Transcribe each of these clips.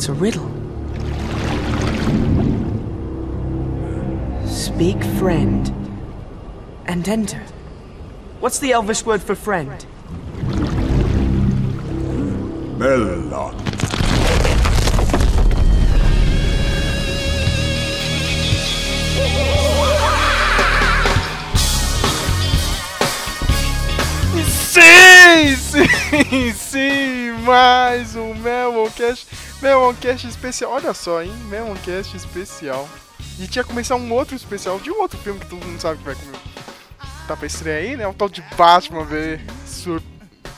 It's a riddle. Speak friend and enter. What's the Elvish word for friend? Melon. Sim, sim, sim, mais um Meloncast, Meloncast especial. Olha só, hein, Meloncast especial. E tinha começar um outro especial de um outro filme que todo mundo sabe que vai comer. Tá pra estrear aí, né? O tal de Batman v, Sur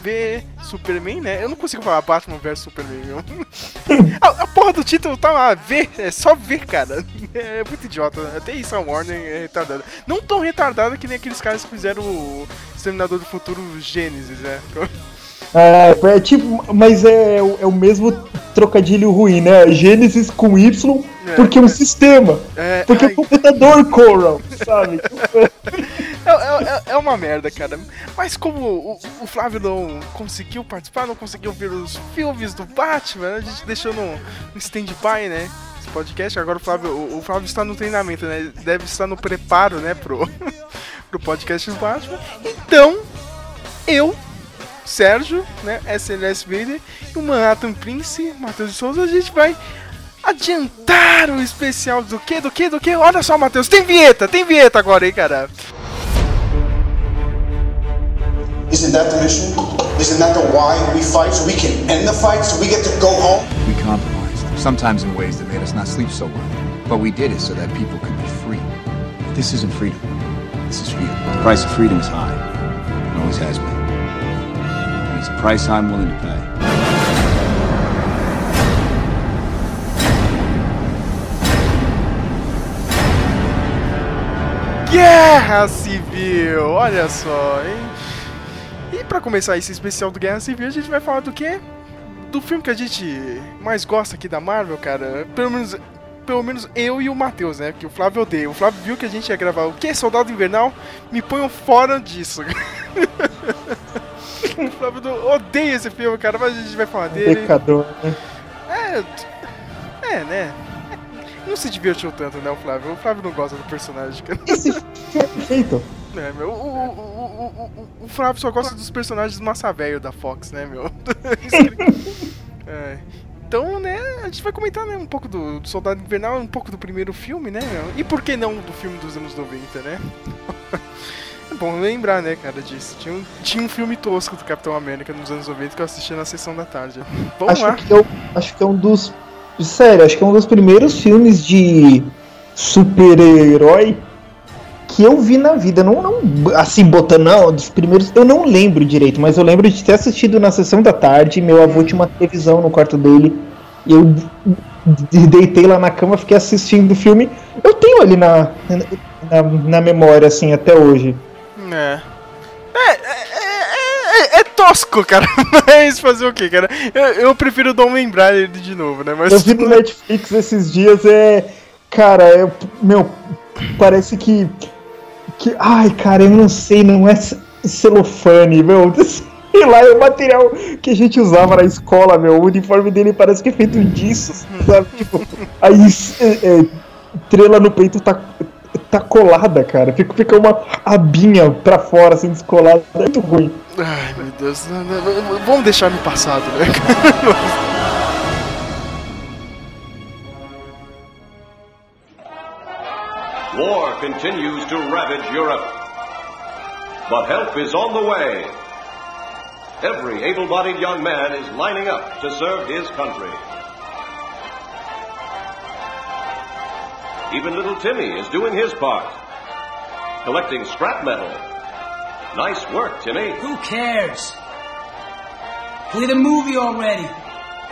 v Superman, né? Eu não consigo falar Batman vs Superman, meu. a, a, porra do título tá lá, V, é só V, cara. É muito idiota. Até isso a Warner é retardada. Não tão retardada que nem aqueles caras que fizeram o Exterminador do Futuro Gênesis, né? É, é tipo, mas é, é, o mesmo trocadilho ruim, né? Gênesis com Y, é, porque é um sistema. É, porque ai... é um computador Coral, sabe? É, é, é, uma merda, cara. Mas como o, o, Flávio não conseguiu participar, não conseguiu ver os filmes do Batman, a gente deixou no, no stand-by, né? Esse podcast. Agora o Flávio, o, o, Flávio está no treinamento, né? Deve estar no preparo, né, pro, pro podcast do Batman. Então, eu Sérgio, né, SLS Vader, e o Manhattan Prince, Matheus de Souza, a gente vai adiantar o especial do que, do que, do que? Olha só, Matheus, tem vinheta, tem vinheta agora aí, cara. Isn't that the mission? Isn't that the why we fight? So we can end the fight, so we get to go home? We compromised, sometimes in ways that made us not sleep so well. But we did it so that people could be free. This isn't freedom. This is fear. The price of freedom is high. It always has been. It's a price I'm willing to pay. Guerra Civil! Olha só, hein? E para começar esse especial do Guerra Civil, a gente vai falar do quê? Do filme que a gente mais gosta aqui da Marvel, cara. Pelo menos, pelo menos eu e o Matheus, né? Que o Flávio odeia. O Flávio viu que a gente ia gravar o quê? Soldado Invernal? Me ponham fora disso. o Flávio odeia esse filme, cara, mas a gente vai falar dele. Pecador, né? É, é, né? Não se divertiu tanto, né, o Flávio? O Flávio não gosta do personagem, cara. Esse filme é perfeito. É, meu, o, o, o, o, Flávio só gosta dos personagens massa velho da Fox, né, meu? é. Então, né, a gente vai comentar né, um pouco do, do, Soldado Invernal, um pouco do primeiro filme, né? E por que não do filme dos anos 90, né? é bom lembrar, né, cara, disso. Tinha um, tinha um filme tosco do Capitão América nos anos 90 que eu assisti na sessão da tarde. Vamos acho lá. Que eu, acho que é um dos. Sério, acho que é um dos primeiros filmes de super-herói que eu vi na vida. Não, não assim, botando, não, dos primeiros. Eu não lembro direito, mas eu lembro de ter assistido na sessão da tarde. Meu avô tinha uma televisão no quarto dele. E eu deitei lá na cama, fiquei assistindo o filme. Eu tenho ali na, na, na memória, assim, até hoje. É. É, é, é, é tosco, cara. Mas fazer o que, cara? Eu, eu prefiro não lembrar ele de novo, né? Mas eu vi no Netflix esses dias, é. Cara, é, meu, parece que que, ai, cara, eu não sei, não é celofane, meu. Sei lá, é o material que a gente usava na escola, meu. O uniforme dele parece que é feito disso, sabe? Tipo, aí, é, é, trela no peito tá, tá colada, cara. Fica, fica uma abinha pra fora, assim, descolada. É muito ruim. Ai, meu Deus. Vamos deixar no passado, né, War continues to ravage Europe. But help is on the way. Every able bodied young man is lining up to serve his country. Even little Timmy is doing his part, collecting scrap metal. Nice work, Timmy. Who cares? Play the movie already.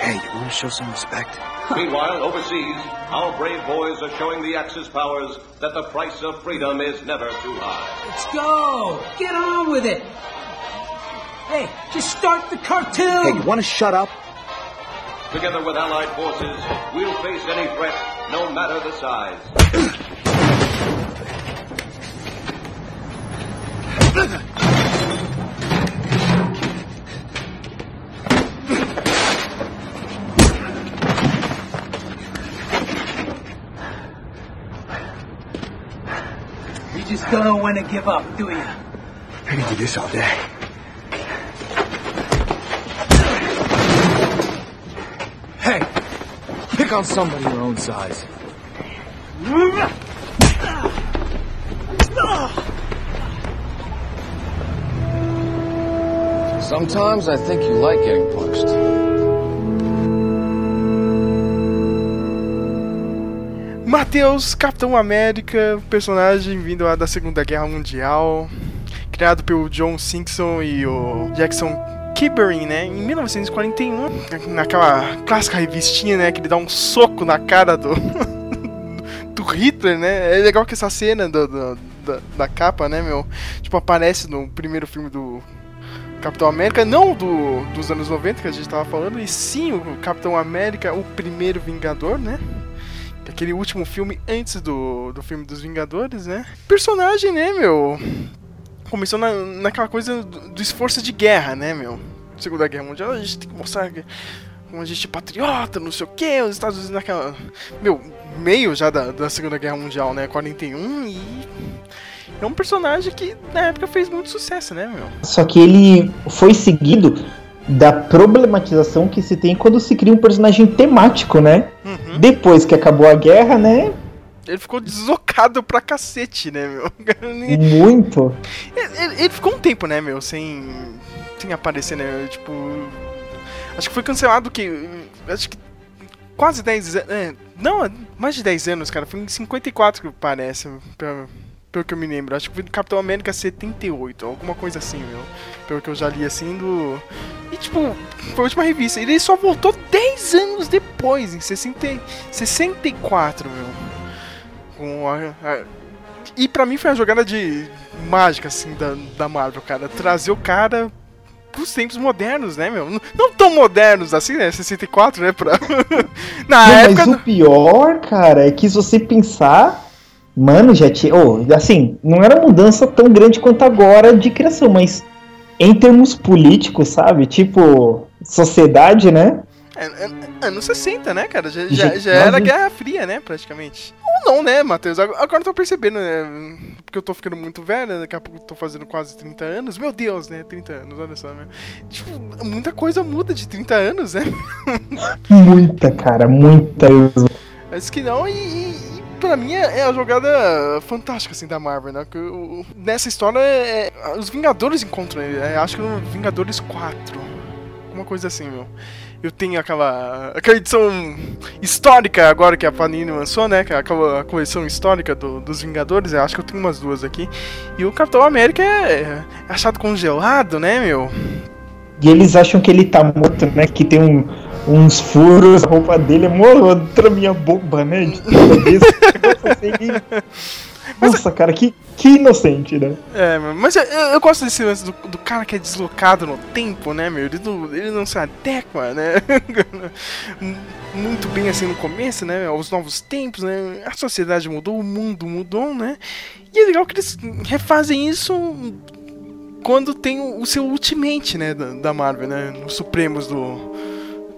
Hey, you want to show some respect? Meanwhile, overseas, our brave boys are showing the Axis powers that the price of freedom is never too high. Let's go! Get on with it! Hey, just start the cartoon! Hey, you want to shut up? together with Allied forces, we'll face any threat, no matter the size. You just don't know when to give up, do you? I need to do this all day. Hey, pick on somebody your own size. Sometimes I think you like getting punched. Matheus, Capitão América, personagem vindo lá da Segunda Guerra Mundial, criado pelo John Simpson e o Jackson Kibberin, né, em 1941, naquela clássica revistinha, né, que ele dá um soco na cara do do Hitler, né? É legal que essa cena do, do- da, da capa, né, meu, tipo aparece no primeiro filme do Capitão América, não do, dos anos 90 que a gente tava falando, e sim o Capitão América, o primeiro Vingador, né? Aquele último filme antes do, do filme dos Vingadores, né? Personagem, né, meu? Começou na, naquela coisa do, do esforço de guerra, né, meu? Segunda Guerra Mundial, a gente tem que mostrar que como a gente é patriota, não sei o que, os Estados Unidos naquela. Meu, meio já da, da Segunda Guerra Mundial, né? 41 e. É um personagem que na época fez muito sucesso, né, meu? Só que ele foi seguido da problematização que se tem quando se cria um personagem temático, né? Uhum. Depois que acabou a guerra, né? Ele ficou deslocado pra cacete, né, meu? Muito. Ele, ele- ele ficou um tempo, né, meu, sem, sem aparecer, né? Tipo. Acho que foi cancelado que. Acho que. Quase 10 anos. É, não, mais de 10 anos, cara. Foi em 54 que parece. Pelo, pelo que eu me lembro. Acho que foi do Capitão América 78, alguma coisa assim, meu. Pelo que eu já li assim do. E tipo, foi a última revista. Ele só voltou 10 anos depois, em 60, 64, meu. Com a- a, e pra mim foi uma jogada de mágica, assim, da, da Marvel, cara. Trazer o cara pros tempos modernos, né, meu? Não tão modernos assim, né? 64, né? Pra... Na Não, época. mas o pior, cara, é que se você pensar. Mano, já tinha. oh, assim, não era mudança tão grande quanto agora de criação, mas em termos políticos, sabe? Tipo, sociedade, né? É, é, anos 60, né, cara? Já, já, já era Guerra Fria, né, praticamente. Não, né, Matheus? Agora eu tô percebendo, né? Porque eu tô ficando muito velho, né? daqui a pouco eu tô fazendo quase 30 anos. Meu Deus, né? 30 anos, olha só, né? Tipo, muita coisa muda de 30 anos, né? Muita, cara, muita. Mas que não, e, e, pra mim é, é a jogada fantástica, assim, da Marvel, né? Que nessa história, é, é- os Vingadores encontram ele, é, acho que no Vingadores 4, alguma coisa assim, meu. Eu tenho aquela, aquela edição histórica agora que a Panini lançou, né? é Aquela coleção histórica do- dos Vingadores, eu acho que eu tenho umas duas aqui. E o Capitão América é, é achado congelado, né, meu? E eles acham que ele tá morto, né? Que tem um- uns furos, a roupa dele é mó outra minha bomba, né? De toda vez. Nossa, cara, que, que inocente, né? É, mas eu, eu- eu gosto desse lance do, do cara que é deslocado no tempo, né, meu? Ele não, ele não se adequa, né? Muito bem assim no começo, né? Aos novos tempos, né? A sociedade mudou, o mundo mudou, né? E é legal que eles refazem isso quando tem o, o seu Ultimate, né? Da, da Marvel, né? Nos Supremos do,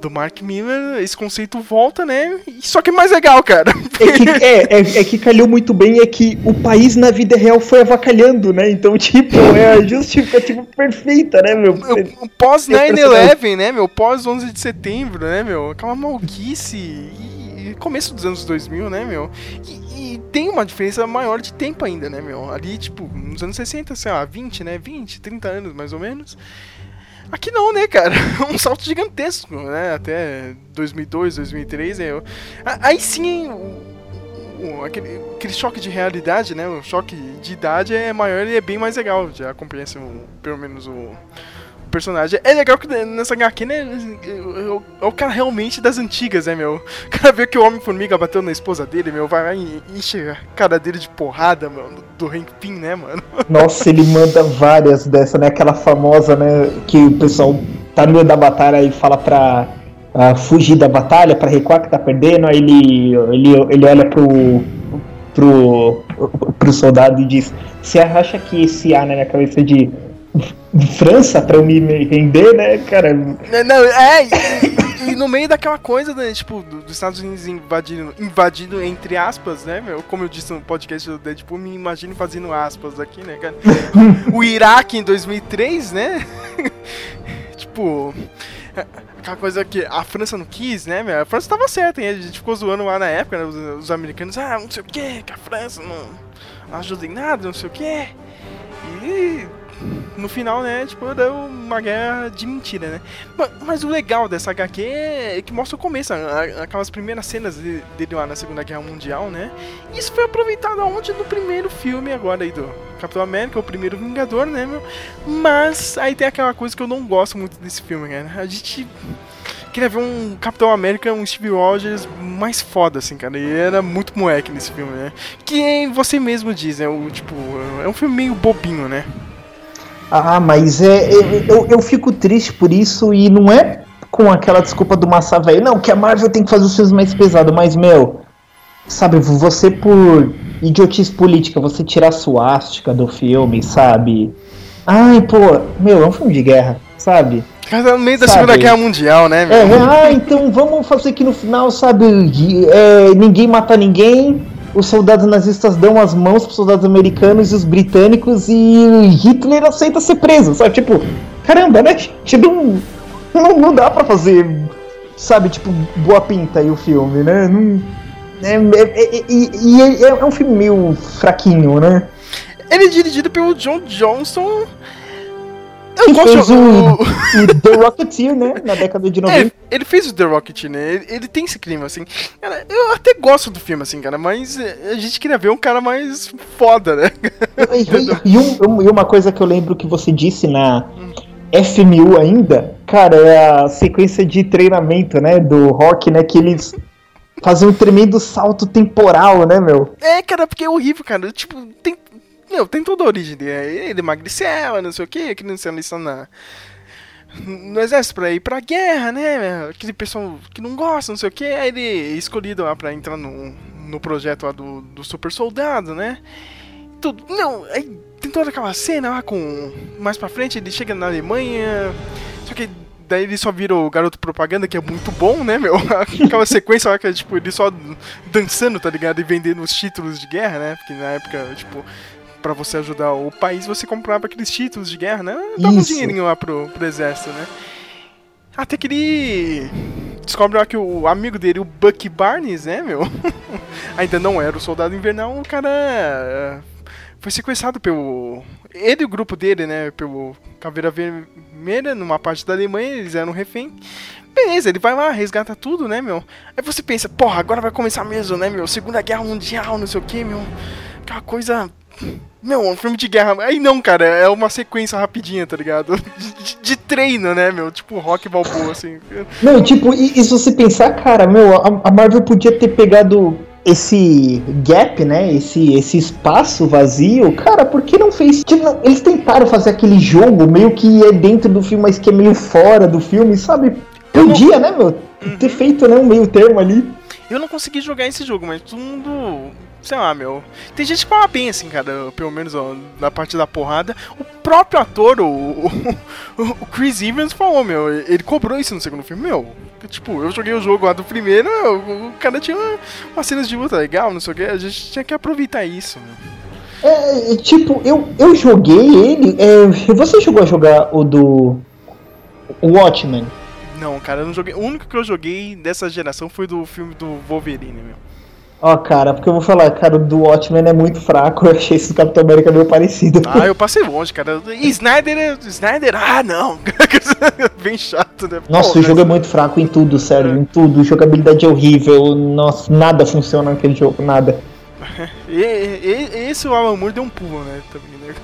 do Mark Miller, esse conceito volta, né? Só que é mais legal, cara. É que, é, é, é que calhou muito bem é que o país na vida real foi avacalhando, né? Então, tipo, é a justificativa perfeita, né, meu? O- pós 9-11, né, meu? Pós 11 de setembro, né, meu? Aquela maluquice e, e começo dos anos 2000, né, meu? E, e tem uma diferença maior de tempo ainda, né, meu? Ali, tipo, nos anos 60, sei lá, 20, né? 20, 30 anos, mais ou menos. Aqui não, né, cara? Um salto gigantesco, né? Até 2002, 2003, é, eu- a- aí sim, aquele, aquele choque de realidade, né? O choque de idade é maior e é bem mais legal. Já compreende pelo menos o personagem. É legal que nessa HQ, né? É o cara realmente das antigas, né, meu? O cara vê que o Homem-Formiga bateu na esposa dele, meu, vai lá e enche a cara dele de porrada, mano, do Hank Pym, né, mano? Nossa, ele manda várias dessa, né? Aquela famosa, né? Que o pessoal tá no meio da batalha e fala pra ah, fugir da batalha, pra recuar que tá perdendo. Aí ele, ele, ele olha pro, pro, pro soldado e diz: Você acha que esse ar na minha cabeça de França pra eu me render, né, cara? Né, Não, é, e, e no meio daquela coisa, né, tipo, do- dos Estados Unidos invadindo, invadindo entre aspas, né, meu? Como eu disse no podcast do Deadpool, me imagino fazendo aspas aqui, né, cara? O Iraque em 2003, né? tipo, aquela coisa que a França não quis, né, meu? A França tava certa, hein? A gente ficou zoando lá na época, né, os, os americanos, ah, não sei o que, que a França não, não ajuda em nada, não sei o que. E no final, né, tipo, deu uma guerra de mentira, né? Ma- Mas, o legal dessa HQ é que mostra o começo, a- aquelas primeiras cenas de- dele lá na Segunda Guerra Mundial, né? E isso foi aproveitado aonde? No primeiro filme agora aí do Capitão América, o primeiro Vingador, né, meu? Mas aí tem aquela coisa que eu não gosto muito desse filme, cara. A gente queria ver um Capitão América, um Steve Rogers mais foda, assim, cara. E era muito moleque nesse filme, né? Que você mesmo diz, né? O, tipo, é um filme meio bobinho, né? Ah, mas é, eu, eu, eu fico triste por isso e não é com aquela desculpa do massa velho, não, que a Marvel tem que fazer os filmes mais pesados, mas, meu, sabe, você por idiotice política, você tirar a suástica do filme, sabe? Ai, pô, meu, é um filme de guerra, sabe? Cara, tá no meio da Sabe? Segunda Guerra Mundial, né, meu? É, é, ah, então vamos fazer aqui no final, sabe? é, ninguém mata ninguém, os soldados nazistas dão as mãos pros soldados americanos e os britânicos e Hitler aceita ser preso, sabe? Tipo, caramba, né? Gente, não, não, dá pra fazer, sabe, tipo, boa pinta aí o filme, né? Não, é, é- é- e e é, é um filme meio fraquinho, né? Ele é dirigido pelo John Johnson. Eu Que gosto fez o- o, o The Rocketeer, né? Na década de 90. É, ele fez o The Rocket, né? Ele, ele tem esse clima, assim. Cara, eu até gosto do filme, assim, cara, mas eh, a gente queria ver um cara mais foda, né? E, e- e um- um- e uma coisa que eu lembro que você disse na FMU ainda, cara, é a sequência de treinamento, né, do rock, né, que eles fazem um tremendo salto temporal, né, meu? É, cara, porque é horrível, cara. Tipo, tem. Meu, tem toda a origem dele. Ele emagreceu, não sei o que, que não se alista na. No exército pra ir pra guerra, né? Aquele pessoal que não gosta, não sei o que. Aí ele é escolhido lá pra entrar no, no projeto lá do, do super soldado, né? Tudo. Não, aí tem toda aquela cena lá com. Mais pra frente, ele chega na Alemanha. Só que daí ele só vira o garoto propaganda, que é muito bom, né, meu? Aquela sequência lá que é tipo, ele só dançando, tá ligado? E vendendo os títulos de guerra, né? Porque na época, tipo, pra você ajudar o país, você comprava aqueles títulos de guerra, né? Dava um Isso. dinheirinho lá pro, pro exército, né? Até que ele descobre lá que o amigo dele, o Bucky Barnes, né, meu? Ainda não era o soldado invernal, o cara eh, foi sequestrado pelo. Ele e o grupo dele, né? Pelo Caveira Vermelha, numa parte da Alemanha, eles eram refém. Beleza, ele vai lá, resgata tudo, né, meu? Aí você pensa, porra, agora vai começar mesmo, né, meu? Segunda Guerra Mundial, não sei o que, meu. Aquela coisa. Meu, um filme de guerra. Aí não, cara, é uma sequência rapidinha, tá ligado? De, de- treino, né, meu? Tipo rock balboa, assim. Não, tipo, e, e se você pensar, cara, meu, a, a Marvel podia ter pegado esse gap, né, esse, esse espaço vazio, cara, por que não fez? Tipo, não, eles tentaram fazer aquele jogo meio que é dentro do filme, mas que é meio fora do filme, sabe? Podia, né, meu? Ter feito, né, um meio termo ali. Eu não consegui jogar esse jogo, mas todo mundo. Sei lá, meu. Tem gente que fala bem, assim, cara, pelo menos ó, na parte da porrada. O próprio ator, o, o, o Chris Evans, falou, meu. Ele cobrou isso no segundo filme, meu. Tipo, eu joguei o jogo lá do primeiro, o, o cara tinha uma, umas cenas de luta legal, não sei o que. A gente tinha que aproveitar isso, meu. É, é, tipo, eu, eu joguei ele. é, você chegou a jogar o do. O Watchmen? Não, cara, eu não joguei. O único que eu joguei dessa geração foi do filme do Wolverine, meu. Ó, cara, porque eu vou falar, cara, o do Watchmen é muito fraco. Eu achei esse do Capitão América meio parecido. Ah, eu passei longe, cara. E Snyder, é- Snyder, ah, não. Bem chato, né? Nossa, Pô, o jogo mas- é muito fraco em tudo, sério, em tudo. Jogabilidade é horrível. Nossa, nada funciona naquele jogo, nada. E- e- esse o Alan Moore deu um pulo, né? Também, né?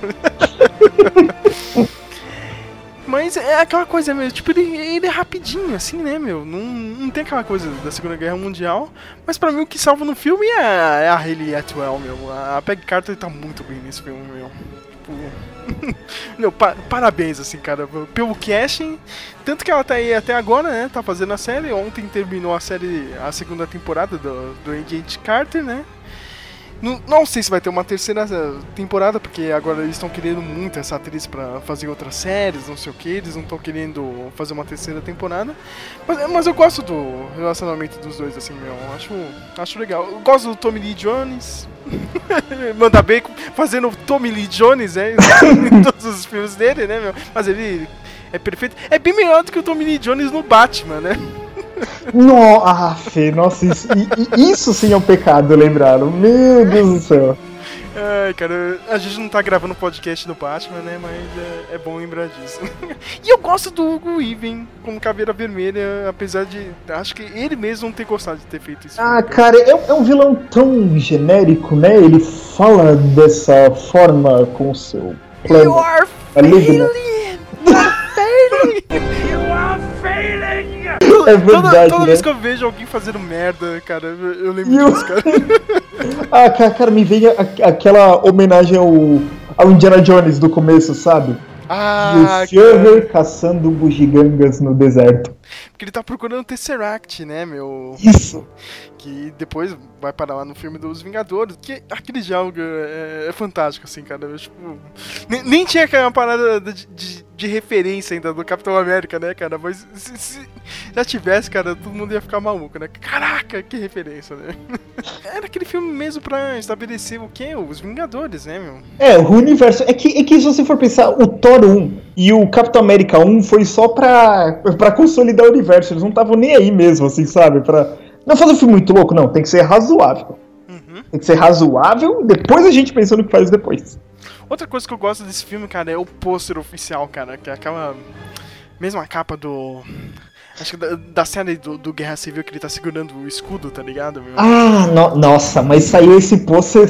Mas é aquela coisa mesmo, tipo, ele, ele é rapidinho, assim, né, meu? Não, não tem aquela coisa da Segunda Guerra Mundial. Mas pra mim o que salva no filme é a, é a Hayley Atwell, meu. A Peg Carter tá muito bem nesse filme, meu. Tipo. meu, pa- parabéns, assim, cara, pelo casting. Tanto que ela tá aí até agora, né? Tá fazendo a série. Ontem terminou a série, a segunda temporada do, do Agent Carter, né? Não, sei se vai ter uma terceira eh, temporada, porque agora eles estão querendo muito essa atriz pra fazer outras séries, não sei o que, eles não estão querendo fazer uma terceira temporada. Mas, mas eu gosto do relacionamento dos dois, assim, meu. Acho, acho legal. Eu gosto do Tommy Lee Jones. Manda bem fazendo Tommy Lee Jones, né? em todos os filmes dele, né, meu? Mas ele é perfeito. É bem melhor do que o Tommy Lee Jones no Batman, né? No, ah, Fê, nossa, isso, isso sim é um pecado, lembraram. Meu Deus do céu. Ai, cara, a gente não tá gravando podcast do Batman, né? Mas é, é bom lembrar disso. e eu gosto do Hugo Even como caveira vermelha, apesar de. Acho que ele mesmo não ter gostado de ter feito isso. Ah, cara, é, é um vilão tão genérico, né? Ele fala dessa forma com o seu plano. You are failing! You are failing! É toda, verdade, toda né? vez que eu vejo alguém fazendo merda, cara, eu, eu lembro You- disso, cara. Ah, cara, cara, me vem a- aquela homenagem ao, ao Indiana Jones do começo, sabe? Ah, e o Führer caçando bugigangas no deserto. Porque ele tá procurando o Tesseract, né, meu? Isso. Que depois vai parar lá no filme dos Vingadores. Que aquele diálogo é, é fantástico, assim, cara. Eu, tipo, nem, nem tinha aquela parada de, de- de referência ainda do Capitão América, né, cara? Mas se, se já tivesse, cara, todo mundo ia ficar maluco, né? Caraca, que referência, né? Era aquele filme mesmo pra estabelecer o quê? Os Vingadores, né, meu? É, o universo. É que, é que se você for pensar, o Thor 1 e o Capitão América 1 foi só pra, pra consolidar o universo. Eles não estavam nem aí mesmo, assim, sabe? Pra. Não fazer um filme muito louco, não. Tem que ser razoável. Uhum. Tem que ser razoável, depois a gente pensa no que faz depois. Outra coisa que eu gosto desse filme, cara, é o pôster oficial, cara, que é aquela mesma capa do. Acho que da, da série do, do Guerra Civil que ele tá segurando o escudo, tá ligado? Meu? Ah, no- nossa, mas saiu esse pôster,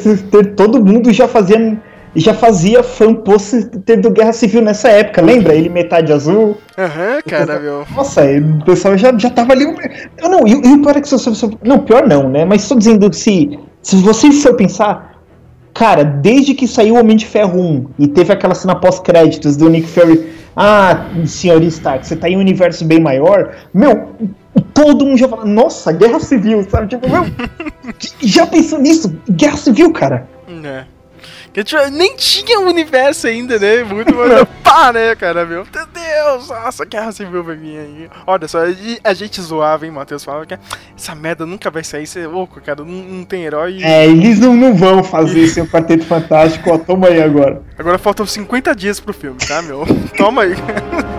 todo mundo já fazia. Já fazia fã pôster do Guerra Civil nessa época, lembra? Ele metade azul. Aham, cara, meu. Nossa, o pessoal já, já tava ali. Eu não, e, e o pior é que se você. Não, pior não, né? Mas tô dizendo que se, se você for pensar, cara, desde que saiu o Homem de Ferro 1 e teve aquela cena pós-créditos do Nick Fury, ah, senhor Stark, você tá em um universo bem maior, meu, todo mundo já fala, nossa, Guerra Civil, sabe? Tipo, meu, já pensou nisso? Guerra Civil, cara. É. Que tinha- nem tinha o universo ainda, né? Muito mais. Pá, né, cara, meu? Meu Deus, nossa, Guerra Civil vai vir aí. Olha só, a gente zoava, hein, Matheus? Falava que essa merda nunca vai sair, você é louco, cara. Não, não tem herói. É, eles não, não vão fazer seu Quarteto Fantástico, ó, toma aí agora. Agora faltam 50 dias pro filme, tá, meu? Toma aí.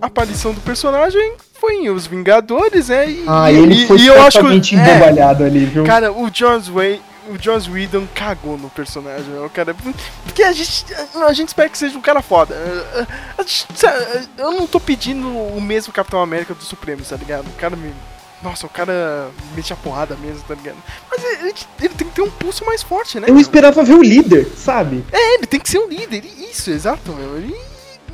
aparição do personagem foi em Os Vingadores, né? E, Ah, ele e- foi e eu acho que- totalmente é, embobalhado ali, viu? Cara, o Joss Way, o Joss Whedon cagou no personagem, né? o cara. Porque a gente, a gente espera que seja um cara foda. Gente- Eu não tô pedindo o mesmo Capitão América do Supremo, tá ligado? O cara me. Nossa, o cara mete a porrada mesmo, tá ligado? Mas ele, ele tem que ter um pulso mais forte, né? Eu esperava ver o líder, sabe? É, ele tem que ser um líder. Isso, exato, meu. Ele,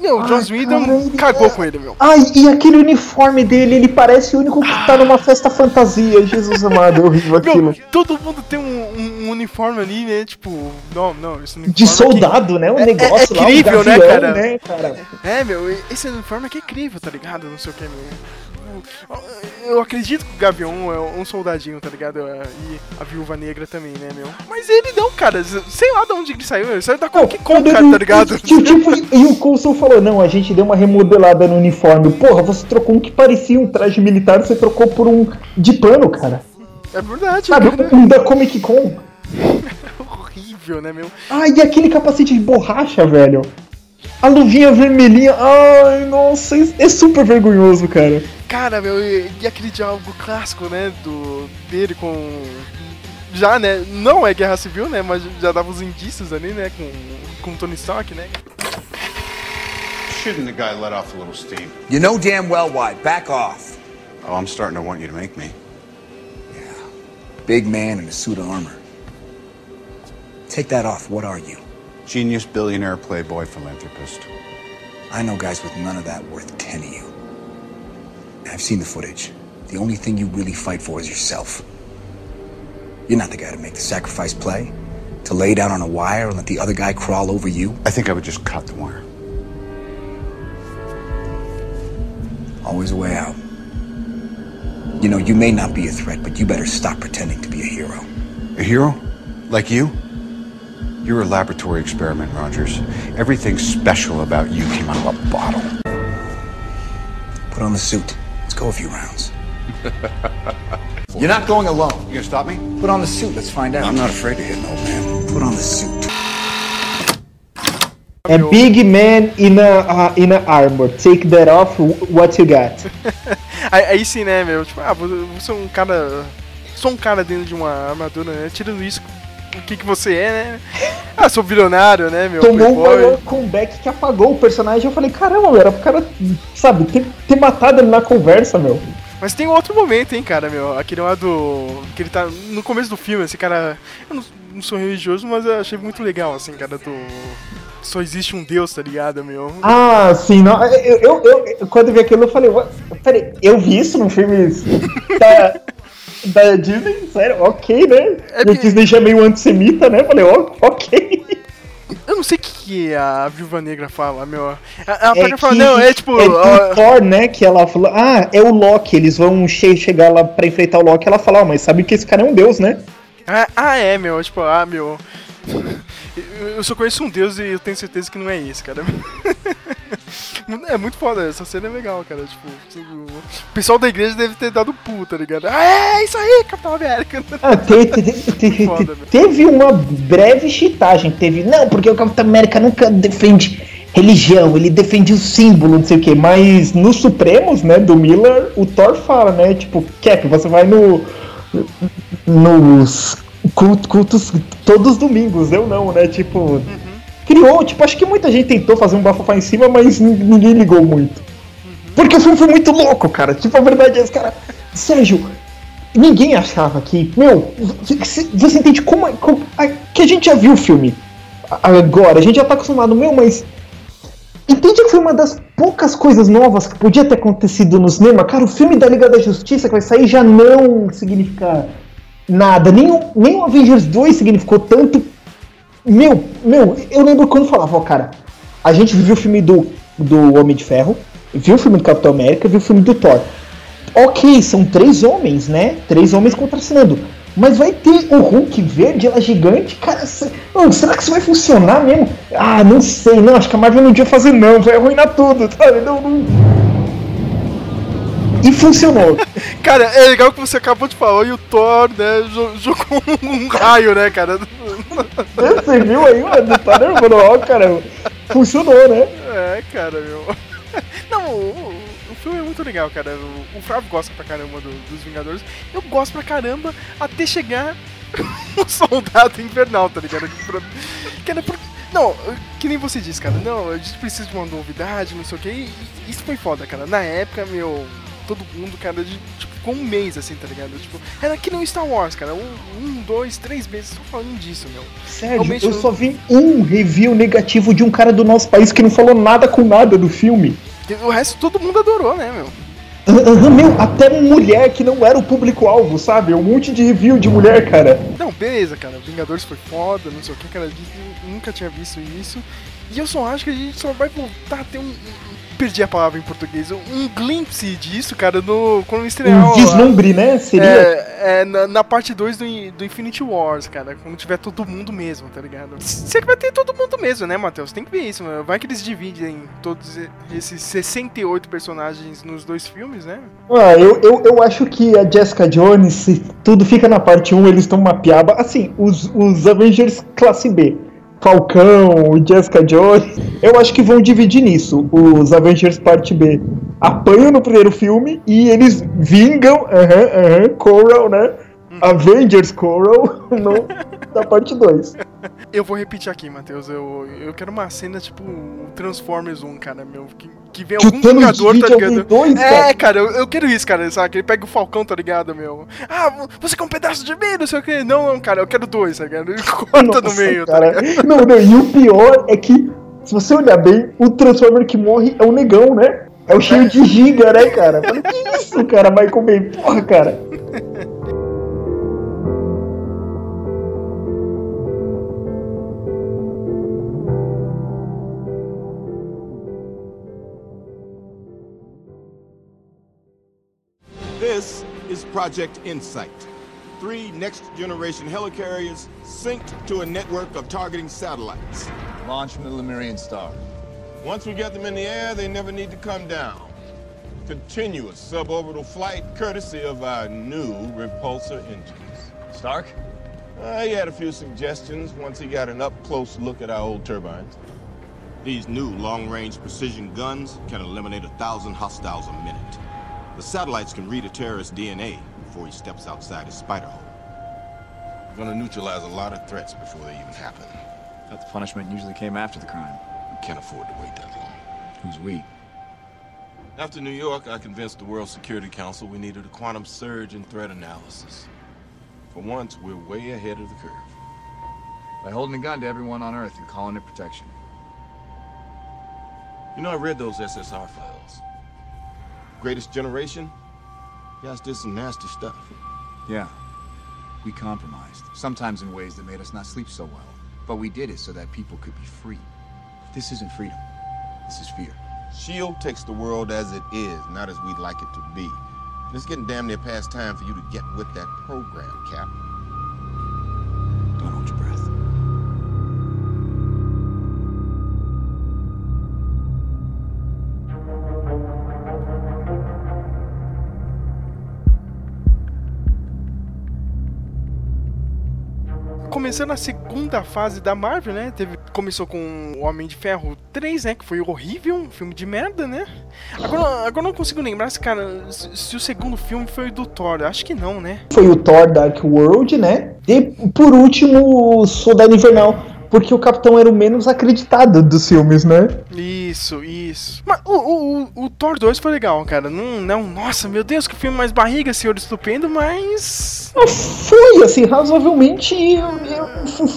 meu, o Joss Whedon cagou é- com ele, meu. Ai, e aquele uniforme dele, ele parece o único que tá numa festa fantasia. Jesus amado, é horrível aquilo. Meu, todo mundo tem um, um uniforme ali, né? Tipo, não, não, esse uniforme. De aqui- soldado, né? O É- é- negócio é lá, o crível, né, gavião, cara? né, cara? É, meu, esse uniforme aqui é incrível, tá ligado? Não sei o que, meu. Eu acredito que o Gavião é um soldadinho, tá ligado? E a viúva negra também, né, meu? Mas ele não, cara. Sei lá de onde ele saiu. Ele saiu da Comic Con, cara, tá ligado? Tipo, tipo, e o Coulson falou: não, a gente deu uma remodelada no uniforme. Porra, você trocou um que parecia um traje militar, você trocou por um de pano, cara. É verdade, Sabe, cara. um da Comic Con. Horrível, né, meu? Ai, e aquele capacete de borracha, velho. A luvinha vermelhinha. Ai, nossa, isso é super vergonhoso, cara. Cara, meu, e, e aquele diálogo clássico, né, do dele com já, né, não é guerra civil, né, mas já dava os indícios ali, né, com com o Tony Stark, né? Shouldn't the guy let off a little steam? You know damn well why. Back off. Oh, I'm starting to want you to make me. Big man in a suit of armor. Take that off. What are you? Genius, billionaire, playboy, philanthropist. I know guys with none of that worth 10 of you. I've seen the footage. The only thing you really fight for is yourself. You're not the guy to make the sacrifice play, to lay down on a wire and let the other guy crawl over you. I think I would just cut the wire. Always a way out. You know, you may not be a threat, but you better stop pretending to be a hero. A hero? Like you? You're a laboratory experiment, Rogers. Everything special about you came out of a bottle. Put on the suit. Let's go a few rounds. You're not going alone. You gonna stop me? Put on the suit. Let's find out. I'm not afraid to hit an old man. Put on the suit. A big man in a, uh, in a armor. Take that off, what you got? Aí, aí sim, né, meu? Tipo, ah, você é um cara. Sou um cara dentro de uma armadura, né? Tirando isso, o que, que você é, né? Ah, sou bilionário, né, meu? Tomou um maior comeback que apagou o personagem. Eu falei, caramba, meu, era pro cara, sabe, ter, ter matado ele na conversa, meu. Mas tem outro momento, hein, cara, meu. Aquele lá do. Que ele tá. No começo do filme, esse cara. Eu não, não sou religioso, mas eu achei muito legal, assim, cara, do. Só existe um Deus, tá ligado, meu? Ah, sim, não. Eu, eu, eu- quando eu vi aquilo, eu falei, "Ué, peraí, eu vi isso num filme da, da Disney? Sério, ok, né? É e a Disney já é meio antissemita, né? Falei, ó, ok. Eu não sei o que, que a Viúva Negra fala, meu. Ela É pega e fala, não, é tipo. É do Thor, né? Que ela falou, ah, é o Loki, eles vão che chegar lá pra enfrentar o Loki. Ela fala, ah, mas sabe que esse cara é um deus, né? Ah, ah, é, meu, tipo, ah, meu. Eu- Eu só conheço um deus e eu tenho certeza que não é esse, cara. É muito foda, essa cena é legal, cara. Tipo, o pessoal da igreja deve ter dado puta, tá ligado? Ah, é isso aí, Capitão América. Ah, te- te- te- Foda, te- teve uma breve chitagem, teve, não, porque o Capitão América nunca defende religião, ele defende o símbolo, não sei o que, mas nos Supremos, né, do Miller, o Thor fala, né, tipo, Cap, você vai no nos cult- cultos todos os domingos, eu não, né, tipo, criou, tipo, acho que muita gente tentou fazer um bafafá em cima, mas nin- ninguém ligou muito. Porque o filme foi muito louco, cara, tipo, a verdade é esse cara, Sérgio, ninguém achava que, meu, você entende como, como- a- que a gente já viu o filme agora, a gente já tá acostumado, meu, mas entende que foi uma das poucas coisas novas que podia ter acontecido no cinema? Cara, o filme da Liga da Justiça que vai sair já não significa nada, nem o, nem o Avengers 2 significou tanto. Meu, meu, eu lembro quando falava, ó, cara, a gente viu o filme do, do Homem de Ferro, viu o filme do Capitão América, viu o filme do Thor. Ok, são três homens, né? Três homens contracenando. Mas vai ter o Hulk verde, ela gigante, cara. Não, será que isso vai funcionar mesmo? Ah, não sei, não. Acho que a Marvel não devia fazer, não. Vai arruinar tudo, sabe? Não, não. E funcionou. Cara, é legal que você acabou de falar e o Thor, né, jo- jogou um raio, né, cara? Você viu aí, mano? Tá nervoso, ó, cara. Funcionou, né? É, cara, meu. Não, o, o- o filme é muito legal, cara. O, o Flávio gosta pra caramba do- dos Vingadores. Eu gosto pra caramba até chegar o Soldado Invernal, tá ligado? Cara, por... Não, que nem você disse, cara. Não, a gente precisa de uma novidade, não sei o que. E isso foi foda, cara. Na época, meu. Todo mundo, cara, de, tipo, ficou um mês assim, tá ligado? Tipo, era que nem o Star Wars, cara. Um, um, dois, três meses só falando disso, meu. Sérgio, Realmente eu não- só vi um review negativo de um cara do nosso país que não falou nada com nada do filme. O resto todo mundo adorou, né, meu? Aham, meu, até mulher que não era o público-alvo, sabe? Um monte de review de mulher, cara. Não, beleza, cara. Vingadores foi foda, não sei o que, cara. Nunca tinha visto isso. E eu só acho que a gente só vai voltar a ter um. Perdi a palavra em português. Um glimpse disso, cara, no, quando estrear. Um vislumbre, né? Seria. É, é na, na parte 2 do, do Infinity Wars, cara. Quando tiver todo mundo mesmo, tá ligado? Você que vai ter todo mundo mesmo, né, Matheus? Tem que ver isso, mano. Vai que eles dividem todos esses 68 personagens nos dois filmes, né? Ah, eu, eu, eu acho que a Jessica Jones, se tudo fica na parte 1, eles estão uma piaba. Assim, os, os Avengers classe B. Falcão, Jessica Jones, eu acho que vão dividir nisso. Os Avengers parte B apanham no primeiro filme e eles vingam, aham, aham, Coral, né? Avengers Coral no, na parte 2. Eu vou repetir aqui, Matheus. Eu, eu quero uma cena tipo o Transformers 1, cara, meu. Que, que vem algum Thanos Vingador, tá ligado? dois, é, cara. eu, eu quero isso, cara, sabe? Ele pega o Falcão, tá ligado, meu? Ah, você quer um pedaço de mim, não sei o que. Não, não, cara, eu quero dois, tá ligado? Ele corta no meio, tá cara. ligado? Não, não, e o pior é que se você olhar bem, o Transformer que morre é o negão, né? É o cheio de giga, né, cara? Falei, que isso, cara, Michael Bay? Porra, cara. Project Insight. Three next generation helicarriers synced to a network of targeting satellites. Launch from the Lemurian star. Once we get them in the air, they never need to come down. Continuous suborbital flight courtesy of our new repulsor engines. Stark? Uh, he had a few suggestions once he got an up close look at our old turbines. These new long range precision guns can eliminate a thousand hostiles a minute. The satellites can read a terrorist's DNA before he steps outside his spider hole. We're gonna neutralize a lot of threats before they even happen. Thought the punishment usually came after the crime. We can't afford to wait that long. Who's we? After New York, I convinced the World Security Council we needed a quantum surge in threat analysis. For once, we're way ahead of the curve. By holding a gun to everyone on Earth and calling it protection. You know, I read those SSR files. Greatest Generation? You guys did some nasty stuff. Yeah. We compromised, sometimes in ways that made us not sleep so well. But we did it so that people could be free. This isn't freedom. This is fear. S.H.I.E.L.D. takes the world as it is, not as we'd like it to be. And it's getting damn near past time for you to get with that program, Cap. Don't hold your breath. Começando a segunda fase da Marvel, né? Teve, começou com o Homem de Ferro 3, né? Que foi horrível, um filme de merda, né? Agora, agora eu não consigo lembrar se, cara, se, se o segundo filme foi o do Thor. Acho que não, né? Foi o Thor Dark World, né? E por último, o Soldado Invernal. Porque o Capitão era o menos acreditado dos filmes, né? Isso, isso. Mas o, o, o, o Thor 2 foi legal, cara. Não, não, nossa, meu Deus, que filme mais barriga, senhor estupendo, mas. Foi, assim, razoavelmente.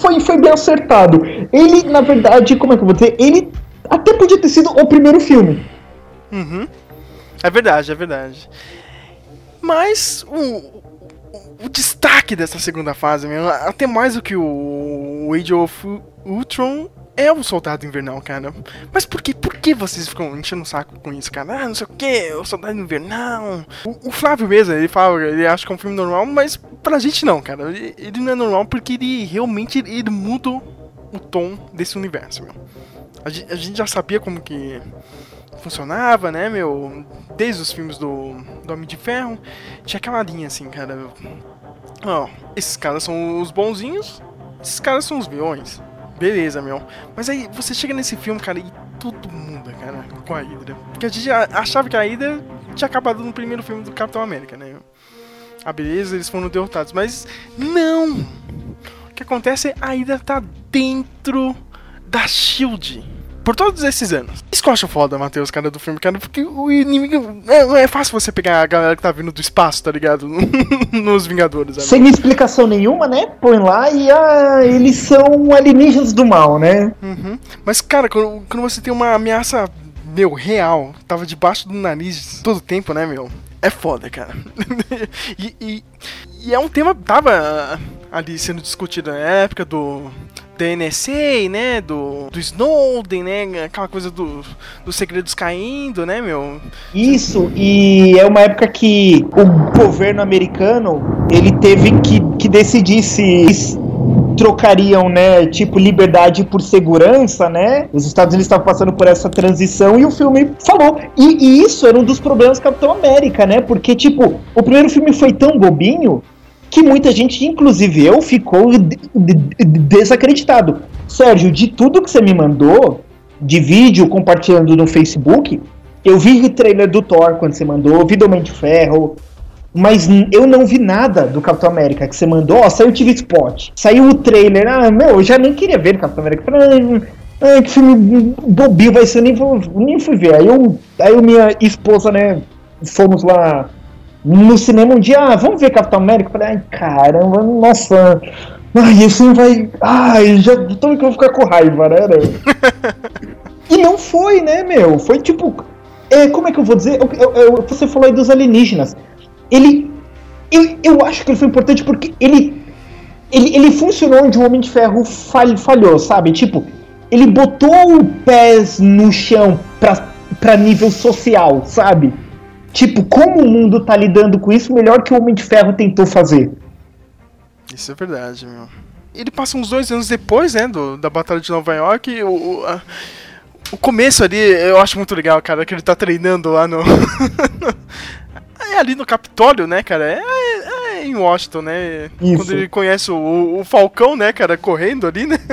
Foi, foi bem acertado. Ele, na verdade, como é que eu vou dizer? Ele até podia ter sido o primeiro filme. Uhum. É verdade, é verdade. Mas o, o destaque dessa segunda fase, mesmo, até mais do que o Age of Ultron, é o Soldado Invernal, cara. Mas por que, por que vocês ficam enchendo o saco com isso, cara? Ah, não sei o que, o Soldado Invernal. O, o, Flávio mesmo, ele fala, ele acha que é um filme normal, mas pra gente não, cara. Ele, ele não é normal porque ele realmente ele muda o tom desse universo, meu. A a gente já sabia como que funcionava, né, meu? Desde os filmes do, do Homem de Ferro, tinha aquela linha assim, cara. Ó, esses caras são os bonzinhos, esses caras são os vilões. Beleza, meu. Mas aí você chega nesse filme, cara, e tudo muda, cara, com a Hydra. Porque a gente achava que a Hydra tinha acabado no primeiro filme do Capitão América, né? Ah, beleza, eles foram derrotados. Mas não! O que acontece é a Hydra tá dentro da Shield por todos esses anos. Isso que eu acho foda, Matheus, cara, do filme, cara, porque o inimigo. É, é fácil você pegar a galera que tá vindo do espaço, tá ligado? Nos Vingadores. Amigo. Sem explicação nenhuma, né? Põe lá e ah, eles são alienígenas do mal, né? Uhum. Mas, cara, quando, quando você tem uma ameaça, meu, real, tava debaixo do nariz todo o tempo, né, meu? É foda, cara. e, e, e é um tema que tava ali sendo discutido na época do da NSA, né? Do, do Snowden, né? Aquela coisa do, dos segredos caindo, né, meu? Isso, e é uma época que o governo americano ele teve que, que decidir se trocariam, né, tipo liberdade por segurança, né? Os Estados Unidos estavam passando por essa transição e o filme falou. E, e, isso era um dos problemas do Capitão América, né? Porque tipo, o primeiro filme foi tão bobinho que muita gente, inclusive eu, ficou desacreditado. Sérgio, de tudo que você me mandou, de vídeo compartilhando no Facebook, eu vi o trailer do Thor quando você mandou, vi do Homem de Ferro, mas eu não vi nada do Capitão América que você mandou. Ó, saiu o TV Spot, saiu o trailer. Ah, meu, eu já nem queria ver o Capitão América. Falei, ah, que filme bobinho vai ser, eu nem, nem fui ver. Aí eu, aí eu minha esposa, né, fomos lá no cinema um dia, ah, vamos ver Capitão América? Eu falei, ai, caramba, nossa. Ai, esse vai. Ai, já tô que eu vou ficar com raiva, né? E não foi, né, meu? Foi tipo. É, como é que eu vou dizer? Eu- eu- você falou aí dos alienígenas. Ele. Eu, eu acho que ele foi importante porque ele. Ele, ele funcionou onde o Homem de Ferro fal- falhou, sabe? Tipo, ele botou o pés no chão pra, pra nível social, sabe? Tipo, como o mundo tá lidando com isso, melhor que o Homem de Ferro tentou fazer. Isso é verdade, meu. Ele passa uns dois anos depois, né, do, da Batalha de Nova York. O, o, a- o começo ali eu acho muito legal, cara, que ele tá treinando lá no. é ali no Capitólio, né, cara? É, é em Washington, né? Isso. Quando ele conhece o, o Falcão, né, cara, correndo ali, né?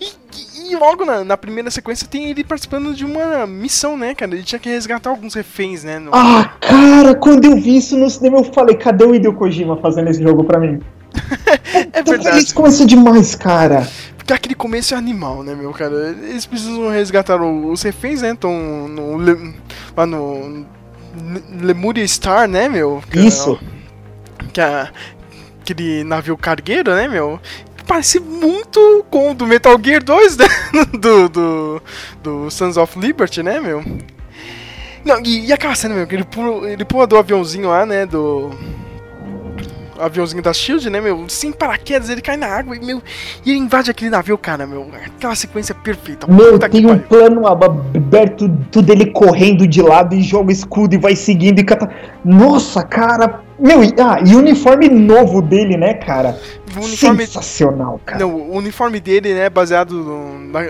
E, e logo na, na primeira sequência tem ele participando de uma missão, né, cara? Ele tinha que resgatar alguns reféns, né? no- Ah, cara, quando eu vi isso no cinema, eu falei, cadê o Hideo Kojima fazendo esse jogo pra mim? é Então, verdade. Isso começou demais, cara. Porque aquele começo é animal, né, meu cara? Eles precisam resgatar os reféns, né? Estão no, lá no Le- Lemuria Star, né, meu? Que é- Isso. que é aquele navio cargueiro, né, meu? Parece muito com o do Metal Gear 2, né? Do, do, do Sons of Liberty, né, meu? Não, e, e aquela cena, meu, que ele pula, ele pula do aviãozinho lá, né, do... Aviãozinho da Shield, né, meu? Sem paraquedas, ele cai na água e, meu, e ele invade aquele navio, cara, meu. Aquela sequência perfeita. Meu, tem um pariu. plano aberto tudo ele correndo de lado e joga escudo e vai seguindo e cata. Nossa, cara. Meu, e, ah, e o uniforme novo dele, né, cara? Uniforme- Sensacional, cara. Não, o uniforme dele, né, baseado no, na,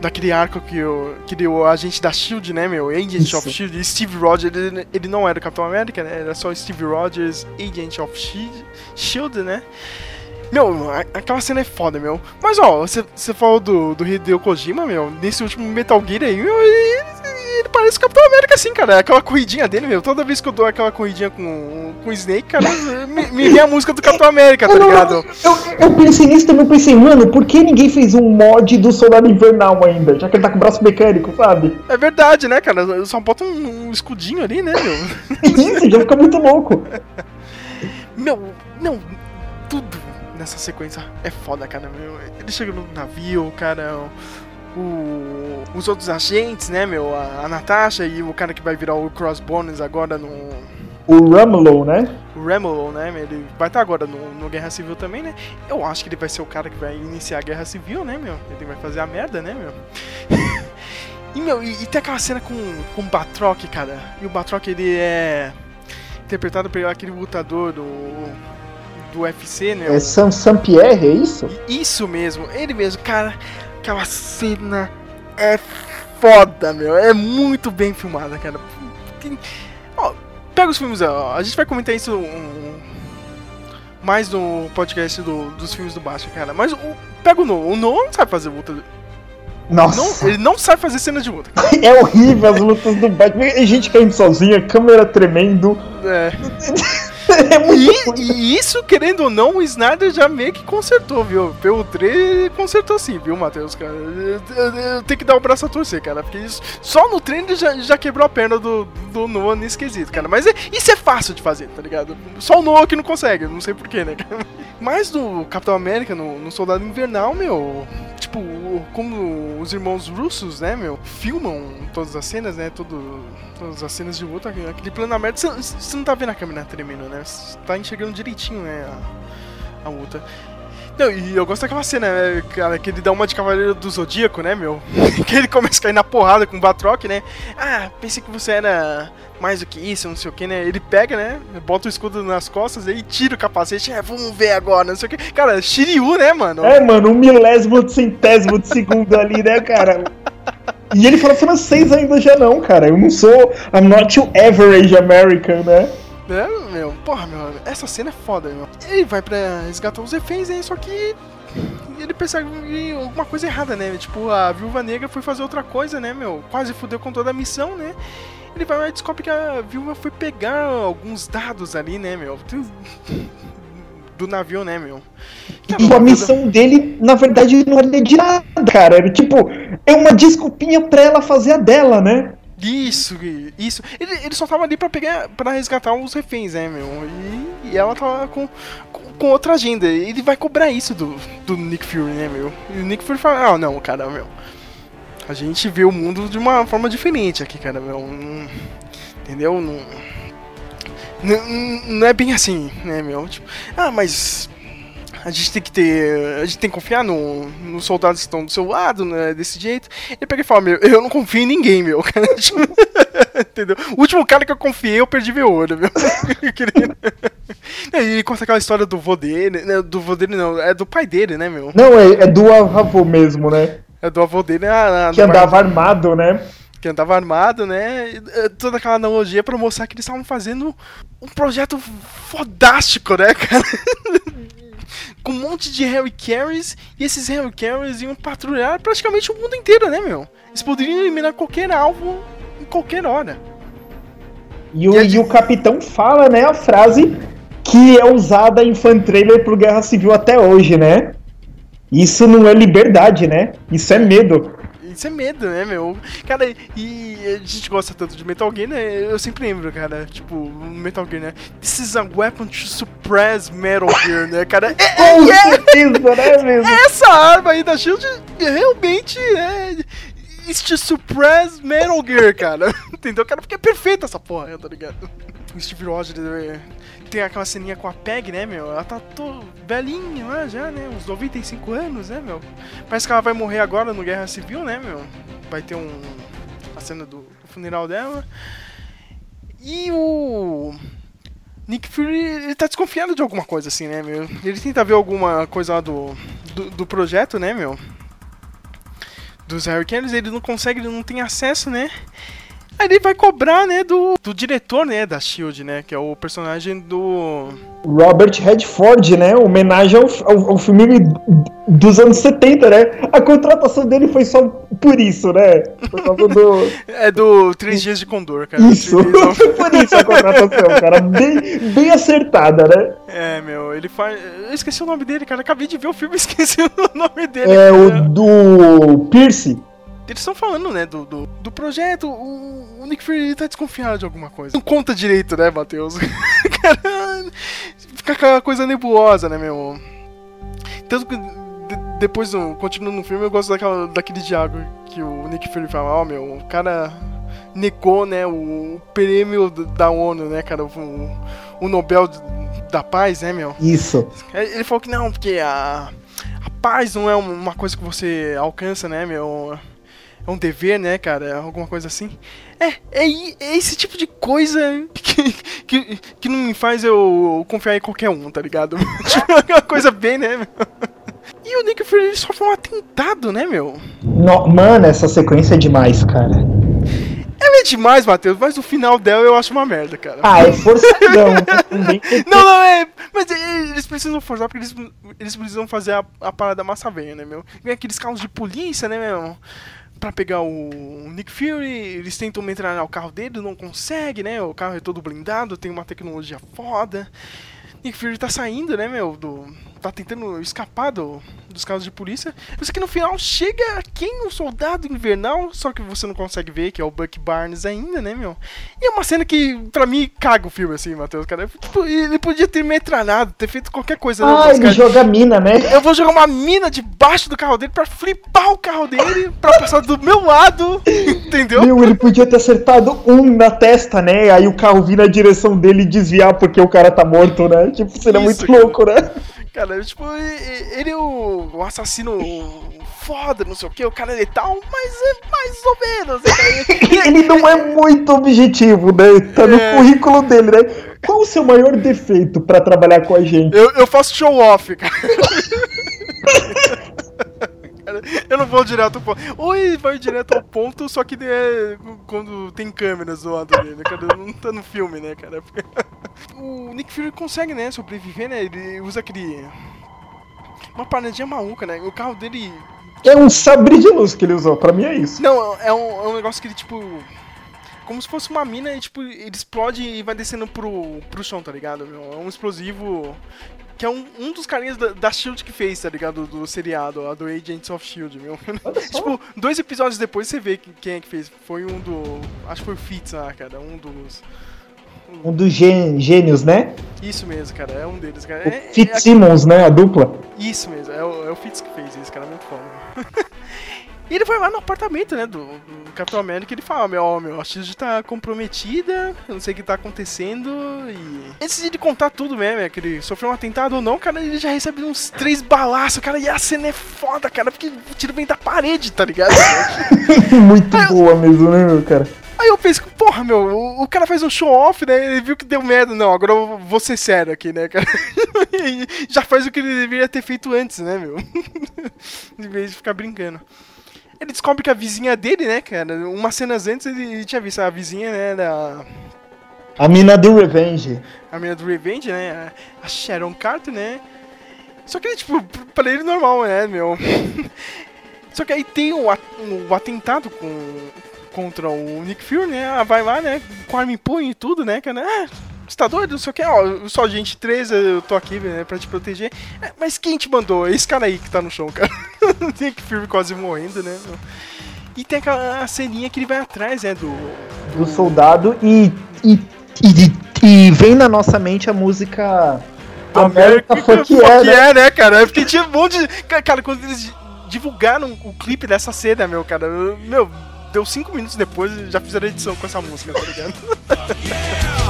daquele arco que o, que deu o agente da SHIELD, né, meu, Agent Isso. of SHIELD, Steve Rogers, ele, ele não era o Capitão América, né, era só Steve Rogers, Agent of SHIELD, SHIELD né. Meu, aquela cena é foda, meu. Mas, ó, você você falou do, do Hideo Kojima, meu, nesse último Metal Gear aí, meu, ele, ele parece o Capitão América, assim, cara. Aquela corridinha dele, meu, toda vez que eu dou aquela corridinha com, com o Snake, cara, me, me vem a música do Capitão América, tá Eu, não- ligado? eu, eu pensei nisso também, eu pensei, mano, por que ninguém fez um mod do Soldado Invernal ainda? Já que ele tá com o braço mecânico, sabe? É verdade, né, cara? Só bota um, um escudinho ali, né, meu? Isso, já fica muito louco. Meu, não, tudo nessa sequência é foda, cara, meu. Ele chega no navio, cara, o, os outros agentes, né, meu? A, a Natasha e o cara que vai virar o Crossbones agora no O Rumlow, né? o Remolo, né? Ele vai estar agora no, no Guerra Civil também, né? Eu acho que ele vai ser o cara que vai iniciar a Guerra Civil, né, meu? Ele vai fazer a merda, né, meu? e, meu, e, e tem aquela cena com, com o Batroc, cara. E o Batroc, ele é interpretado por aquele lutador do, do UFC, né? É Sam, Sam Pierre, é isso? Isso mesmo, ele mesmo, cara. Aquela cena é foda, meu. É muito bem filmada, cara. Tem- Ó, pega os filmes, ó. A gente vai comentar isso um- mais no podcast do- dos filmes do Batman, cara. Mas o, pega o Nolan. O Nolan não sabe fazer luta. Nossa. Não, ele não sabe fazer cena de luta. É horrível as lutas do Batman. Gente caindo sozinha, câmera tremendo. É. É muito E, e isso, querendo ou não, o Snyder já meio que consertou, viu? Pelo 3 consertou sim, viu, Matheus, cara? Eu, eu- eu tenho que dar o braço a torcer, cara. Porque isso, só no treino ele já, já quebrou a perna do, do Noah nesse quesito, cara. Mas é- isso é fácil de fazer, tá ligado? Só o Noah que não consegue, não sei porquê, né, cara? Mas do Capitão América, no, no Soldado Invernal, meu. Tipo, como os irmãos russos, né, meu, filmam todas as cenas, né? Todo, todas as cenas de luta, aquele plano aberto, você não tá vendo a câmera tremendo, né? Tá enxergando direitinho, né, a, a luta. Não, e eu gosto daquela cena, né, cara, que ele dá uma de Cavaleiro do Zodíaco, né, meu? que ele começa a cair na porrada com o Batroc, né? Ah, pensei que você era mais do que isso, não sei o que, né? Ele pega, né? Bota o escudo nas costas e tira o capacete. É, vamos ver agora, não sei o que. Cara, Shiryu, né, mano? É, mano, um milésimo de centésimo de segundo ali, né, cara? E ele fala francês ainda já não, cara. Eu não sou. I'm not your average American, né? É, meu, porra, meu, essa cena é foda, meu. Ele vai pra resgatar os reféns, né? Só que ele percebe alguma coisa errada, né? Tipo, a viúva negra foi fazer outra coisa, né, meu? Quase fudeu com toda a missão, né? Ele vai lá e descobre que a viúva foi pegar alguns dados ali, né, meu? Do navio, né, meu? Que E a missão dele, na verdade, não era de nada, cara. Era tipo, é uma desculpinha pra ela fazer a dela, né? Isso, isso. Ele, ele só tava ali pra pegar, para resgatar os reféns, né, meu? E, e ela tava com, com, com outra agenda. Ele vai cobrar isso do, do Nick Fury, né, meu? E o Nick Fury fala, ah, não, cara, meu. a gente vê o mundo de uma forma diferente aqui, cara. Meu, Não- entendeu? Não, não, não é bem assim, né, meu? Tipo, ah, mas a gente tem que ter. A gente tem que confiar no, nos soldados que estão do seu lado, né? Desse jeito. Ele pega e fala, meu, eu não confio em ninguém, meu. cara. Tipo, Entendeu? O último cara que eu confiei, eu perdi meu olho, meu. E ele conta aquela história do vô dele, né? Do vô dele não, é do pai dele, né, meu? Não, é, é do avô mesmo, né? É do avô dele, ah, Que andava armado, né? que andava armado, né? Eh, Toda aquela analogia pra mostrar que eles estavam fazendo um projeto fodástico, né, cara? Com um monte de Harry Carries, e esses Harry Carries iam patrulhar praticamente o mundo inteiro, né, meu? Eles poderiam eliminar qualquer alvo em qualquer hora. E o, e o capitão fala, né, a frase que é usada em fan trailer pro Guerra Civil até hoje, né? Isso não é liberdade, né? Isso é medo. Isso é medo, né, meu? Cara, e a gente gosta tanto de Metal Gear, né? Eu sempre lembro, cara, tipo, Metal Gear, né? This is a weapon to suppress Metal Gear, né, cara? É, é, é- né, mesmo? essa arma aí da Shield realmente é. To suppress Metal Gear, cara. Entendeu, cara? Porque é perfeita essa porra, tá ligado? Steve Rogers é, tem aquela ceninha com a Peg, né, meu? Ela tá tô velhinha lá já, né? Uns 95 anos, né, meu? Parece que ela vai morrer agora no Guerra Civil, né, meu? Vai ter um. a cena do, do funeral dela. E o. Nick Fury, ele tá desconfiado de alguma coisa, assim, né, meu? Ele tenta ver alguma coisa lá do, do, do projeto, né, meu? Dos Harry Cannons, ele não consegue, ele não tem acesso, né? Aí ele vai cobrar, né, do, do diretor, né, da SHIELD, né? Que é o personagem do... Robert Redford, né? Homenagem ao, ao, ao filme dos anos 70, né? A contratação dele foi só por isso, né? Por causa do. É do Três Dias de Condor, cara. Isso, foi por isso a contratação, cara. Bem, bem acertada, né? É, meu, ele faz... Eu esqueci o nome dele, cara. Acabei de ver o filme e esqueci o nome dele. É cara. o do Pierce. Eles estão falando, né, do, do, do projeto. O, o Nick Fury tá desconfiado de alguma coisa. Não conta direito, né, Matheus? Cara, fica aquela coisa nebulosa, né, meu? Tanto que de- depois, continuando no filme, eu gosto daquela, daquele diálogo que o Nick Fury fala: Ó, meu, o cara negou, né, o prêmio da ONU, né, cara, o, o Nobel da Paz, né, meu? Isso. Ele falou que não, porque a, a paz não é um- uma coisa que você alcança, né, meu? É um dever, né, cara? Alguma coisa assim. É, é, é esse tipo de coisa que, que, que não me faz eu confiar em qualquer um, tá ligado? tipo, é uma coisa bem, né, meu? E o Nick Fury ele sofre um atentado, né, meu? No- mano, essa sequência é demais, cara. Ela é demais, Matheus, mas o final dela eu acho uma merda, cara. Ah, é forçadão. né? Não, não, é. Mas eles precisam forçar porque eles, eles precisam fazer a, a parada massa velha, né, meu? Vem aqueles carros de polícia, né, meu? Pra pegar o Nick Fury, eles tentam entrar no carro dele, não consegue, né? O carro é todo blindado, tem uma tecnologia foda. Nick Fury tá saindo, né, meu? Do, tá tentando escapar do, dos carros de polícia. Mas que no final chega quem? O soldado invernal, só que você não consegue ver, que é o Buck Barnes ainda, né, meu? E é uma cena que, pra mim, caga o filme, assim, Matheus, cara. Tipo, ele podia ter metralhado, ter feito qualquer coisa, né? Ah, ele joga mina, né? eu vou jogar uma mina debaixo do carro dele pra flipar o carro dele, pra passar do meu lado, entendeu? Meu, ele podia ter acertado um na testa, né? Aí o carro vir na direção dele e desviar porque o cara tá morto, né? Tipo, seria Isso, muito cara. louco, né? Cara, tipo, ele é o, assassino foda, não sei o que, o cara é letal, mas é mais ou menos. cara? Ele não é muito objetivo, né? Tá no É. currículo dele, né? Qual o seu maior defeito pra trabalhar com a gente? Eu, eu faço show off, cara. Cara, Eu não vou direto ao ponto. Ou ele vai direto ao ponto, só que é quando tem câmeras do lado dele, né, cara? Não tá no filme, né, cara? O Nick Fury consegue, né, sobreviver, né? Ele usa aquele. Uma paradinha maluca, né? O carro dele. É um sabre de luz que ele usou, pra mim é isso. Não, é um, é um negócio que ele, tipo. Como se fosse uma mina e, tipo, ele explode e vai descendo pro, pro chão, tá ligado? É um explosivo. Que é um, um dos carinhas da, da Shield que fez, tá ligado? Do seriado, lá do Agents of Shield, meu. tipo, dois episódios depois você vê que- quem é que fez. Foi um do. Acho que foi o Fitz lá, cara. Um dos. Um dos gê- gênios, né? Isso mesmo, cara. É um deles, cara. É, é Fitzsimmons, né? A dupla. Isso mesmo, é o, é o Fitz que fez isso, cara, muito foda. E ele vai lá no apartamento, né, do, do Capitão América e ele fala, meu, ó, meu, a Shield tá comprometida, eu não sei o que tá acontecendo e... Antes de contar tudo mesmo, é que ele sofreu um atentado ou não, cara, ele já recebe uns três balaços, cara, e a cena é foda, cara, porque o tiro vem da parede, tá ligado? Muito boa mesmo, né, meu cara? Aí eu penso, porra, meu, o, o cara faz um show off, né? Ele viu que deu merda. Não, agora eu vou ser sério aqui, né, cara? Já faz o que ele deveria ter feito antes, né, meu? em vez de ficar brincando. Ele descobre que a vizinha dele, né, cara, umas cenas antes ele, tinha visto a vizinha, né, era A mina do Revenge. a menina do Revenge, né, a Sharon Carter, né. Só que, tipo, pra ele normal, né, meu. Só que aí tem o, o atentado com, contra o Nick Fury, né? Ela vai lá, né? Com arma em punho e tudo, né, cara? Ah, você tá doido? Não sei o que, ó, eu sou agente 3, eu tô aqui, né, pra te proteger. É, Mas quem te mandou? Esse cara aí que tá no chão, cara. Nick Fury quase morrendo, né? E tem aquela ceninha que ele vai atrás, né, do... do soldado e, e, e, e vem na nossa mente a música Fuck Yeah, Fuck né? yeah, né, cara? É porque tinha um monte de... ca- Cara, quando eles divulgaram o clipe dessa cena, meu, cara, eu- meu, deu cinco minutos depois e já fizeram a edição com essa música, tá ligado?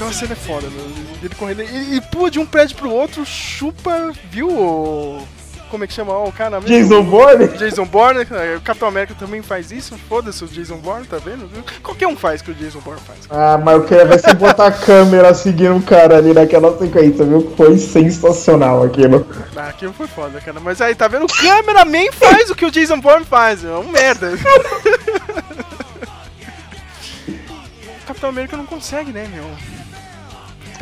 aquela cena é foda, meu. Ele correndo. E, pula de um prédio pro outro, chupa, viu? o- Como é que chama o cara mesmo? Jason Bourne? Jason Bourne, né? o Capitão América também faz isso. Foda-se o Jason Bourne, tá vendo? Qualquer um faz o que o Jason Bourne faz. Ah, mas o que vai ser botar a câmera seguindo o cara ali naquela sequência, viu? Foi sensacional aquilo. Ah, aquilo foi foda, cara. Mas aí, tá vendo? O cameraman faz o que o Jason Bourne faz. É um merda. Capitão América não consegue, né, meu?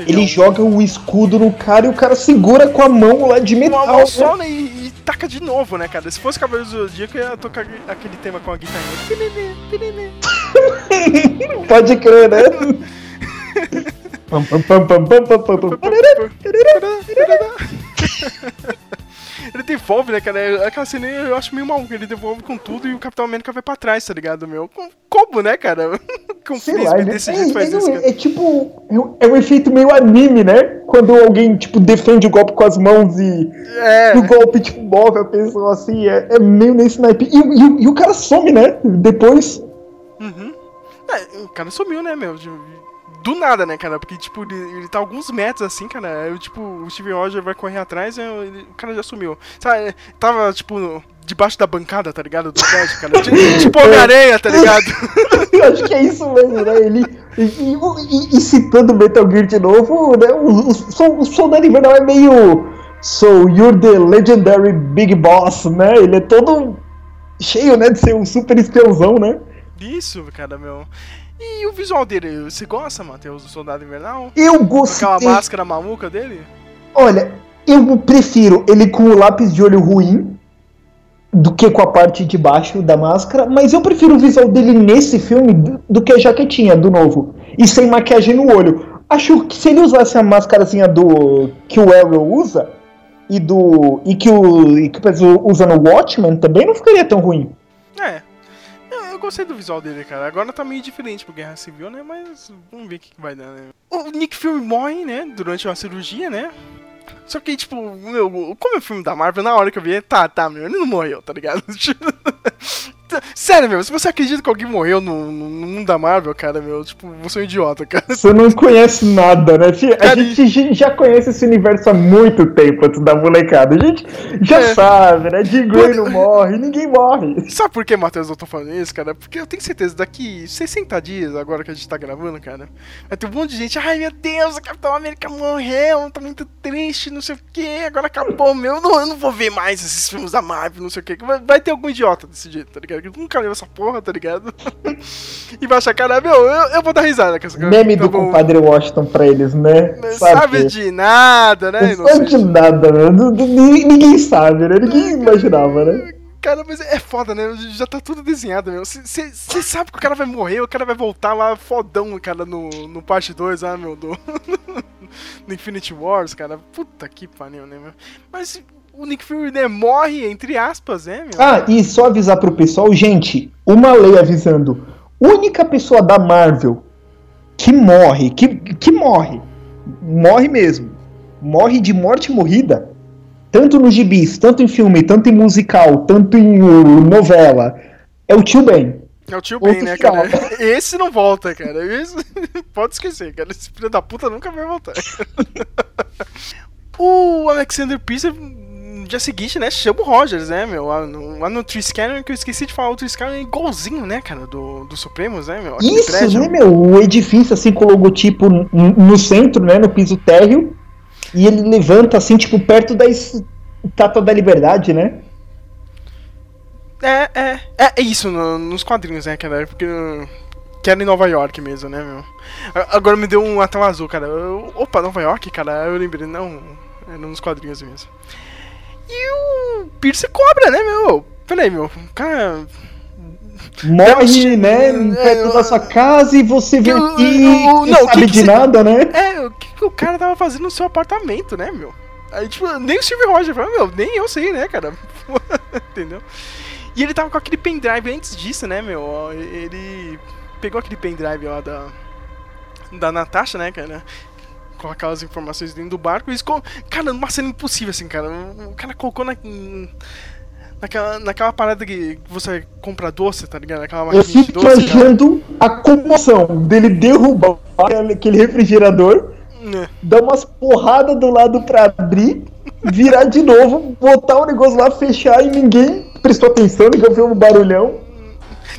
Ele um- joga o escudo no cara e o cara segura com a mão lá de metal. uma mão né? só, né? E, e taca de novo, né, cara? Se fosse Cavaleiro do Zodíaco, eu ia tocar aquele tema com a guitarrinha. Pode crer, né? Pam, pam, pam, pam, pam, pam, pam, pam. Ele devolve, né, cara? Aquela cena eu acho meio maluco. Ele devolve com tudo e o Capitão América vai pra trás, tá ligado, meu? Com- Como, né, cara? Com Sei lá, ele, desse é, jeito faz é, isso, cara. é tipo. é um- É um efeito meio anime, né? Quando alguém, tipo, defende o golpe com as mãos e, É. o golpe, tipo, move a pessoa assim. É, é meio nesse naipe. E, o- e e o cara some, né? Depois. É, o cara sumiu, né, meu? Do nada, né, cara? Porque, tipo, ele, ele tá alguns metros assim, cara. Aí, tipo, o Steven Roger vai correr atrás e ele- o cara já sumiu. Sabe, tava, tipo, debaixo da bancada, tá ligado? Do prédio, cara. Ti- Tipo Homem-Aranha, tá ligado? Eu acho que é isso mesmo, né? Ele. E, e- e- e citando Metal Gear de novo, né? O, o, sol- o Soldado Invernal é meio. So, you're the legendary Big Boss, né? Ele é todo cheio, né? De ser um super espiãozão, né? Isso, cara, meu. E o visual dele, você gosta, Matheus, do Soldado Invernal? Eu gostei. Aquela máscara maluca dele? Olha, eu prefiro ele com o lápis de olho ruim do que com a parte de baixo da máscara, mas eu prefiro o visual dele nesse filme do, do que a jaquetinha do novo. E sem maquiagem no olho. Acho que se ele usasse a máscarazinha do que o Arrow usa e do e que o e que o pessoal usa no Watchmen também não ficaria tão ruim. É. Eu, gostei do visual dele, cara. Agora tá meio diferente pro Guerra Civil, né? Mas vamos ver o que, que vai dar, né? O Nick Fury morre, né? Durante uma cirurgia, né? Só que, tipo, meu, como é o filme da Marvel, na hora que eu vi, tá, tá, meu, ele não morreu, tá ligado? Sério, meu, se você acredita que alguém morreu no, no, no mundo da Marvel, cara, meu, tipo, você é um idiota, cara. Você não conhece nada, né? A Cara, gente já conhece esse universo há muito tempo antes da molecada. A gente já É. sabe, né? Grey não morre, ninguém morre. Sabe por que, Matheus, eu tô falando isso, cara? Porque eu tenho certeza, daqui 60 dias, agora que a gente tá gravando, cara, vai ter um monte de gente, ai meu Deus, a Capitão América morreu, tá muito triste, não sei o que, agora acabou, meu, eu não, eu não vou ver mais esses filmes da Marvel, não sei o que. Vai, vai ter algum idiota desse jeito, tá ligado? Que nunca leu essa porra, tá ligado? e vai achar, cara, meu, eu, eu vou dar risada com essa Meme tá do bom. compadre Washington pra eles, né? Não sabe de nada, né? Não sabe de nada, né? Ninguém sabe, né? Ninguém imaginava, né? Cara, mas é foda, né? Já tá tudo desenhado, meu. Você sabe que o cara vai morrer, o cara vai voltar lá fodão, cara, no, no parte 2, ah, meu, do. no Infinity Wars, cara. Puta que pariu, né, meu? Mas o Nick Fury, né, morre, entre aspas, né, meu? Ah, e só avisar pro pessoal, gente, uma lei avisando. única pessoa da Marvel que morre, que, que morre, morre mesmo, morre de morte morrida, tanto nos gibis, tanto em filme, tanto em musical, tanto em uh, novela, é o tio Ben. É o tio Ben, né, cara? Esse não volta, cara. Esse... Pode esquecer, cara. Esse filho da puta nunca vai voltar. o Alexander Pierce, no dia seguinte, né, chama o Rogers, né, meu? Lá no, lá no Triscanner, que eu esqueci de falar, o Triscanner é igualzinho, né, cara, do, do Supremos, né, meu? Aquele Isso, prédio. né, meu? O edifício, assim, com o logotipo no centro, né, no piso térreo, e ele levanta, assim, tipo, perto da Estátua da Liberdade, né? É, é, é, é isso no- nos quadrinhos, né, cara? Porque. Que era em Nova York mesmo, né, meu? Agora me deu um tela azul, cara. Eu- opa, Nova York, cara? Eu lembrei, não. Era nos quadrinhos mesmo. E o Pierce cobra, né, meu? Peraí, meu. Cara. Morre, né, perto da sua casa e você vê É, o- que o- não sabe de você- nada, né? É, o que, o cara tava fazendo no seu apartamento, né, meu? Aí, tipo, nem o Steve Rogers falou, meu, nem eu sei, né, cara? Entendeu? E ele tava com aquele pendrive antes disso, né, meu? Ele pegou aquele pendrive lá da. Da Natasha, né, cara? Com aquelas informações dentro do barco. E co- Cara, numa cena impossível, assim, cara. O cara colocou na. Naquela, naquela parada que você compra doce, tá ligado? Aquela Eu maquininha de fico imaginando a comoção dele derrubar aquele refrigerador, Né. dar umas porradas do lado pra abrir, virar de novo, botar o negócio lá, fechar e ninguém prestou atenção, ninguém ouviu um barulhão.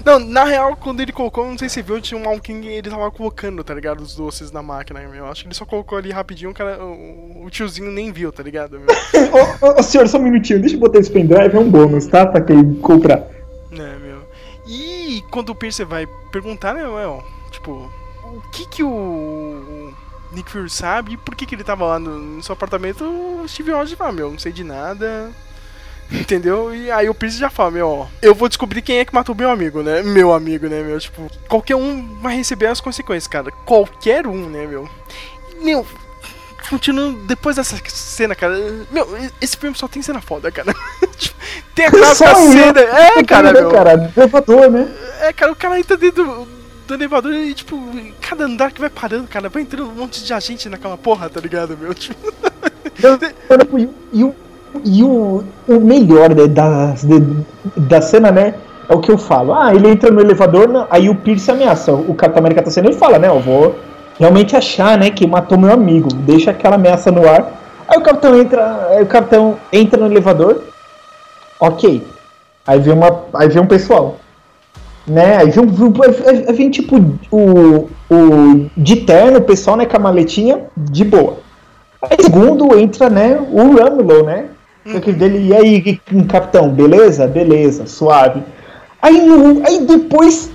Não, na real, quando ele colocou, não sei se você viu, tinha um e ele tava colocando, tá ligado? Os doces na máquina, meu. Acho que ele só colocou ali rapidinho, o, cara, o, o tiozinho nem viu, tá ligado, ô, ô, ô, senhor, só um minutinho, deixa eu botar esse pendrive, é um bônus, tá? Pra quem comprar. né, meu. E quando o Pierce vai perguntar, né, meu, tipo, o que que o Nick Fury sabe e por que que ele tava lá no, no seu apartamento, o Steve Rogers fala, meu, não sei de nada. Entendeu? E aí o Pierce já fala, meu, ó, eu vou descobrir quem é que matou meu amigo, né? Meu amigo, né, meu? Tipo, qualquer um vai receber as consequências, cara. Qualquer um, né, meu? Meu, continuando, depois dessa cena, cara, meu, esse filme só tem cena foda, cara. Tipo, tem a clássica Só ele, cena. É, cara, né, meu. cara, elevador, né? É, cara, o cara entra dentro do, do elevador e, tipo, cada andar que vai parando, cara, vai entrando um monte de agente naquela porra, tá ligado, meu? Tipo, E o, e o, o melhor da, de- da cena, né? É o que eu falo. Ah, ele entra no elevador, aí o Pierce ameaça. O Capitão América tá sendo e fala, né? Eu vou realmente achar, né, que matou meu amigo. Deixa aquela ameaça no ar. Aí o capitão entra. O capitão entra no elevador. Ok. Aí vem uma. Aí vem um pessoal. Né? Aí vem, vem tipo o, o de terno, o pessoal, né, com a maletinha, de boa. Aí segundo entra, né, o Ramlo, né? Aquele dele, e aí, capitão, beleza? Beleza, suave. Aí, no- aí depois,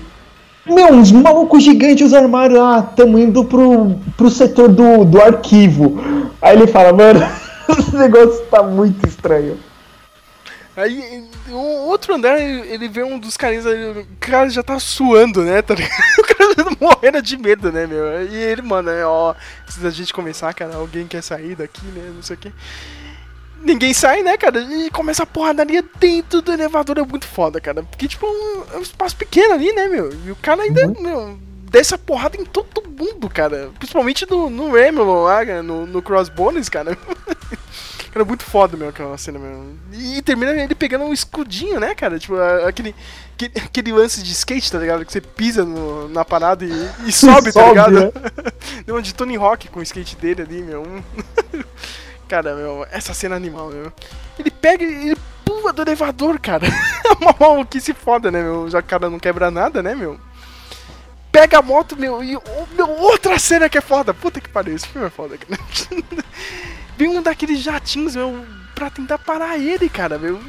meu, uns malucos gigantes armaram, ah, tamo indo pro, pro setor do, do arquivo. Aí ele fala, mano, esse negócio tá muito estranho. aí o outro andar, ele vê um dos carinhas ali, o cara já tá suando, né, tá? O cara já morrendo de medo, né, meu? E ele, mano, é, ó, antes da gente começar, cara, alguém quer sair daqui, né, não sei o quê. Ninguém sai, né, cara? E começa a porradaria dentro do elevador, é muito foda, cara. Porque, tipo, é um, é espaço pequeno ali, né, meu? E o cara ainda, meu, desce a porrada em todo mundo, cara. Principalmente no, no Ramble lá, cara, no, no Crossbones, cara. Cara, muito foda, meu, aquela cena, meu. E termina ele pegando um escudinho, né, cara? Tipo, aquele, aquele, lance de skate, tá ligado? Que você pisa no- na parada e, e sobe, tá Sobe, ligado? né? Deu uma de Tony Hawk com o skate dele ali, meu. Cara, meu, essa cena animal, meu. Ele pega e ele pula do elevador, cara. É uma maluquice foda, né, meu? Já que o cara não quebra nada, né, meu? Pega a moto, meu, e meu, outra cena que é foda. Puta que pariu, esse filme é foda, cara. Vem um daqueles jatinhos, meu, pra tentar parar ele, cara, meu.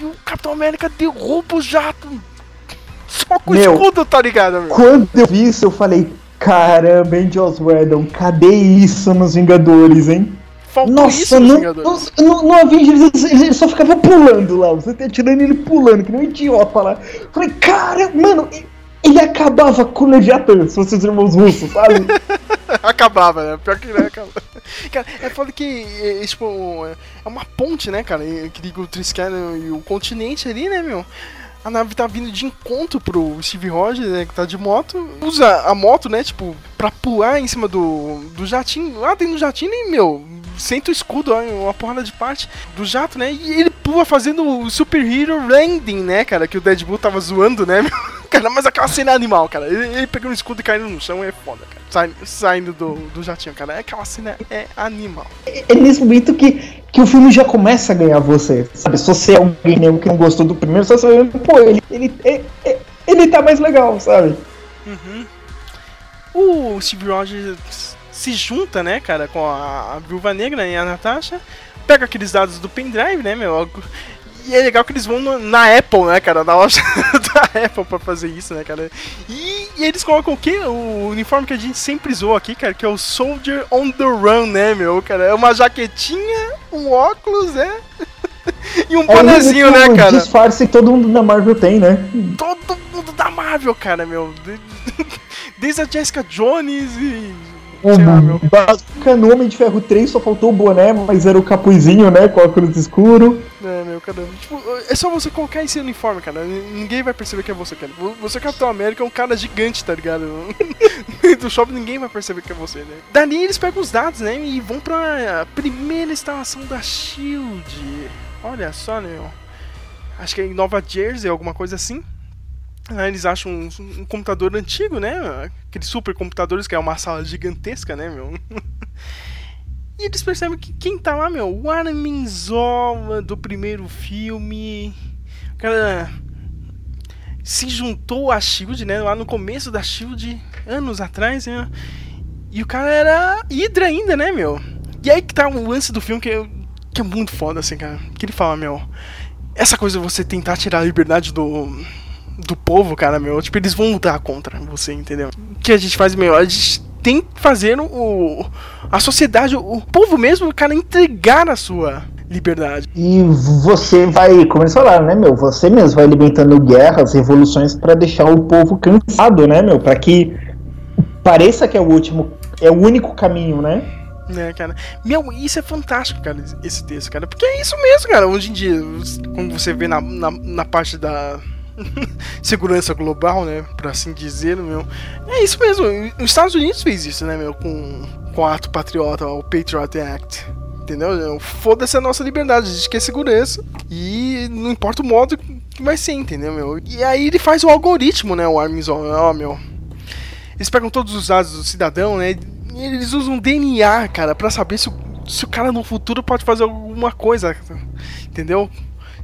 E o Capitão América derruba o jato. Só com Meu, escudo, tá ligado, meu? Quando eu vi isso, eu falei, caramba, hein, Joss Whedon, cadê isso nos Vingadores, hein? Faltou Nossa, isso nos no, Vingadores. no, no, Avengers ele, ele só ficava pulando lá, você tá atirando ele pulando, que nem um idiota lá. Eu Falei, cara, mano, ele- acabava com o Leviathan, se vocês irmãos russos, sabe? Acabava, né? Pior que ele acaba. Cara, é foda que, é, é, tipo, é uma ponte, né, cara? Que liga o Triskelion e o continente ali, né, meu? a nave tá vindo de encontro pro Steve Rogers, né, que tá de moto, usa a moto, né, tipo, pra pular em cima do, do jatinho. Ah, tem no jatinho e, meu, senta o escudo, ó, uma porrada de parte do jato, né, e ele pula fazendo o Super Hero Landing, né, cara, que o Deadpool tava zoando, né, cara, mas aquela cena é animal, cara. Ele, ele pegando o escudo e caindo no chão é foda, cara. Sai, saindo do, do jatinho, cara. Aquela cena é animal. É nesse momento que, que o filme já começa a ganhar você, sabe? Se você é alguém mesmo que não gostou do primeiro, você vai pô, ele, ele, ele, ele tá mais legal, sabe? Uhum. O Steve Rogers se junta, né, cara, com a, a Viúva Negra e a Natasha, pega aqueles dados do pendrive, né, meu, e é legal que eles vão no, na Apple, né, cara? Na loja da Apple pra fazer isso, né, cara? E, e, eles colocam o quê? O uniforme que a gente sempre zoou aqui, cara, que é o Soldier on the Run, né, meu, cara? É uma jaquetinha, um óculos, né? e um é bonezinho, né, cara? disfarce que todo mundo da Marvel tem, né? Todo mundo da Marvel, cara, meu. Desde a Jessica Jones e Uhum. Bazooka no Homem de Ferro 3 só faltou o boné, mas era o capuzinho, né? Com óculos escuro. É, meu, caramba. Tipo, é só você colocar esse uniforme, cara. Ninguém vai perceber que é você, cara. Você, Capitão América, é um cara gigante, tá ligado? do shopping ninguém vai perceber que é você, né? Dali eles pegam os dados, né? E vão pra primeira instalação da Shield. Olha só, né? Acho que é em Nova Jersey, alguma coisa assim. Aí eles acham um, um, computador antigo, né? Aqueles supercomputadores que é uma sala gigantesca, né, meu? e eles percebem que quem tá lá, meu? O Armin Zola do primeiro filme. O cara se juntou a Shield, né? Lá no começo da Shield, anos atrás, né? E o cara era Hydra ainda, né, meu? E aí que tá o lance do filme que é, que é muito foda, assim, cara. Que ele fala, meu. Essa coisa de você tentar tirar a liberdade do do povo, cara, meu, tipo, eles vão lutar contra você, entendeu? O que a gente faz, meu, a gente tem que fazer o, a sociedade, o povo mesmo, cara, entregar a sua liberdade. E você vai, como eles falaram, né, meu, você mesmo vai alimentando guerras, revoluções para deixar o povo cansado, né, meu, para que pareça que é o último, é o único caminho, né? né, cara? Meu, isso é fantástico, cara, esse texto, cara. Porque é isso mesmo, cara. Hoje em dia, quando você vê na, na, na parte da, segurança global, né? Pra assim dizer, meu. É isso mesmo. Os Estados Unidos fez isso, né, meu? Com, com o ato patriota, o Patriot Act. Entendeu? Foda-se a nossa liberdade, a gente quer segurança. E não importa o modo que vai ser, entendeu, meu? E aí ele faz o algoritmo, né? O Armison, ó, meu. Eles pegam todos os dados do cidadão, né? E eles usam DNA, cara, para saber se o, se o cara no futuro pode fazer alguma coisa. Entendeu?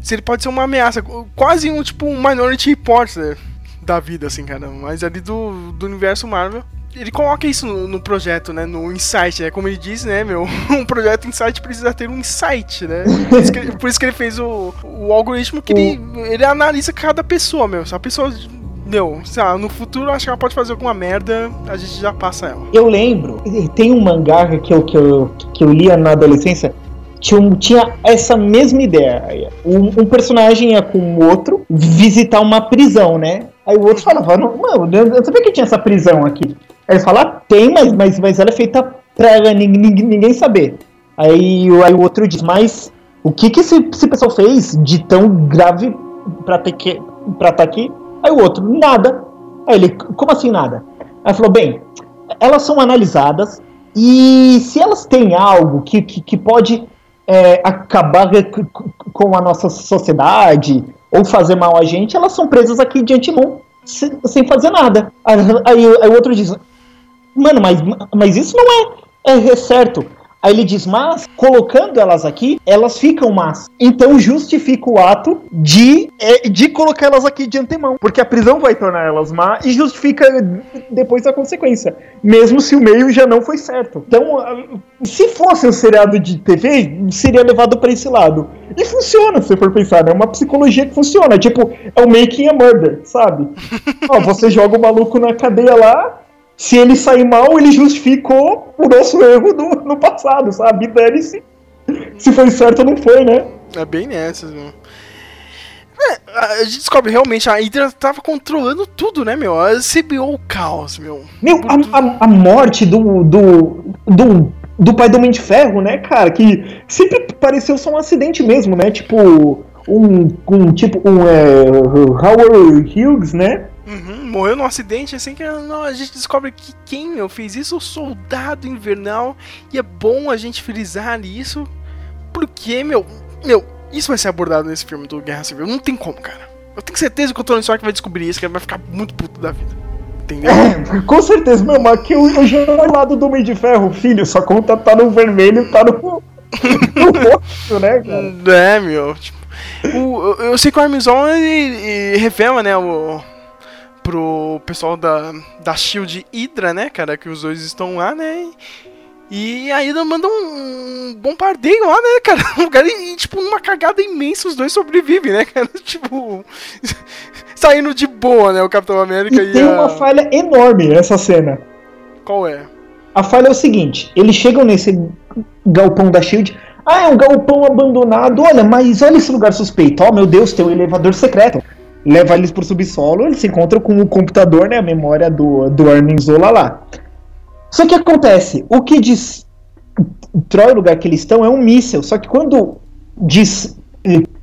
Se ele pode ser uma ameaça, quase um tipo um Minority Report né, da vida, assim, cara, mas ali do, do universo Marvel. Ele coloca isso no, no, projeto, né? No insight, né? Como ele diz, né, meu? Um projeto insight precisa ter um insight, né? Por isso que ele, por isso que ele fez o, o algoritmo que ele, ele analisa cada pessoa, meu. Se a pessoa meu, sei lá, no futuro acho que ela pode fazer alguma merda, a gente já passa ela. Eu lembro, tem um mangá que eu, que eu, que eu lia na adolescência tinha, tinha essa mesma ideia. Um, um, personagem ia com o outro visitar uma prisão, né? Aí o outro falava, mano, eu sabia que tinha essa prisão aqui. Aí ele fala, tem, mas, mas, mas ela é feita pra ninguém, ninguém saber. Aí, aí o outro diz, mas o que que esse, esse pessoal fez de tão grave pra ter que pra estar tá aqui? Aí o outro, nada. Aí ele, como assim nada? Aí falou, bem, elas são analisadas e se elas têm algo que, que, que pode é, acabar com a nossa sociedade ou fazer mal a gente, elas são presas aqui de antemão sem, sem fazer nada. Aí, aí, o outro diz: Mano, mas, mas isso não é, é, é certo. Aí ele diz, mas colocando elas aqui, elas ficam más. Então justifica o ato de, é, de colocar elas aqui de antemão. Porque a prisão vai tornar elas más e justifica depois a consequência. Mesmo se o meio já não foi certo. Então, se fosse um seriado de TV, seria levado para esse lado. E funciona, se for pensar, né? É uma psicologia que funciona. Tipo, é o making a murder, sabe? Ó, você joga o maluco na cadeia lá, se ele sair mal, ele justificou o nosso erro do, no passado, sabe? Dane-se. Se foi certo ou não foi, né? É bem nessas, meu. É, a gente descobre realmente, a Hydra tava controlando tudo, né, meu? Ela o caos, meu. Meu, a, a, a, morte do, do, do, do pai do Homem de Ferro, né, cara? Que sempre pareceu só um acidente mesmo, né? Tipo, um, um tipo, um é, Howard Hughes, né? Uhum, morreu num acidente assim que não, a gente descobre que quem meu, fez isso? O soldado invernal. E é bom a gente frisar isso. Porque, meu, meu, isso vai ser abordado nesse filme do Guerra Civil. Não tem como, cara. Eu tenho certeza que o Tony Stark vai descobrir isso, que ele vai ficar muito puto da vida. Entendeu? É, com certeza, meu, mas que eu, eu ao lado do Homem de Ferro, filho, sua conta tá no vermelho, tá no. no rosto, né, cara? É, meu. Tipo, o, eu sei que o Armizon ele, ele revela, né, o, pro pessoal da, da Shield Hydra, né, cara, que os dois estão lá, né? E a Hydra manda um bombardeio lá, né, cara? Um lugar e, tipo, numa cagada imensa, os dois sobrevivem, né, cara? Tipo, saindo de boa, né, o Capitão América E e, tem a... uma falha enorme nessa cena. Qual é? A falha é o seguinte: eles chegam nesse galpão da Shield. Ah, é um galpão abandonado. Olha, mas olha esse lugar suspeito. Oh, meu Deus, tem um elevador secreto. Leva eles pro subsolo, eles se encontram com o computador, né? A memória do, do Earning Zola lá. Só que acontece, o que destrói o lugar que eles estão é um míssil. Só que quando des-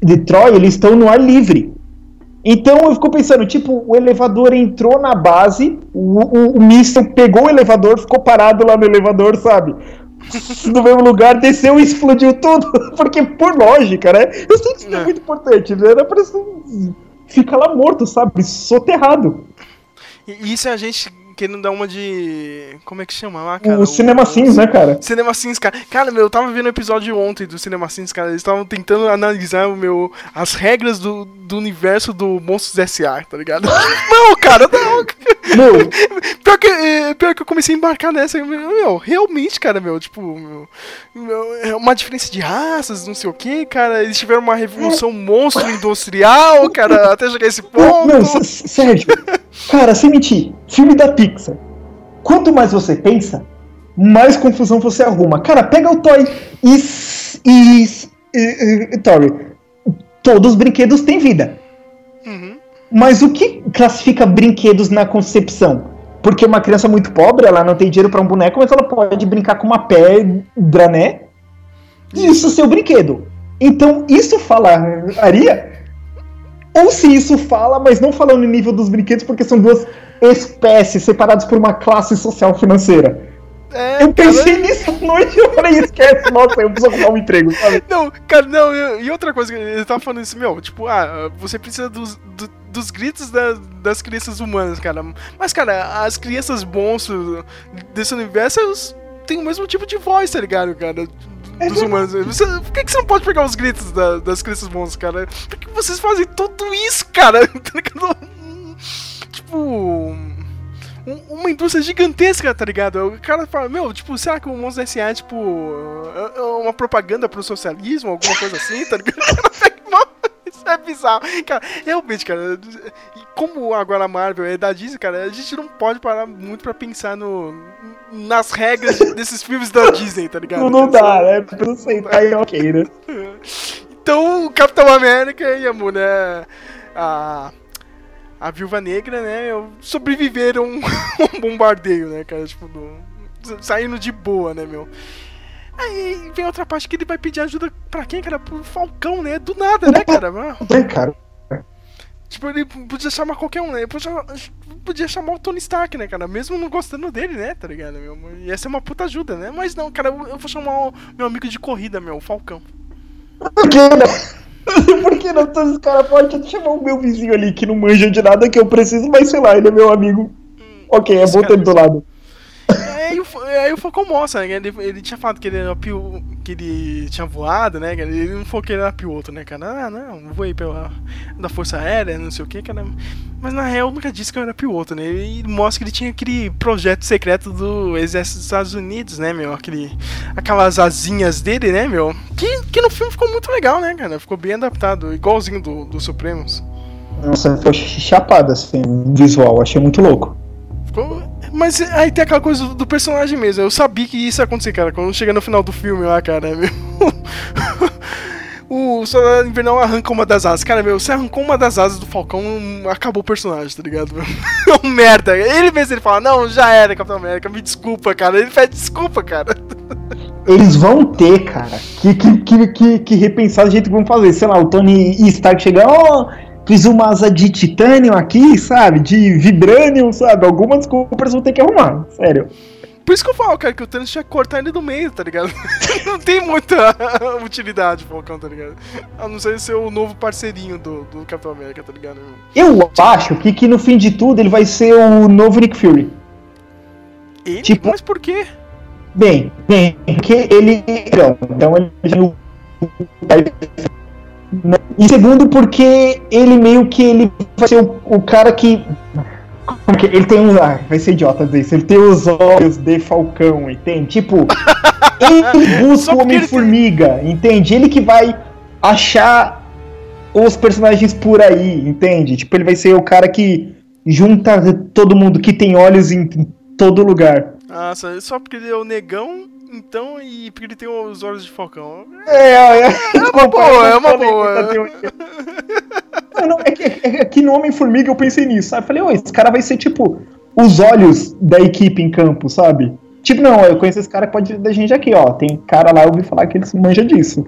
destrói, eles estão no ar livre. Então eu fico pensando, tipo, o elevador entrou na base, o, o, o míssil pegou o elevador, ficou parado lá no elevador, sabe? No mesmo lugar, desceu e explodiu tudo. Porque, por lógica, né? Eu sei que isso é, muito importante, né? Era pra ficar lá morto, sabe? Soterrado. E isso é a gente querendo dar uma de. Como é que chama lá, cara? O Cinema Sins, né, cara? Cinema Sins, cara. Cara, meu, eu tava vendo o episódio ontem do Cinema Sins, cara. Eles estavam tentando analisar o meu, as regras do, do universo do Monstros S.A., tá ligado? não, cara, não. Meu. pior, que, é, pior que eu comecei a embarcar nessa. Meu, realmente, cara, meu, tipo, meu, meu, é uma diferença de raças, não sei o que, cara. Eles tiveram uma revolução monstro industrial, cara, até chegar a esse ponto. Meu, Sérgio, cara, sem mentir, filme da Pixar. Quanto mais você pensa, mais confusão você arruma. Cara, pega o Toy e. e, e, e Tori. Todos os brinquedos têm vida. Mas o que classifica brinquedos na concepção? Porque uma criança muito pobre, ela não tem dinheiro para um boneco, mas ela pode brincar com uma pedra, né? E isso é seu brinquedo. Então, isso falaria ou se isso fala, mas não falando no nível dos brinquedos, porque são duas espécies separadas por uma classe social financeira. É, eu pensei cara... nisso à noite e eu falei, esquece, nossa, eu preciso arrumar um emprego, sabe? Não, cara, não, e outra coisa, ele tava falando isso, meu, tipo, ah, você precisa dos, do, dos gritos da, das crianças humanas, cara. Mas, cara, as crianças monstros desse universo têm o mesmo tipo de voz, tá ligado, cara? dos humanos. Você, por que, que você não pode pegar os gritos da, das crianças monstros, cara? Por que vocês fazem tudo isso, cara? tipo. Um, uma indústria gigantesca, tá ligado? O cara fala, meu, tipo, será que o Monstro S.A. é tipo. É uma propaganda pro socialismo, alguma coisa assim, tá ligado? Isso é bizarro. Cara, realmente, cara. Como agora a Marvel é da Disney, cara, a gente não pode parar muito pra pensar no, nas regras desses filmes da Disney, tá ligado? Não, não dá, né? Não sei, tá aí ok, né? Então, o Capitão América e a mulher. A, a Viúva Negra, né? Sobreviveram um bombardeio, né, cara? Tipo, do, saindo de boa, né, meu? Aí vem outra parte que ele vai pedir ajuda pra quem, cara? Pro Falcão, né? Do nada, né, cara? É, cara. Tipo, ele podia chamar qualquer um, né? Ele podia, podia chamar o Tony Stark, né, cara? Mesmo não gostando dele, né, tá ligado? Meu? Ia ser uma puta ajuda, né? Mas não, cara, eu, eu vou chamar o meu amigo de corrida, meu, o Falcão. Por que não? Por que não? Todos os caras podem chamar o meu vizinho ali que não manja de nada que eu preciso, mas sei lá, ele é meu amigo. Hum, ok, é bom ter ele do lado. Aí o, aí o Falcão mostra, né? Ele, ele tinha falado que ele era pio, que ele tinha voado, né? Ele não falou que ele era piloto, né, cara? Ah, não, voei pela da Força Aérea, não sei o que, cara. Mas na real nunca disse que eu era piloto, né? Ele mostra que ele tinha aquele projeto secreto do Exército dos Estados Unidos, né, meu? Aquele, aquelas asinhas dele, né, meu? Que, que no filme ficou muito legal, né, cara? Ficou bem adaptado, igualzinho do, do Supremos. Nossa, foi chapado assim, visual, achei muito louco. Mas aí tem aquela coisa do, personagem mesmo. Eu sabia que isso ia acontecer, cara. Quando chega no final do filme lá, cara, meu. o Soldado Invernal arranca uma das asas. Cara, meu, você arrancou uma das asas do Falcão, acabou o personagem, tá ligado? É um merda. Ele mesmo ele fala, não, já era, Capitão América, me desculpa, cara. Ele pede desculpa, cara. eles vão ter, cara, que, que, que, que, repensar o jeito que vão fazer. Sei lá, o Tony Stark chega, ó, fiz uma asa de titânio aqui, sabe? De vibranium, sabe? Algumas compras vão ter que arrumar, sério. Por isso que eu falo, cara, que o Thanos tinha que cortar ele do meio, tá ligado? não tem muita utilidade, Falcão, tá ligado? A não ser ser o novo parceirinho do, do Capitão América, tá ligado? Eu acho que, que no fim de tudo ele vai ser o novo Nick Fury. Ele? Tipo- Mas por quê? Bem, bem, porque ele. Não, então ele E segundo, porque ele meio que ele vai ser o, o cara que. Como que ele tem um. Ah, vai ser idiota dizer isso. Ele tem os olhos de Falcão, entende? Tipo, ele busca o porque ele Homem-Formiga, entende? Ele que vai achar os personagens por aí, entende? Tipo, ele vai ser o cara que junta todo mundo que tem olhos em todo lugar. Ah, só, só porque ele é o negão, então, e porque ele tem os olhos de Falcão. É, é, É uma boa, é uma boa. Não, não, é, que, é que no Homem-Formiga eu pensei nisso, sabe? Eu falei, ô, esse cara vai ser tipo os olhos da equipe em campo, sabe? Tipo, não, eu conheço esse cara que pode da gente aqui, ó. Tem cara lá, eu ouvi falar que ele se manja disso.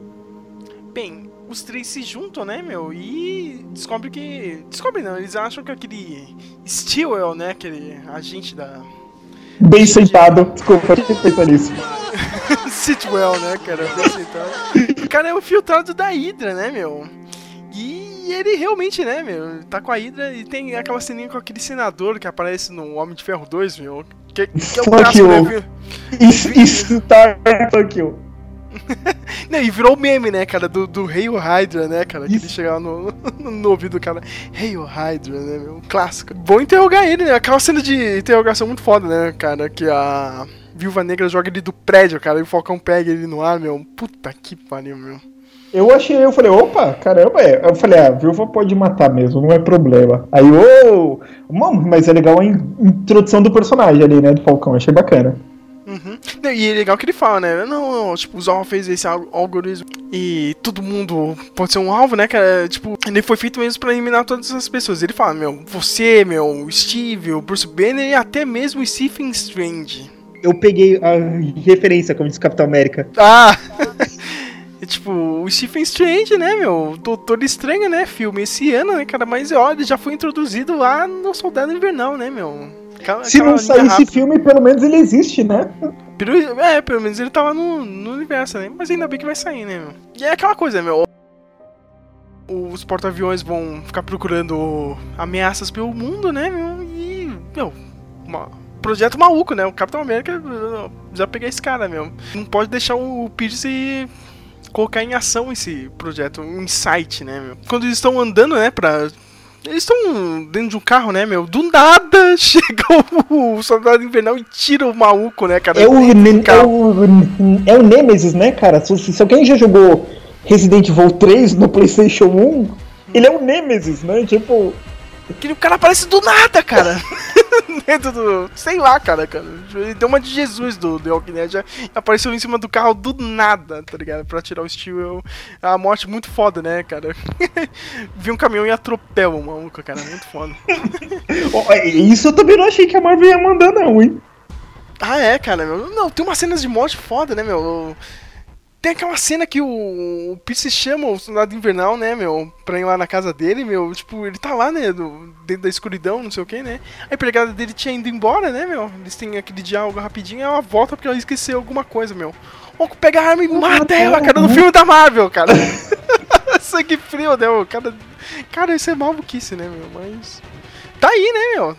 Bem, os três se juntam, né, meu? E descobre que. Descobre não, eles acham que aquele Stewell, né? Aquele agente da. Bem sentado. Desculpa, eu pensar nisso. Sitwell, né, cara? Bem sentado. O cara é o filtrado da Hydra, né, meu? E ele realmente, né, meu, tá com a Hydra e tem aquela ceninha com aquele senador que aparece no Homem de Ferro 2, meu. Que, que é o Fuck you. Isso, isso tá. Fuck you. Não, e virou meme, né, cara, do, do Rei o Hydra, né, cara? Que ele chegava no, no, no ouvido do cara, Rei o Hydra, né, meu? Clássico. Bom interrogar ele, né? Aquela cena de interrogação muito foda, né, cara? Que a Viúva Negra joga ele do prédio, cara, e o Falcão pega ele no ar, meu. Puta que pariu, meu. Eu achei, eu falei, opa, caramba, é. Eu falei, ah, a viúva pode matar mesmo, não é problema. Aí, ô, mano, mas é legal a in- introdução do personagem ali, né, do Falcão, achei bacana. Uhum. E é legal que ele fala, né? Não, não, tipo, o Zorro fez esse al- algoritmo e todo mundo pode ser um alvo, né, cara? Tipo, ele foi feito mesmo pra eliminar todas essas pessoas. Ele fala, meu, você, meu, Steve, o Bruce Banner e até mesmo o Stephen Strange. Eu peguei a referência, como disse Capitão América. Ah! E, tipo, o Stephen Strange, né, meu? Doutor Estranho, né? Filme esse ano, né, cara? Mas, ó, ele já foi introduzido lá no Soldado Invernal, né, meu? Aquela- Se aquela não sair esse filme, pelo menos ele existe, né? Pelo- É, pelo menos ele tava no, no universo, né? Mas ainda bem que vai sair, né, meu? E é aquela coisa, meu. Os porta-aviões vão ficar procurando ameaças pelo mundo, né, meu? E, meu, uma- projeto maluco, né? O Capitão América já peguei esse cara, meu. Não pode deixar o Pierce colocar em ação esse projeto, um insight, né, meu? Quando eles estão andando, né, pra. Eles estão dentro de um carro, né, meu? Do nada chega o, o soldado invernal e tira o maluco, né, cara? É o, é, o, é o Nemesis, né, cara? Se, se alguém já jogou Resident Evil 3 no PlayStation 1, ele é o Nemesis, né? Tipo, Aquele cara aparece do nada, cara. Dentro do. Sei lá, cara, cara. Ele deu uma de Jesus do The Walking Dead. Apareceu em cima do carro do nada, tá ligado? Pra tirar o Steel. É uma morte muito foda, né, cara? Vi um caminhão e atropela o maluco, cara. Muito foda. ó, isso eu também não achei que a Marvel ia mandar, não, hein? Ah, é, cara, meu. Não, tem umas cenas de morte foda, né, meu? Tem aquela cena que o, o Pierce chama o soldado invernal, né, meu, pra ir lá na casa dele, meu. Tipo, ele tá lá, né, do- dentro da escuridão, não sei o que, né. A empregada dele tinha ido embora, né, meu. Eles têm aquele diálogo rapidinho, ela volta porque ela esqueceu alguma coisa, meu. O Oco pega a arma e mata ela, cara, no filme da Marvel, cara. Sangue frio, né, meu. Cara, cara, isso é maluquice, né, meu, mas. Tá aí, né, meu?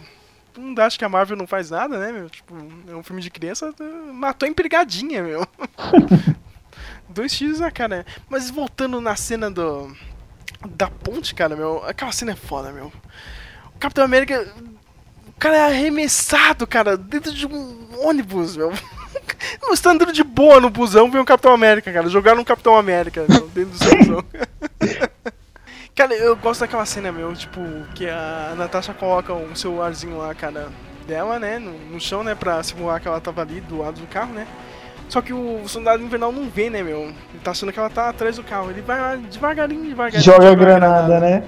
Não acho que a Marvel não faz nada, né, meu? Tipo, é um filme de criança, matou a empregadinha, meu. Dois tiros na cara. né? Mas voltando na cena do. Da ponte, cara, meu. Aquela cena é foda, meu. O Capitão América. O cara é arremessado, cara, dentro de um ônibus, meu. Não está andando de boa no busão, vem o Capitão América, cara. Jogaram um Capitão América meu, dentro do seu busão. Cara, eu gosto daquela cena, meu, tipo, que a Natasha coloca um celularzinho lá, cara, dela, né, no, no chão, né, pra simular que ela tava ali do lado do carro, né. Só que o soldado invernal não vê, né, meu? Ele tá achando que ela tá atrás do carro. Ele vai lá devagarinho, devagarinho. Joga a granada, né?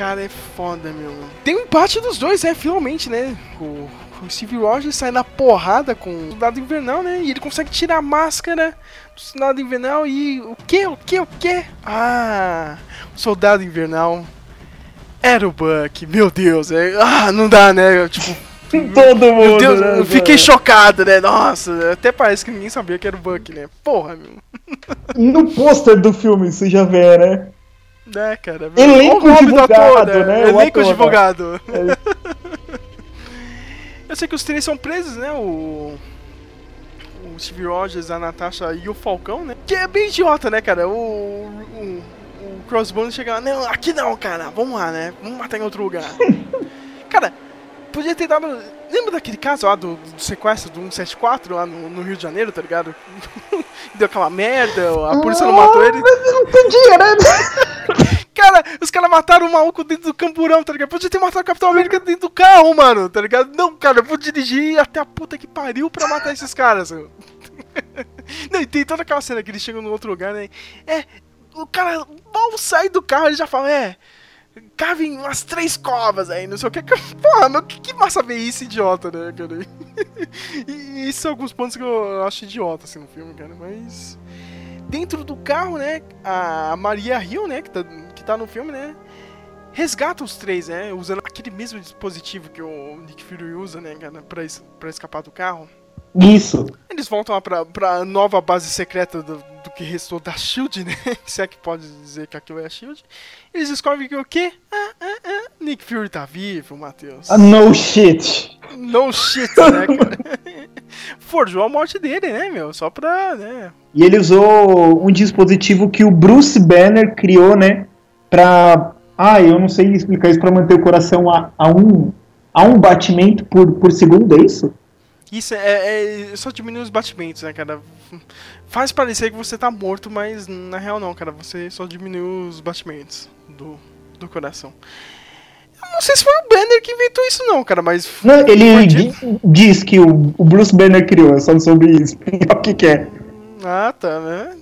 cara é foda, meu. Tem um empate dos dois, né? Finalmente, né? O, o Steve Rogers sai na porrada com o Soldado Invernal, né? E ele consegue tirar a máscara do Soldado Invernal e. O que? O que? O que? Ah! O Soldado Invernal era o Buck. Meu Deus, é... Ah, não dá, né? Tipo. Todo Meu mundo. Deus, né, eu fiquei chocado, né? Nossa, até parece que ninguém sabia que era o Buck, né? Porra, meu. No pôster do filme, você já vê, né? Né, cara? Elenco Olha o divulgado, ator, né? O Elenco ator, né? divulgado. É. Eu sei que os três são presos, né? O. O Steve Rogers, a Natasha e o Falcão, né? Que é bem idiota, né, cara? O. O, o Crossbones chega lá, não, aqui não, cara, vamos lá, né? Vamos matar em outro lugar. cara, podia ter dado. Lembra daquele caso lá do, do sequestro do 174 lá no, no Rio de Janeiro, tá ligado? Deu aquela merda, a polícia não matou ele. Mas não podia, né? Cara, os caras mataram o maluco dentro do camburão, tá ligado? Podia ter matado o Capitão América dentro do carro, mano, tá ligado? Não, cara, eu vou dirigir até a puta que pariu pra matar esses caras. Não, e tem toda aquela cena que eles chegam no outro lugar, né? É, o cara mal sai do carro, ele já fala, é. Cavem umas três covas aí, não sei o que. Porra, meu, que, que massa ver isso, idiota, né, cara? E, esses são alguns pontos que eu acho idiota, assim, no filme, cara, mas dentro do carro, né, a Maria Hill, né, que tá, que tá no filme, né, resgata os três, né, usando aquele mesmo dispositivo que o Nick Fury usa, né, cara, pra, pra escapar do carro. Isso. Eles voltam lá pra, pra nova base secreta do que restou da SHIELD, né, se é que pode dizer que aquilo é a SHIELD. Eles descobrem que o quê? Ah, ah, ah, Nick Fury tá vivo, Matheus. Ah, no shit. No shit, né, cara? Forjou a morte dele, né, meu, só pra, né, E ele usou um dispositivo que o Bruce Banner criou, né? Pra. Ah, eu não sei explicar isso pra manter o coração a, a um. A um batimento por, por segundo, é isso? Isso é, é- só diminui os batimentos, né, cara? Faz parecer que você tá morto, mas na real não, cara. Você só diminui os batimentos do, do coração. Eu não sei se foi o Banner que inventou isso, não, cara, mas. Não, ele foi di- dito. diz que o, o Bruce Banner criou, eu só não soube explicar o que, que é. Ah, tá, né?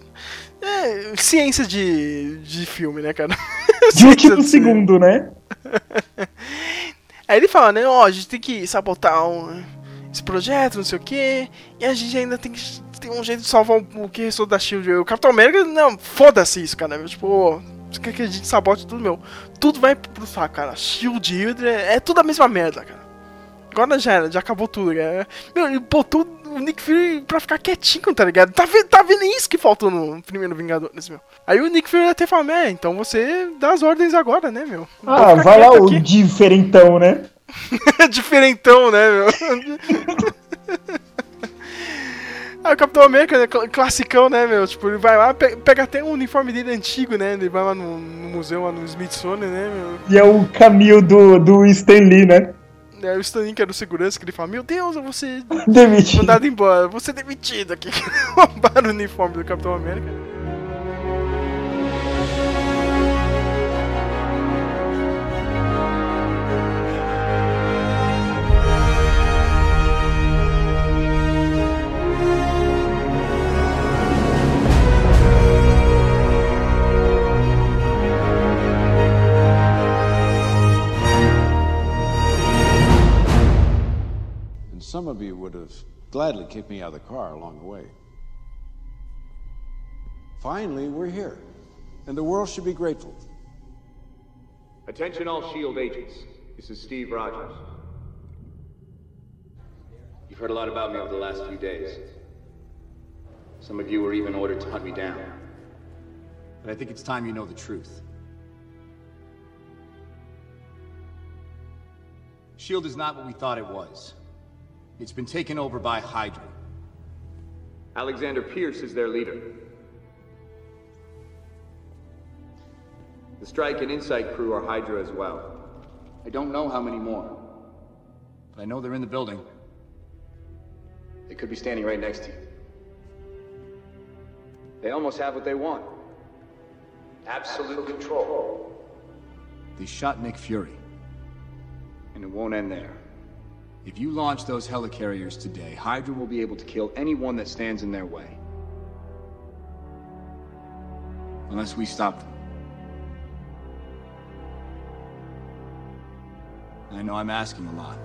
É, ciência de, de filme, né, cara? De último segundo, né? Aí ele fala, né, ó, a gente tem que sabotar um- esse projeto, não sei o quê, e a gente ainda tem que ter um jeito de salvar o, que restou da SHIELD. O Capitão América, não, foda-se isso, cara, tipo, ô, você quer que a gente sabote tudo, meu? Tudo vai pro saco, cara, SHIELD, Hydra, é tudo a mesma merda, cara. Agora já era, já acabou tudo, cara. Meu, ele botou o Nick Fury pra ficar quietinho, tá ligado? Tá vendo, tá vendo isso que faltou no primeiro Vingadores, meu? Aí o Nick Fury até fala, é, então você dá as ordens agora, né, meu? Ah, vai lá quieto o aqui. diferentão, né? Diferentão, né, meu? Aí o Capitão América, né, cl- classicão, né, meu? Tipo, ele vai lá, pe- pega até um uniforme dele antigo, né? Ele vai lá no, no museu, lá no Smithsonian, né, meu? E é o caminho do, do Stan Lee, né? Aí o Stanin, que era o segurança, que ele fala, meu Deus, eu vou ser Demitido. mandado embora, eu vou ser demitido aqui. Roubaram o uniforme do Capitão América. Some of you would have gladly kicked me out of the car along the way. Finally, we're here, and the world should be grateful. Attention all SHIELD agents. This is Steve Rogers. You've heard a lot about me over the last few days. Some of you were even ordered to hunt me down. But I think it's time you know the truth. SHIELD is not what we thought it was. It's been taken over by Hydra. Alexander Pierce is their leader. The Strike and Insight crew are Hydra as well. I don't know how many more. But I know they're in the building. They could be standing right next to you. They almost have what they want. Absolute control. They shot Nick Fury. And it won't end there. If you launch those helicarriers today, Hydra will be able to kill anyone that stands in their way. unless we stop them. I know I'm asking a lot.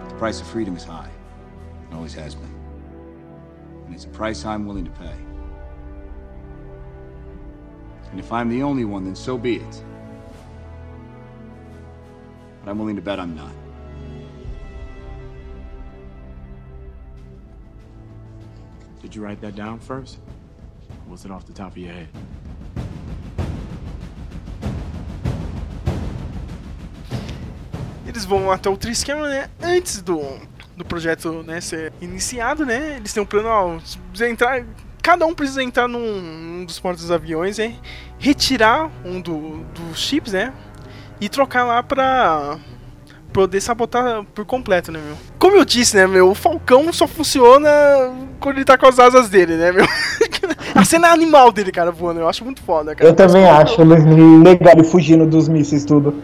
But the price of freedom is high. It always has been. And it's a price I'm willing to pay. And if I'm the only one, then so be it. But I'm willing to bet I'm not. Did you write that down first? Or was it off the top of your head? Eles vão até o Triskema, né? Antes do, do projeto né, ser iniciado, né? Eles têm um plano, ó, entrar. Cada um precisa entrar num, num dos portos-aviões, né? Retirar um do, dos chips, né? E trocar lá pra poder sabotar por completo, né, meu? Como eu disse, né, meu? O Falcão só funciona quando ele tá com as asas dele, né, meu? A cena animal dele, cara, voando, eu acho muito foda, cara. Eu também acho legal ele fugindo dos mísseis tudo.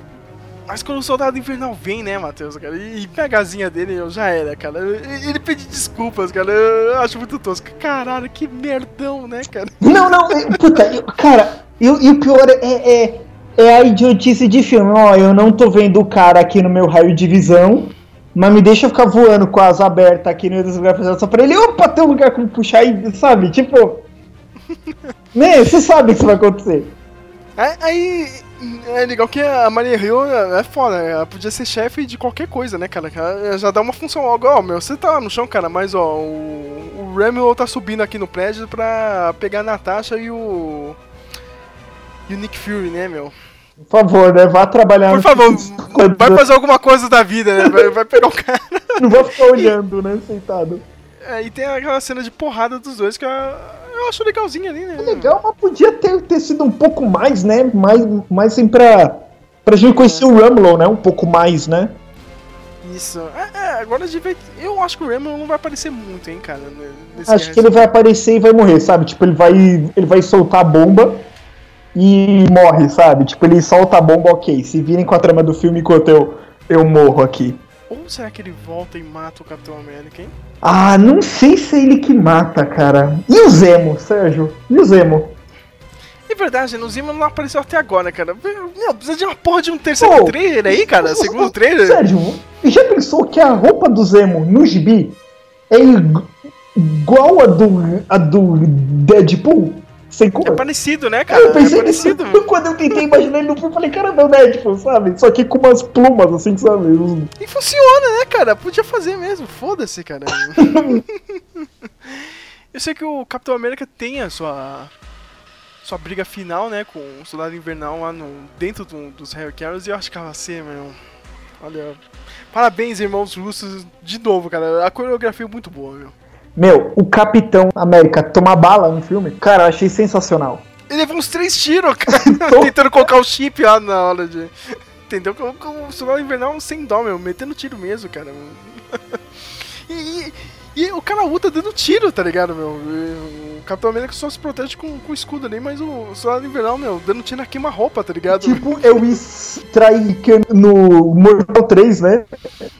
Mas quando o soldado invernal vem, né, Matheus, cara, e pega a asinha dele, eu já era, cara. Ele pede desculpas, cara. Eu acho muito tosco. Caralho, que merdão, né, cara? Não, não, puta, eu- cara, e, e o pior é, é, é a idiotice de filme. Ó, eu não tô vendo o cara aqui no meu raio de visão, mas me deixa eu ficar voando com a asa aberta aqui no meio desse lugar só pra ele. Opa, tem um lugar como puxar e, sabe, tipo. né, você sabe que isso vai acontecer. Aí, aí, é legal que a Maria Hill é foda, né? ela podia ser chefe de qualquer coisa, né, cara? Ela já dá uma função logo, ó, meu, você tá lá no chão, cara, mas ó, o, o tá subindo aqui no prédio pra pegar a Natasha e o. E o Nick Fury, né, meu? Por favor, né, vá trabalhar Por no- favor, vai fazer alguma coisa da vida, né? Vai, vai pegar o cara. Não vou ficar olhando, né, sentado. É, e tem aquela cena de porrada dos dois que eu, eu acho legalzinha ali, né? É legal, mas podia ter, ter sido um pouco mais, né? Mais, mais assim pra, pra gente conhecer o Rumlow, né? Um pouco mais, né? Isso. É, é, agora de ver. Eu acho que o Ramel não vai aparecer muito, hein, cara. né, Acho que ele vai aparecer e vai morrer, sabe? Tipo, ele vai, ele vai soltar a bomba e morre, sabe? Tipo, ele solta a bomba, ok. Se virem com a trama do filme enquanto eu, eu morro aqui. Ou será que ele volta e mata o Capitão América, hein? Ah, não sei se é ele que mata, cara. E o Zemo, Sérgio? E o Zemo? É verdade, no Zima não apareceu até agora, cara. Meu, precisa de uma porra de um terceiro trailer aí, cara. Segundo trailer. Sérgio, já pensou que a roupa do Zemo no gibi é ig- igual a do, a do Deadpool? Sem cor? É parecido, né, cara? eu pensei é parecido. nisso quando eu tentei imaginar ele no filme, eu falei, caramba, é o Deadpool, sabe? Só que com umas plumas, assim, sabe? E funciona, né, cara? Podia fazer mesmo. Foda-se, cara. Eu sei que o Capitão América tem a sua sua briga final, né, com o Soldado Invernal lá no dentro do- dos Carrots e eu acho que ela vai ser, meu. Olha, parabéns, irmãos russos, de novo, cara. A coreografia é muito boa, meu. Meu, o Capitão América tomar bala no filme, cara, eu achei sensacional. Ele levou uns três tiros, cara, tentando colocar o chip lá na hora de. Entendeu? O Soldado Invernal sem dó, meu, metendo tiro mesmo, cara. E, e- e o cara luta dando tiro, tá ligado, meu? Capitão América só se protege com, com o escudo ali, mas o Soldado Invernal, meu, dando tiro na queima-roupa, tá ligado? Tipo, eu que no Mortal 3, né?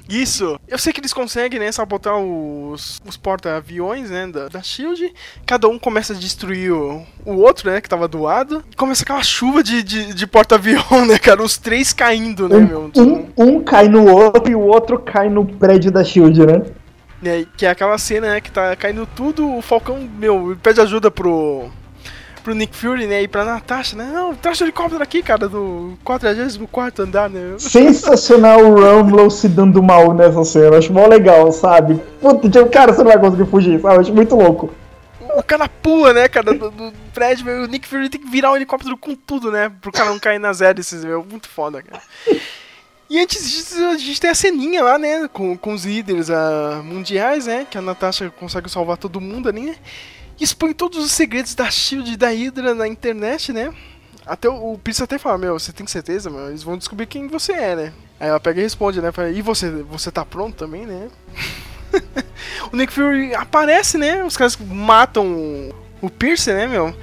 Isso! Eu sei que eles conseguem, né, sabotar os, os porta-aviões, né, da, da SHIELD. Cada um começa a destruir o, o outro, né, que tava do lado. E começa aquela chuva de, de, de porta-avião, né, cara? Os três caindo, né, meu? Um, um cai no outro e o outro cai no prédio da Shield, né? Né, que é aquela cena, né, que tá caindo tudo, o Falcão, meu, pede ajuda pro... Pro Nick Fury, né, e pra Natasha, né? Não, traz o helicóptero aqui, cara, do 44 andar, né? Sensacional o Rumlow se dando mal nessa cena. Acho mó legal, sabe? Puta, tipo, cara, você não vai conseguir fugir, sabe? Acho muito louco. O cara pula, né, cara, do, do prédio, meu, o Nick Fury tem que virar o helicóptero com tudo, né, pro cara não cair nas hélices, meu, muito foda, cara. E antes disso, a gente tem a ceninha lá, né, com, com os líderes ah, mundiais, né, que a Natasha consegue salvar todo mundo ali, né, expõe todos os segredos da SHIELD e da Hydra na internet, né. Até o, o Pierce até fala, meu, você tem certeza, meu, eles vão descobrir quem você é, né. Aí ela pega e responde, né, fala, e você, você tá pronto também, né. o Nick Fury aparece, né? Os caras matam o- Pierce, né, meu?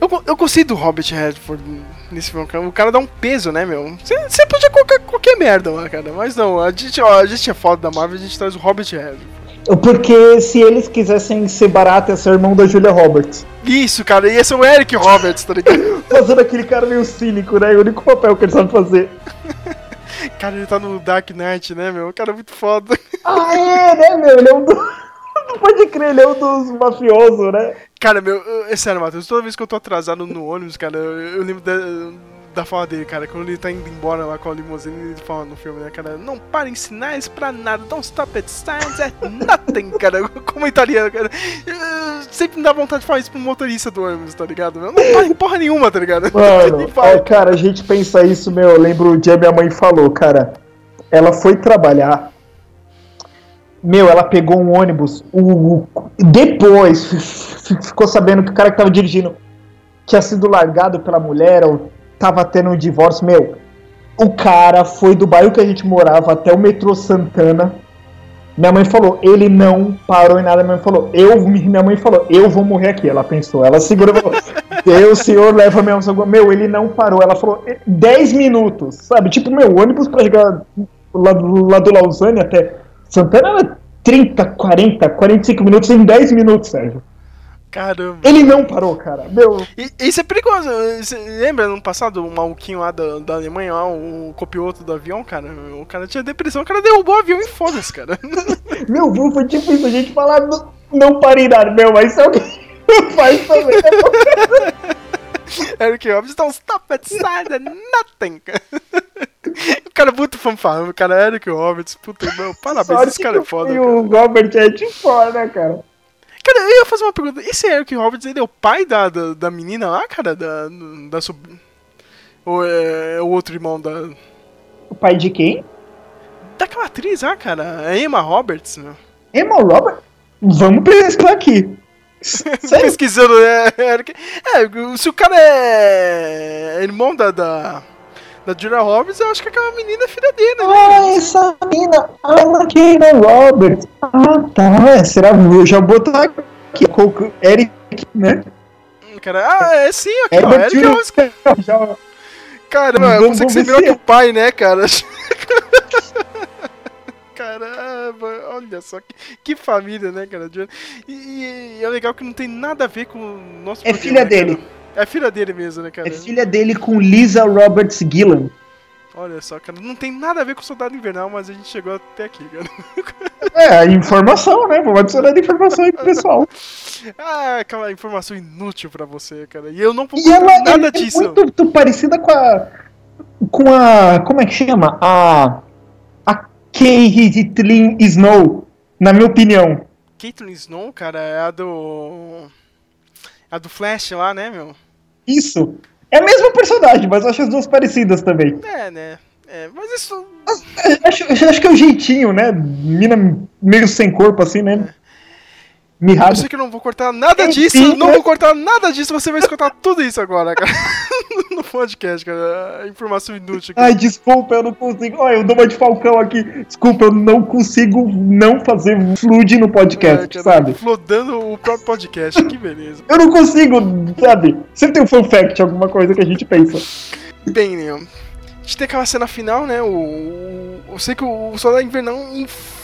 Eu, eu gostei do Robert Redford nesse filme. O cara dá um peso, né, meu? Você podia colocar qualquer merda lá, cara. Mas não, a gente, ó, a gente é foda da Marvel, a gente traz o Robert Redford. Porque se eles quisessem ser barato, ia ser irmão da Julia Roberts. Isso, cara, ia ser o Eric Roberts, tá ligado? Fazendo aquele cara meio cínico, né? O único papel que ele sabe fazer. Cara, ele tá no Dark Knight, né, meu? O cara é muito foda. Ah, é, né, meu? Ele é um do... Não pode crer, ele é um dos mafiosos, né? Cara, meu, eu- é sério, Matheus, toda vez que eu tô atrasado no ônibus, cara, eu, eu lembro da, da fala dele, cara, quando ele tá indo embora lá com a limusine, ele fala no filme, né, cara, não parem sinais pra nada, don't stop at signs at nothing, cara, como italiano, cara, Eu sempre me dá vontade de falar isso pro motorista do ônibus, tá ligado? Não parem porra nenhuma, tá ligado? Mano, ó, cara, a gente pensa isso, meu. Eu lembro o dia minha mãe falou, cara. Ela foi trabalhar. Meu, ela pegou um ônibus. O, o- depois ficou sabendo que o cara que tava dirigindo tinha sido largado pela mulher ou tava tendo um divórcio. Meu, o cara foi do bairro que a gente morava até o metrô Santana. Minha mãe falou, ele não parou em nada. Minha mãe falou, eu, minha mãe falou, eu vou morrer aqui. Ela pensou, ela segurou falou, Deus, senhor, leva meu ônibus. Meu, ele não parou. Ela falou, 10 minutos, sabe? Tipo, meu, ônibus pra chegar lá, lá do Lausanne até Santana era 30, 40, 45 minutos em 10 minutos, Sérgio. Caramba. Ele não parou, cara. Meu, E, isso é perigoso. Você lembra no passado o maluquinho lá da, da Alemanha, lá, o copiloto do avião, cara? O cara tinha depressão, o cara derrubou o avião e foda-se, cara. meu? Foi tipo isso, a gente falar, não, não parei nada, meu, mas se alguém faz também. Eric Roberts, don't stop at side and nothing. cara é muito fanfarrão, o cara é Eric Roberts, puta, meu, parabéns, esse cara é foda. E o Robert é de fora, né, cara? Cara, eu ia fazer uma pergunta, esse Eric Roberts, ele é o pai da, da, da menina lá, cara, da, da sub... Ou é, é o outro irmão da... O pai de quem? Daquela atriz lá, cara, a Emma Roberts, meu. Emma Robert? Vamos pesquisar aqui. Pesquisando, é, Eric... É, se o cara é irmão da... da... Da Julia Roberts, eu acho que aquela menina é filha dele, né? Ah, essa mina, a Keira Roberts. Ah, tá. Será? Eu já botar aqui. Eric, né? Cara, ah, é sim, aqui, ó. Herbert Eric. Roberts. Já, Caramba, Vamos- consegue vamos ser ver melhor se que é. o pai, né, cara? Caramba, olha só que, que família, né, cara? E, e- é legal que não tem nada a ver com o nosso É programa, filha né, cara? É filha dele mesmo, né, cara? é filha dele com Lisa Roberts Gillan. Olha só, cara, não tem nada a ver com o Soldado Invernal, mas a gente chegou até aqui, cara. É, informação, né? Vamos adicionar informação aí pro pessoal. Ah, aquela informação inútil pra você, cara. E eu não E ela procuro nada é disso. muito, muito parecida com a. Com a. Como é que chama? A. A Caitlyn Snow, na minha opinião. Caitlyn Snow, cara, é a do. A do Flash lá, né, meu? Isso. É a mesma personagem, mas eu acho as duas parecidas também. É, né? É, mas isso. Acho, acho que é o jeitinho, né? Mina meio sem corpo, assim, né? Eu Mirrada. sei que eu não vou cortar nada Enfim, disso, não né? vou cortar nada disso, você vai escutar tudo isso agora, cara. no podcast, cara. Informação inútil. Cara. Ai, desculpa, eu não consigo. Olha, eu dou uma de Falcão aqui. Desculpa, eu não consigo não fazer flood no podcast, cara, sabe? Flodando o próprio podcast, que beleza. Eu não consigo, sabe? Sempre tem um fun fact, alguma coisa que a gente pensa. Bem, Leon, a gente tem aquela cena final, né? O, eu sei que o Soldado Invernal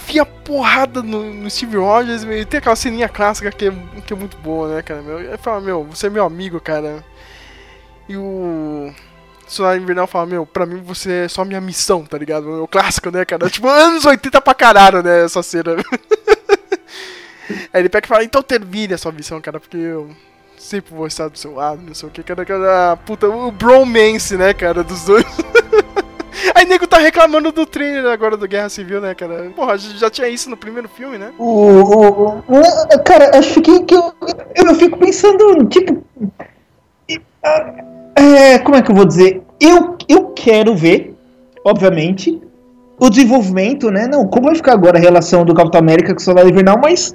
enfia porrada no, no Steve Rogers e tem aquela ceninha clássica que é, que é muito boa, né, cara? Meu, ele fala, meu, você é meu amigo, cara. E o Soldado Invernal fala, meu, pra mim você é só minha missão, tá ligado? O clássico, né, cara? Tipo, anos 80 pra caralho, né, essa cena. Aí ele pega e fala, então termine a sua missão, cara, porque eu sempre vou estar do seu lado, não sei o que, cara, cara, puta, o bromance, né, cara, dos dois. Aí nego tá reclamando do trailer agora do Guerra Civil, né, cara? Porra, já tinha isso no primeiro filme, né? O, o- cara, acho que, que eu, eu fico pensando, tipo. É, como é que eu vou dizer? Eu, eu quero ver, obviamente, o desenvolvimento, né? Não, como vai ficar agora a relação do Capitão América com o Soldado Invernal, mas.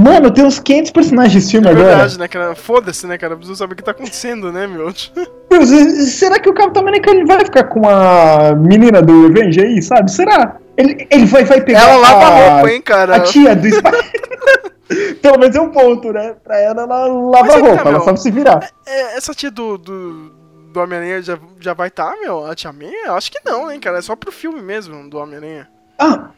Mano, tem uns 500 personagens desse filme É agora. verdade, né, cara? Foda-se, né, cara? Preciso saber o que tá acontecendo, né, meu? Se- será que o Capitão América ele vai ficar com a menina do Revenge aí, sabe? Será? Ele, ele vai, vai pegar. Ela lava a roupa, hein, cara? A tia do Spider. Pelo menos é um ponto, né? Pra ela, ela lava Mas é que tá, roupa, ela sabe se virar. É, essa tia do, do, do Homem-Aranha já, já vai tá, meu? A tia? Eu acho que não, hein, cara? É só pro filme mesmo do Homem-Aranha. Ah,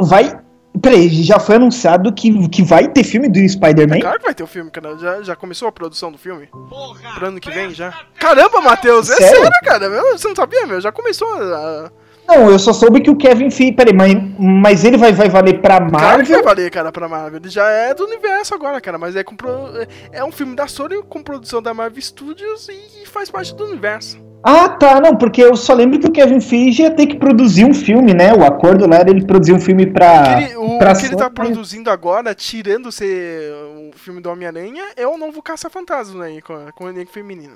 vai. Peraí, já foi anunciado que, que vai ter filme do Spider-Man? Claro que vai ter o filme, cara. Já, já começou a produção do filme? Pro ano que vem já. Caramba, Matheus, é Sério? cara. Meu, você não sabia, meu? Já começou a. Não, eu só soube que o Kevin Feige. Peraí, mas, mas ele vai, vai valer pra Claro que Marvel? vai valer, cara, pra Marvel. Ele já é do universo agora, cara. Mas é, com pro- é um filme da Sony com produção da Marvel Studios e faz parte do universo. Ah, tá, não, porque eu só lembro que o Kevin Feige ia ter que produzir um filme, né? O acordo lá era ele produzir um filme pra. Ele- o pra que ele tá produzindo agora, tirando ser o filme do Homem-Aranha, é o novo Caça-Fantasma aí, com, com o elenco feminino.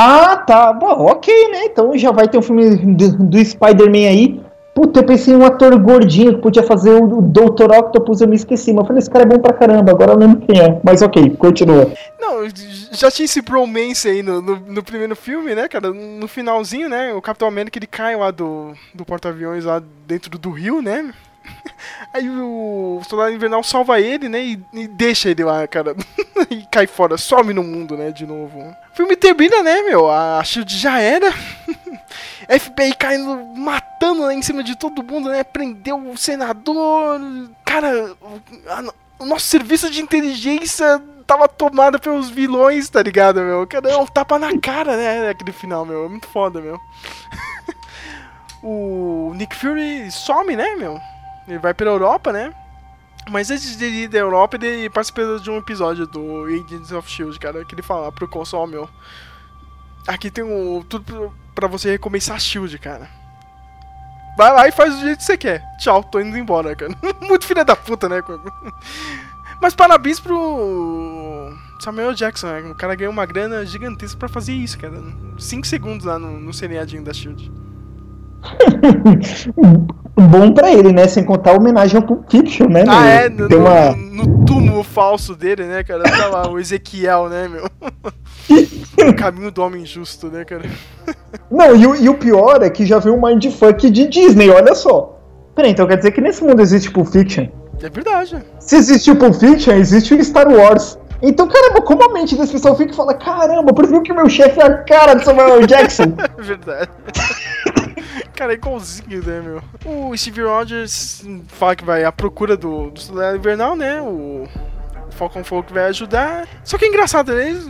Ah, tá. Bom, ok, né? Então já vai ter um filme do, do Spider-Man aí. Puta, eu pensei em um ator gordinho que podia fazer o, Dr. Octopus, eu me esqueci. Mas eu falei, esse cara é bom pra caramba, agora eu lembro quem é. Mas ok, continua. Não, já tinha esse bromance aí no, no, no primeiro filme, né, cara? No finalzinho, né? O Capitão América ele cai lá do, do porta-aviões lá dentro do rio, né? Aí o Soldado Invernal salva ele, né? E, e deixa ele lá, cara. e cai fora, some no mundo, né? De novo. O filme termina, né, meu? A Shield já era. FBI caindo, matando lá em cima de todo mundo, né? Prendeu o senador. Cara, o- o nosso serviço de inteligência tava tomado pelos vilões, tá ligado, meu? Cara, é um tapa na cara, né? Aquele final, meu. É muito foda, meu. o Nick Fury some, né, meu? Ele vai pra Europa, né? Mas antes de ir da Europa, ele participa de um episódio do Agents of Shield, cara, que ele fala pro Consul, ó, meu. Aqui tem um, tudo pra você recomeçar a Shield, cara. Vai lá e faz do jeito que você quer. Tchau, tô indo embora, cara. Muito filha da puta, né? Mas parabéns pro Samuel Jackson, né? O cara ganhou uma grana gigantesca pra fazer isso, cara. 5 segundos lá no, no seriadinho da Shield. Bom pra ele, né? Sem contar a homenagem ao Pulp Fiction, né? Ah, meu? é, no, Tem uma... no, túmulo falso dele, né, cara? Tá lá, o Ezequiel, né, meu? o caminho do homem justo, né, cara? Não, e o, e o pior é que já veio um mindfuck de Disney, olha só. Peraí, então quer dizer que nesse mundo existe Pulp Fiction? É verdade. Se existe o Pulp Fiction, existe o Star Wars. Então, caramba, como a mente desse pessoal fica e fala, caramba, por que o meu chefe é a cara de Samuel Jackson? É verdade. Cara, é igualzinho, né, meu? O Steve Rogers fala que vai à procura do, do Soldado Invernal, né? O Falcon que vai ajudar. Só que é engraçado, né? Eles,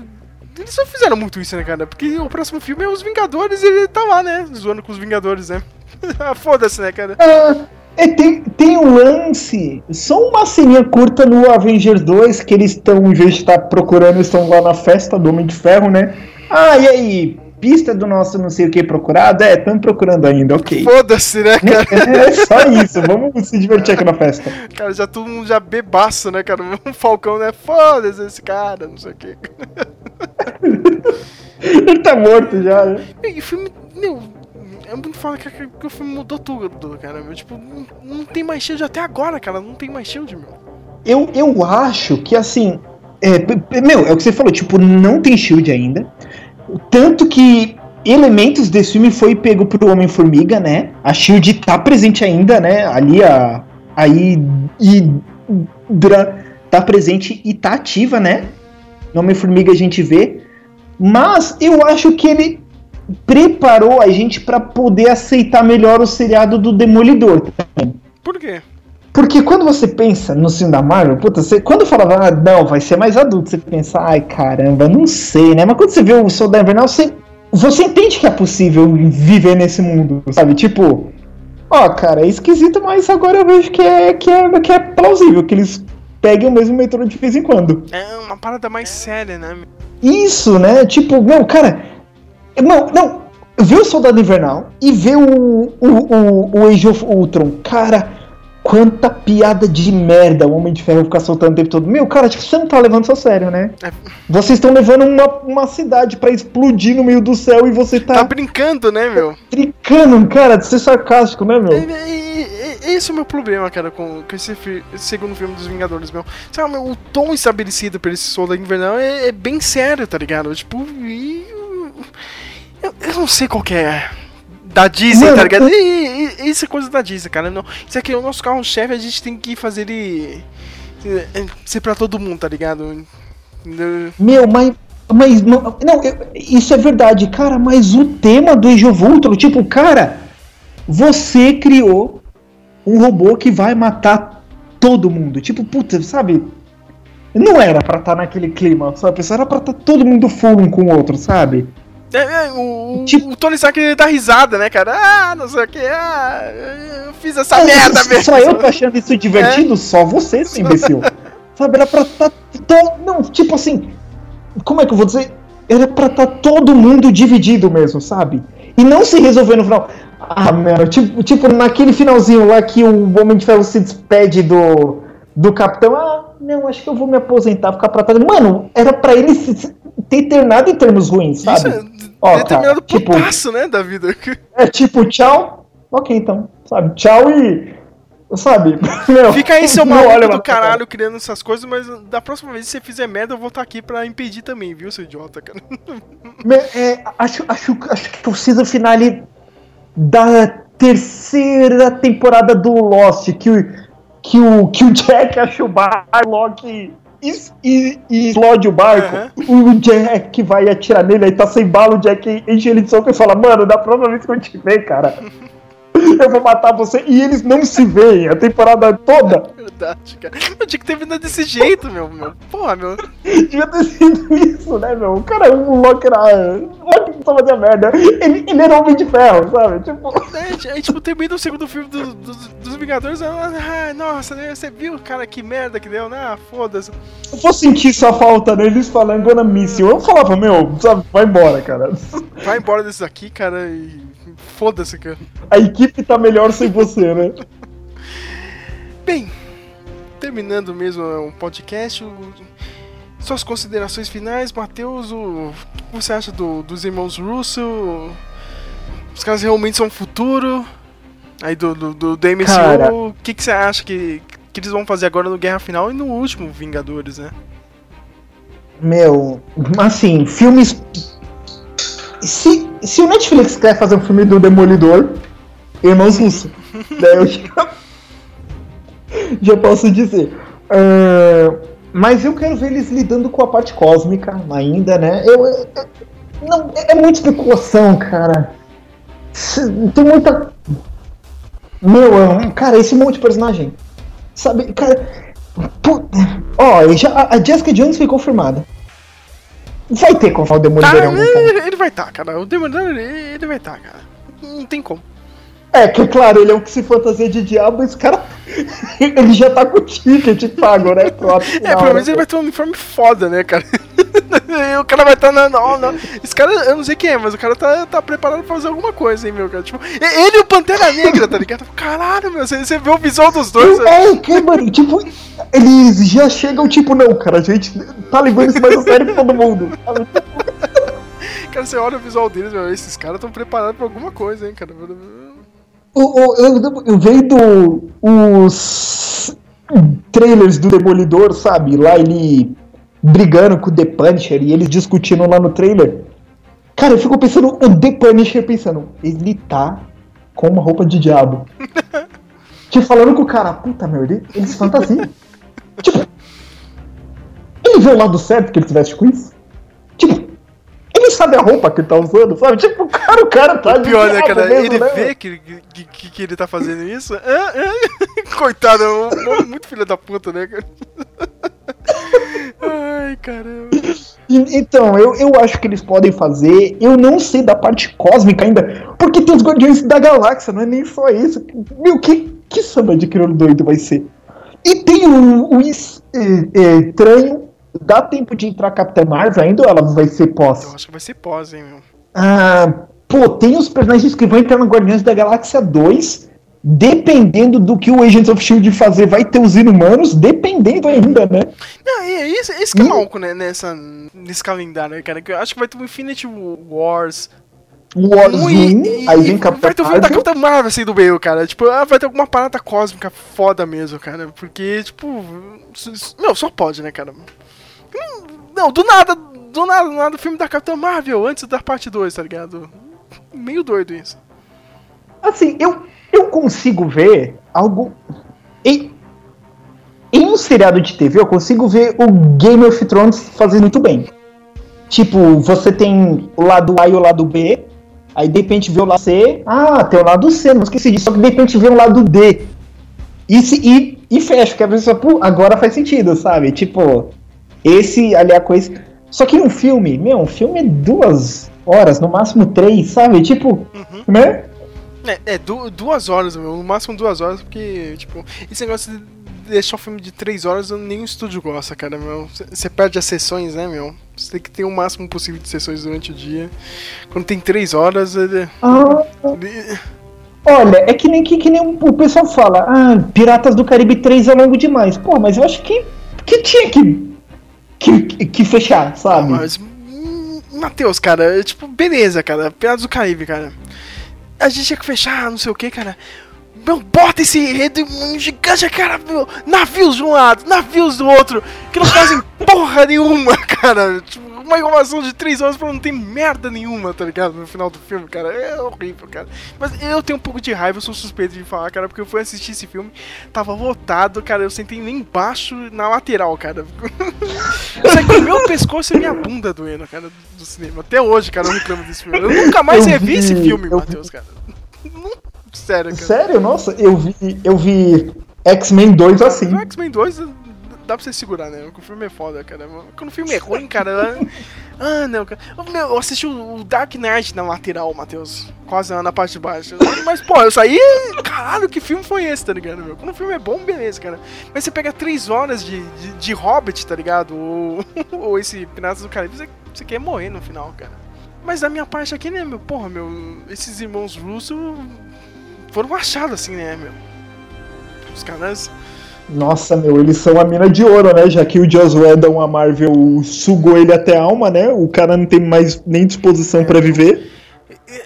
eles não fizeram muito isso, né, cara? Porque o próximo filme é Os Vingadores e ele tá lá, né? Zoando com os Vingadores, né? Foda-se, né, cara? Ah, é, tem, tem um lance, só uma ceninha curta no Avengers 2, que eles estão, em vez de estar procurando, estão lá na festa do Homem de Ferro, né? Ah, e aí, pista do nosso não sei o que procurado? É, estamos procurando ainda, ok. Foda-se, né, cara? É só isso, vamos se divertir aqui na festa. Cara, já todo mundo já bebaço, né, cara? O Falcão, né? Foda-se esse cara, não sei o quê. Ele tá morto já, né? E o filme, meu, é muito foda que, que- que o filme mudou tudo, cara. Meu, tipo, não, não tem mais shield até agora, cara. Não tem mais shield, meu. Eu, eu acho que assim. É, meu, é o que você falou, tipo, não tem shield ainda. Tanto que elementos desse filme foi pego pro Homem-Formiga, né? A Shield tá presente ainda, né? Ali a. Aí. Hydra tá presente e tá ativa, né? No Homem-Formiga a gente vê. Mas eu acho que ele preparou a gente pra poder aceitar melhor o seriado do Demolidor também. Por quê? Porque quando você pensa no filme da Marvel, puta, você, quando falava, ah, não, vai ser mais adulto, você pensa, ai caramba, não sei, né? Mas quando você vê o Soldado Invernal, você, você entende que é possível viver nesse mundo, sabe? Tipo, ó, cara, é esquisito, mas agora eu vejo que é, que é, que é plausível, que eles peguem o mesmo metrô de vez em quando. É uma parada mais séria, né? meu? Isso, né? Tipo, não, cara. Não, não. Ver o Soldado Invernal e ver o, o, o, o Age of Ultron. Cara, quanta piada de merda o Homem de Ferro ficar soltando o tempo todo. Meu, cara, tipo, você não tá levando isso a sério, né? Vocês estão levando uma, uma cidade pra explodir no meio do céu e você tá. Tá brincando, né, meu? brincando, cara, de ser sarcástico, né, meu? E- e- e- Esse é o meu problema, cara, com, com esse, fi- segundo filme dos Vingadores, meu. Sabe, meu, o tom estabelecido por esse Soldado Invernal é, é bem sério, tá ligado? Tipo, e... Eu, eu não sei qual que é da Disney, Mano, tá ligado? E, e- isso é coisa da Disney, cara. Não, isso aqui é o nosso carro-chefe, a gente tem que fazer ele é, ser pra todo mundo, tá ligado? Meu, mas. Mas não, eu- isso é verdade, cara, mas o tema do Age of Ultron, tipo, cara, você criou um robô que vai matar todo mundo. Tipo, puta, sabe? Não era pra estar naquele clima, sabe? Era pra estar todo mundo full um com o outro, sabe? É, é, o, o Tony Stark ele dá risada, né, cara? Ah, não sei o que, ah, eu fiz essa merda mesmo. Só eu tô achando isso divertido? Só você, seu imbecil. Sabe, era pra tá. To... Não, tipo assim. Como é que eu vou dizer? Era pra tá todo mundo dividido mesmo, sabe? E não se resolver no final. Ah, mano, tipo, tipo naquele finalzinho lá que o Homem de Ferro se despede do, do Capitão. Ah, não, acho que eu vou me aposentar, ficar pra trás. Mano, era pra ele se, ter terminado em termos ruins, sabe? Isso é Ó, ter terminado tipo, putaço, né, da vida. É tipo, tchau. Ok, então, sabe? Tchau e. Sabe? Meu, Fica aí seu maluco do caralho criando essas coisas, mas da próxima vez que você fizer merda, eu vou estar aqui pra impedir também, viu, seu idiota, cara? É, acho, acho, acho que o season finale da terceira temporada do Lost, que o, que o, que o Jack acha o Barlock e, explode o barco, uhum. o Jack vai atirar nele, aí tá sem bala, o Jack enche ele de soco e fala, mano, da próxima vez que eu te ver, cara, eu vou matar você. E eles não se veem a temporada toda. Verdade, cara. Eu tinha que ter vindo desse jeito, meu. meu. Porra, meu. Devia ter sido isso, né, meu? O cara, o Loki era. O Loki só fazia merda. Ele, ele era homem de ferro, sabe? Tipo. É, aí, tipo, termina o segundo filme do, do, dos Vingadores. Ah, nossa, né? Você viu, cara, que merda que deu, né? Ah, foda-se. Eu vou sentir sua falta, né? Eles falando gonna miss you. Eu falava, meu, sabe, vai embora, cara. Vai embora desse aqui, cara, e Foda-se, cara. A equipe tá melhor sem você, né? Bem, terminando mesmo o podcast, suas considerações finais, Matheus, o... o que você acha do, dos irmãos Russo? Os caras realmente são o futuro? Aí do, do, do, do MCU, Cara... o que, que você acha que, que eles vão fazer agora no Guerra Final e no último Vingadores, né? Meu, assim, filmes se, se o Netflix quer fazer um filme do Demolidor, Irmãos Russo, daí eu já, posso dizer. Uh, mas eu quero ver eles lidando com a parte cósmica ainda, né? Eu, eu, não, é muita especulação, cara. Tem muita. Meu, cara, esse monte de personagem. Sabe, cara. Ó, já, a Jessica Jones foi confirmada. Vai ter como falar o Demolidor tá, ele, ele vai estar, tá, cara. O Demolidor, ele, ele vai estar, tá, cara. Não tem como. É, que claro, ele é o que se fantasia de diabo, esse cara. ele já tá com o ticket pago, né? Pro é, pelo menos né? ele vai ter um uniforme foda, né, cara? o cara vai estar tá na. Não, não. Esse cara, eu não sei quem é, mas o cara tá, tá preparado pra fazer alguma coisa, hein, meu, cara. Tipo, ele e o Pantera Negra, tá ligado? Caralho, meu, você, você vê o visual dos dois. É, que, mano, tipo, eles já chegam, tipo, não, cara, a gente tá levando isso mais a sério que todo mundo. cara, você olha o visual deles, meu, esses caras estão preparados pra alguma coisa, hein, cara. O, eu, eu vendo os trailers do Demolidor, sabe? Lá ele brigando com o The Punisher e eles discutindo lá no trailer. Cara, eu fico pensando, o The Punisher pensando, ele tá com uma roupa de diabo. tipo, falando com o cara, puta merda, eles fantasiam. tipo, ele vê o lado certo que ele tivesse com isso? Tipo, ele sabe a roupa que ele tá usando, sabe? Tipo, o cara, o cara tá o pior, né, cara? Mesmo, ele né, vê que, que, que, ele tá fazendo isso. Coitado, é muito filho da puta, né, cara? Ai, caramba. Então, eu, eu acho que eles podem fazer. Eu não sei da parte cósmica ainda. Porque tem os Guardiões da Galáxia, não é nem só isso. Meu, que, que samba de crioulo doido vai ser? E tem o, o é, é, estranho. Dá tempo de entrar Capitã Marvel ainda ou ela vai ser pós? Eu acho que vai ser pós, hein, meu. Ah, pô, tem os personagens que vão entrar no Guardiões da Galáxia 2 dependendo do que o Agents of Shield fazer, vai ter os inumanos, dependendo ainda, né? Não, é isso, esse que é maluco, né, nessa, nesse calendário, né, cara? Que eu acho que vai ter um Infinity Wars. Wars 1, e, aí vem Capitão Vai ter o filme da Capitã Marvel assim do meio, cara. Tipo, ah, vai ter alguma parada cósmica foda mesmo, cara. Porque, tipo. Não, só pode, né, cara? Não, do nada, do nada, do nada, o filme da Capitã Marvel, antes da parte 2, tá ligado? Meio doido isso. Assim, eu, eu consigo ver algo. Em, em um seriado de TV, eu consigo ver o Game of Thrones fazendo muito bem. Tipo, você tem o lado A e o lado B, aí de repente vê o lado C, ah, tem o lado C, não esqueci disso, só que de repente vê o lado D. E, se, e, e fecha, que a pessoa, pô, agora faz sentido, sabe? Tipo, esse ali é a coisa. Só que um filme, meu, um filme é duas horas, no máximo três, sabe? Tipo, né? É, é du- duas horas, meu. No máximo duas horas, porque, tipo, esse negócio de deixar o filme de três horas, nenhum estúdio gosta, cara, meu. Você perde as sessões, né, meu? Você tem que ter o máximo possível de sessões durante o dia. Quando tem três horas, ele... Ah, ele- olha, é que nem, que, que nem o pessoal fala, ah, Piratas do Caribe 3 é longo demais. Pô, mas eu acho que, que tinha que, que, que- fechar, sabe? Mas, hum, Matheus, cara, é tipo, beleza, cara. Piratas do Caribe, cara. A gente tinha que fechar, não sei o que, cara. Meu, bota esse enredo gigante, cara, meu. Navios de um lado, navios do outro. Que não fazem porra nenhuma, cara. Tipo, uma enrolação de três horas pra não ter merda nenhuma, tá ligado? No final do filme, cara. É horrível, cara. Mas eu tenho um pouco de raiva, eu sou suspeito de falar, cara, porque eu fui assistir esse filme, tava lotado, cara. Eu sentei lá embaixo, na lateral, cara. Isso aqui, meu pescoço e minha bunda doendo, cara, do cinema. Até hoje, cara, eu reclamo desse filme. Eu nunca mais Eu revi esse vi- filme, eu Matheus, cara. Sério, cara. Sério? Nossa, eu vi, eu vi X-Men 2 assim. X-Men 2 dá pra você segurar, né? O filme é foda, cara. Quando o filme é ruim, cara. Ah, não, cara. Meu, eu assisti o Dark Knight na lateral, Matheus. Quase na parte de baixo. Mas, pô, eu saí. Caralho, que filme foi esse, tá ligado, meu? Quando o filme é bom, beleza, cara. Mas você pega três horas de, de, de Hobbit, tá ligado? Ou, ou esse Piratas do Caribe, você, você quer morrer no final, cara. Mas da minha parte aqui, né, meu? Porra, meu. Esses irmãos Russo foram achados assim, né, meu? Os caras. Nossa, meu, eles são a mina de ouro, né? Já que o Joss Whedon, a Marvel, sugou ele até a alma, né? O cara não tem mais nem disposição pra viver.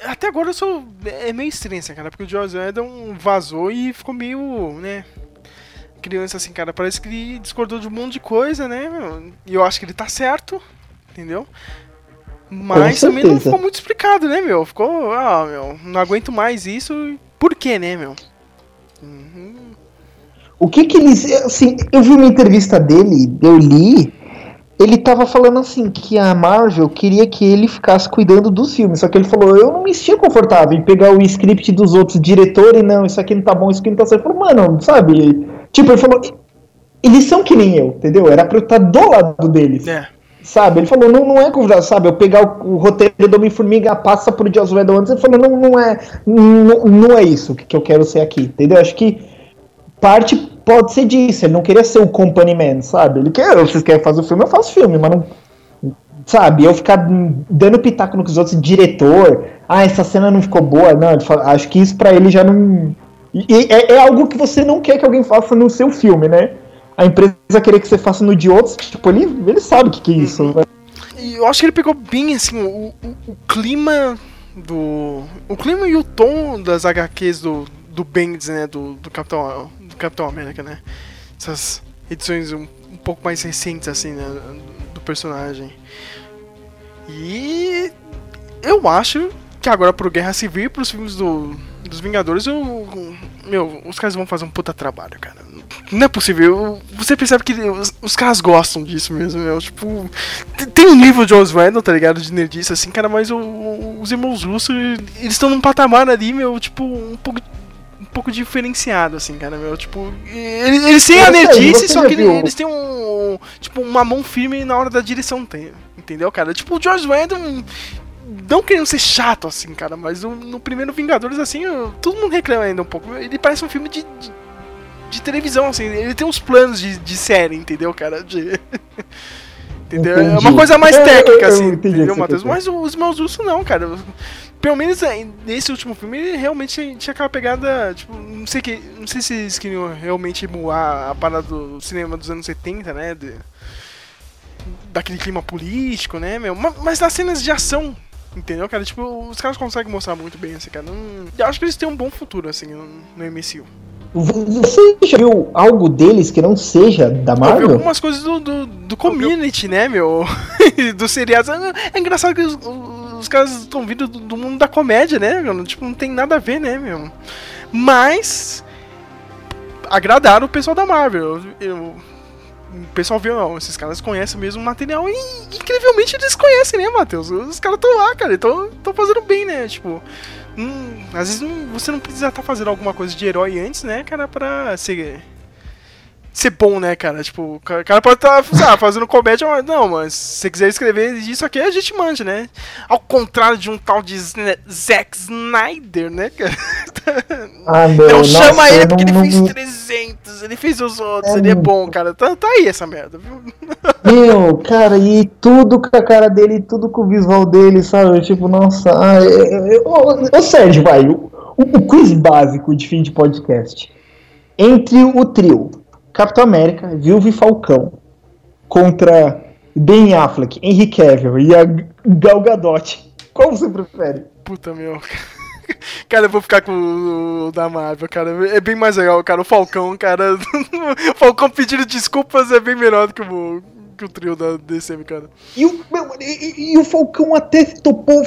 Até agora eu sou. É meio estranho, assim, cara, porque o Joss Whedon vazou e ficou meio, né? Criança assim, cara. Parece que ele discordou de um monte de coisa, né, meu? E eu acho que ele tá certo, entendeu? Mas também não ficou muito explicado, né, meu? Ficou, ah, meu, não aguento mais isso. Por quê, né, meu? O que que eles. Assim, eu vi uma entrevista dele, eu li. Ele tava falando assim que a Marvel queria que ele ficasse cuidando dos filmes. Só que ele falou, eu não me sentia confortável em pegar o script dos outros diretores, não, isso aqui não tá bom, isso aqui não tá certo. Ele falou, mano, sabe? Tipo, ele falou, eles são que nem eu, entendeu? Era pra eu estar do lado deles. É. Sabe? Ele falou, não, não é convidado, sabe? Eu pegar o, o roteiro do Homem-Formiga, passa pro Joss Whedon antes, ele falou, não, não é, não, não é isso que, que eu quero ser aqui, entendeu? Acho que parte pode ser disso, ele não queria ser o company man, sabe? Ele quer, vocês querem fazer o filme, eu faço filme, mas não... Sabe, eu ficar dando pitaco no que os outros, diretor, ah, essa cena não ficou boa, não, fala- acho que isso pra ele já não... e- é, é algo que você não quer que alguém faça no seu filme, né? A empresa querer que você faça no de outros, tipo, ele, ele sabe o que, que é isso. né? Eu acho que ele pegou bem, assim, o, o, o clima do... O clima e o tom das HQs do, do Bendis, né, do, do, Capitão, do Capitão América, né? Essas edições um, um pouco mais recentes, assim, né, do personagem. E eu acho que agora pro Guerra Civil e pros filmes do, dos Vingadores, eu, meu, os caras vão fazer um puta trabalho, cara. Não é possível. Você percebe que os, os caras gostam disso mesmo, meu. Tipo, tem- um nível de Joss Whedon, tá ligado? De nerdice, assim, cara, mas o- os irmãos russos, eles estão num patamar ali, meu, tipo, um pouco pouco diferenciado, assim, cara, meu, tipo, eles, eles têm a nerdice, só que viu. eles têm um, tipo, uma mão firme na hora da direção, tem, entendeu, cara? Tipo, o George Whedon, não querendo ser chato, assim, cara, mas no, no primeiro Vingadores, assim, eu- todo mundo reclama ainda um pouco, ele parece um filme de, de, de televisão, assim, ele tem uns planos de, de série, entendeu, cara, de... Entendeu? É uma Entendi. coisa mais É, técnica, assim, entendi entendeu, Matheus? Mas os meus ursos não, cara. Pelo menos é, nesse último filme ele realmente tinha aquela pegada, tipo, não sei que, não sei se eles queriam realmente emular a parada do cinema dos anos 70, né, de- daquele clima político, né, meu, Ma- mas nas cenas de ação, entendeu, cara, tipo, os caras conseguem mostrar muito bem, assim, cara, Não- eu acho que eles têm um bom futuro, assim, no, no MCU. Você já viu algo deles que não seja da Eu vi Marvel? algumas coisas do, do, do community, né, meu? do seriado. É engraçado que os, os caras estão vindo do, do mundo da comédia, né, meu? Tipo, não tem nada a ver, né, meu? Mas. Agradaram o pessoal da Marvel. Eu, eu- o pessoal viu, não, esses caras conhecem mesmo o material e incrivelmente eles conhecem, né, Matheus? Os caras estão lá, cara, estão fazendo bem, né? Tipo, hum, às vezes não- você não precisa estar fazendo alguma coisa de herói antes, né, cara, pra ser ser bom, né, cara? Tipo, o cara pode estar tá, fazendo comédia, mas não, mas se você quiser escrever isso aqui, a gente manja, né? Ao contrário de um tal de Zack Snyder, né, cara? Ah, meu, não nossa, chama ele eu porque não- ele fez não- 300, ele fez os outros, É ele é bom, cara. Tá, tá aí essa merda, viu? Meu, cara, e tudo com a cara dele, tudo com o visual dele, sabe? Tipo, nossa. é- é- Ô, ô, Sérgio, vai, o- o quiz básico de fim de podcast. Entre o trio Capitão América, Viúva e Falcão contra Ben Affleck, Henry Cavill e a Gal Gadot, qual você prefere? Puta, meu. Cara, eu vou ficar com o da Marvel, cara. É bem mais legal, cara. O Falcão, cara. o Falcão pedindo desculpas é bem melhor do que o, que o trio da DCM, cara. E o, meu, e, e o Falcão até topou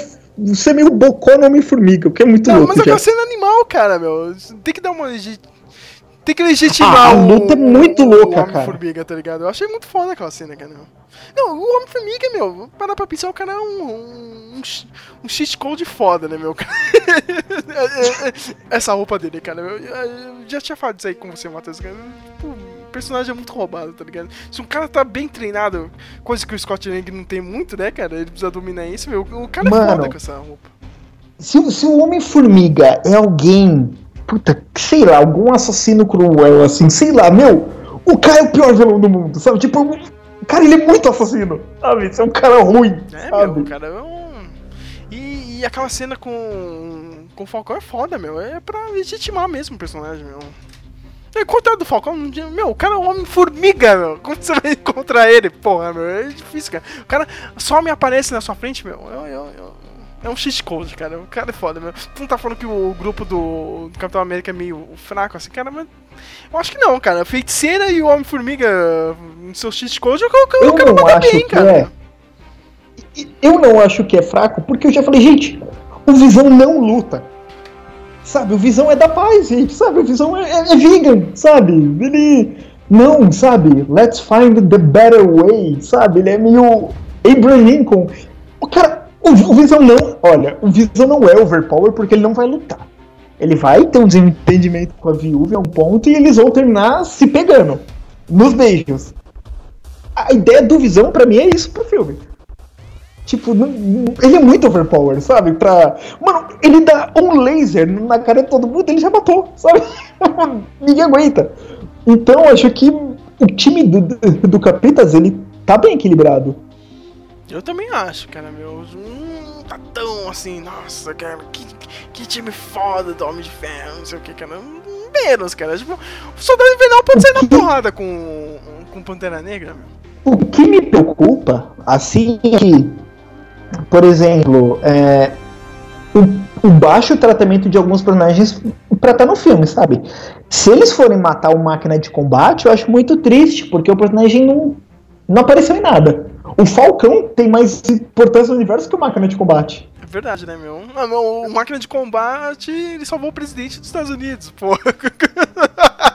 ser meio bocó no Homem-Formiga, o que é muito Não, louco. mas aquela já. cena é animal, cara, meu. Tem que dar uma. Tem que legitimar Ah, a o. luta é muito o louca, Homem-Formiga, tá ligado? Eu achei muito foda aquela cena, cara. Não, o Homem-Formiga, meu, parar pra pensar, o cara é um. um, um cheat code foda, né, meu? Essa roupa dele, cara. Eu, eu já tinha falado isso aí com você, Matheus. Cara. Tipo, o personagem é muito roubado, tá ligado? Se um cara tá bem treinado, coisa que o Scott Lang não tem muito, né, cara? Ele precisa dominar isso, meu. O cara é Mano. foda com essa roupa. Se, o- se o Homem-Formiga é alguém. Puta, sei lá, algum assassino cruel, assim, sei lá, meu. O cara é o pior vilão do mundo, sabe? Tipo, o cara ele é muito assassino, sabe? Esse é um cara ruim, É, sabe? meu, cara, é um... E, e aquela cena com, com o Falcão é foda, meu. É pra legitimar mesmo o personagem, meu. É, coitado do Falcão, meu, o cara é um homem-formiga, meu. Como você vai encontrar ele? Porra, meu, é difícil, cara. O cara só me aparece na sua frente, meu. Eu, eu, eu- é um cheat code, cara. O cara é foda, meu. Tu não tá falando que o grupo do, do Capitão América é meio fraco, assim, cara, mas... Eu acho que não, cara. A Feiticeira e o Homem-Formiga no seu cheat code, o cara, Eu o cara não acho bem, cara. é. Eu não acho que é fraco, porque eu já falei, gente, o Visão não luta. Sabe, o Visão é da paz, gente, sabe? O Visão é, é- é vegan, sabe? Ele. Não, sabe? Let's find the better way, sabe? Ele é meio Abraham Lincoln. O cara, o, o Visão não. Olha, o Visão não é overpower porque ele não vai lutar. Ele vai ter um desentendimento com a viúva a um ponto e eles vão terminar se pegando. Nos beijos. A ideia do Visão, pra mim, é isso pro filme. Tipo, não- ele é muito overpower, sabe? Pra. Mano, ele dá um laser na cara de todo mundo, ele já matou, sabe? Ninguém aguenta. Então, acho que o time do, do, do Capitas, ele tá bem equilibrado. Eu também acho, cara, meu. Hum, tá tão assim, nossa, cara, que, que time foda do Homem de Ferro, não sei o que, cara. Menos, cara. Tipo, o Soldado Invernal pode sair na porrada com, com Pantera Negra, meu. O que me preocupa, assim, é que, por exemplo, é, o, o baixo tratamento de alguns personagens pra estar no filme, sabe? Se eles forem matar o máquina de combate, eu acho muito triste, porque o personagem não, não apareceu em nada. O Falcão tem mais importância no universo que o máquina de combate. É verdade, né, meu? Ah, meu, o máquina de combate, ele salvou o presidente dos Estados Unidos, pô.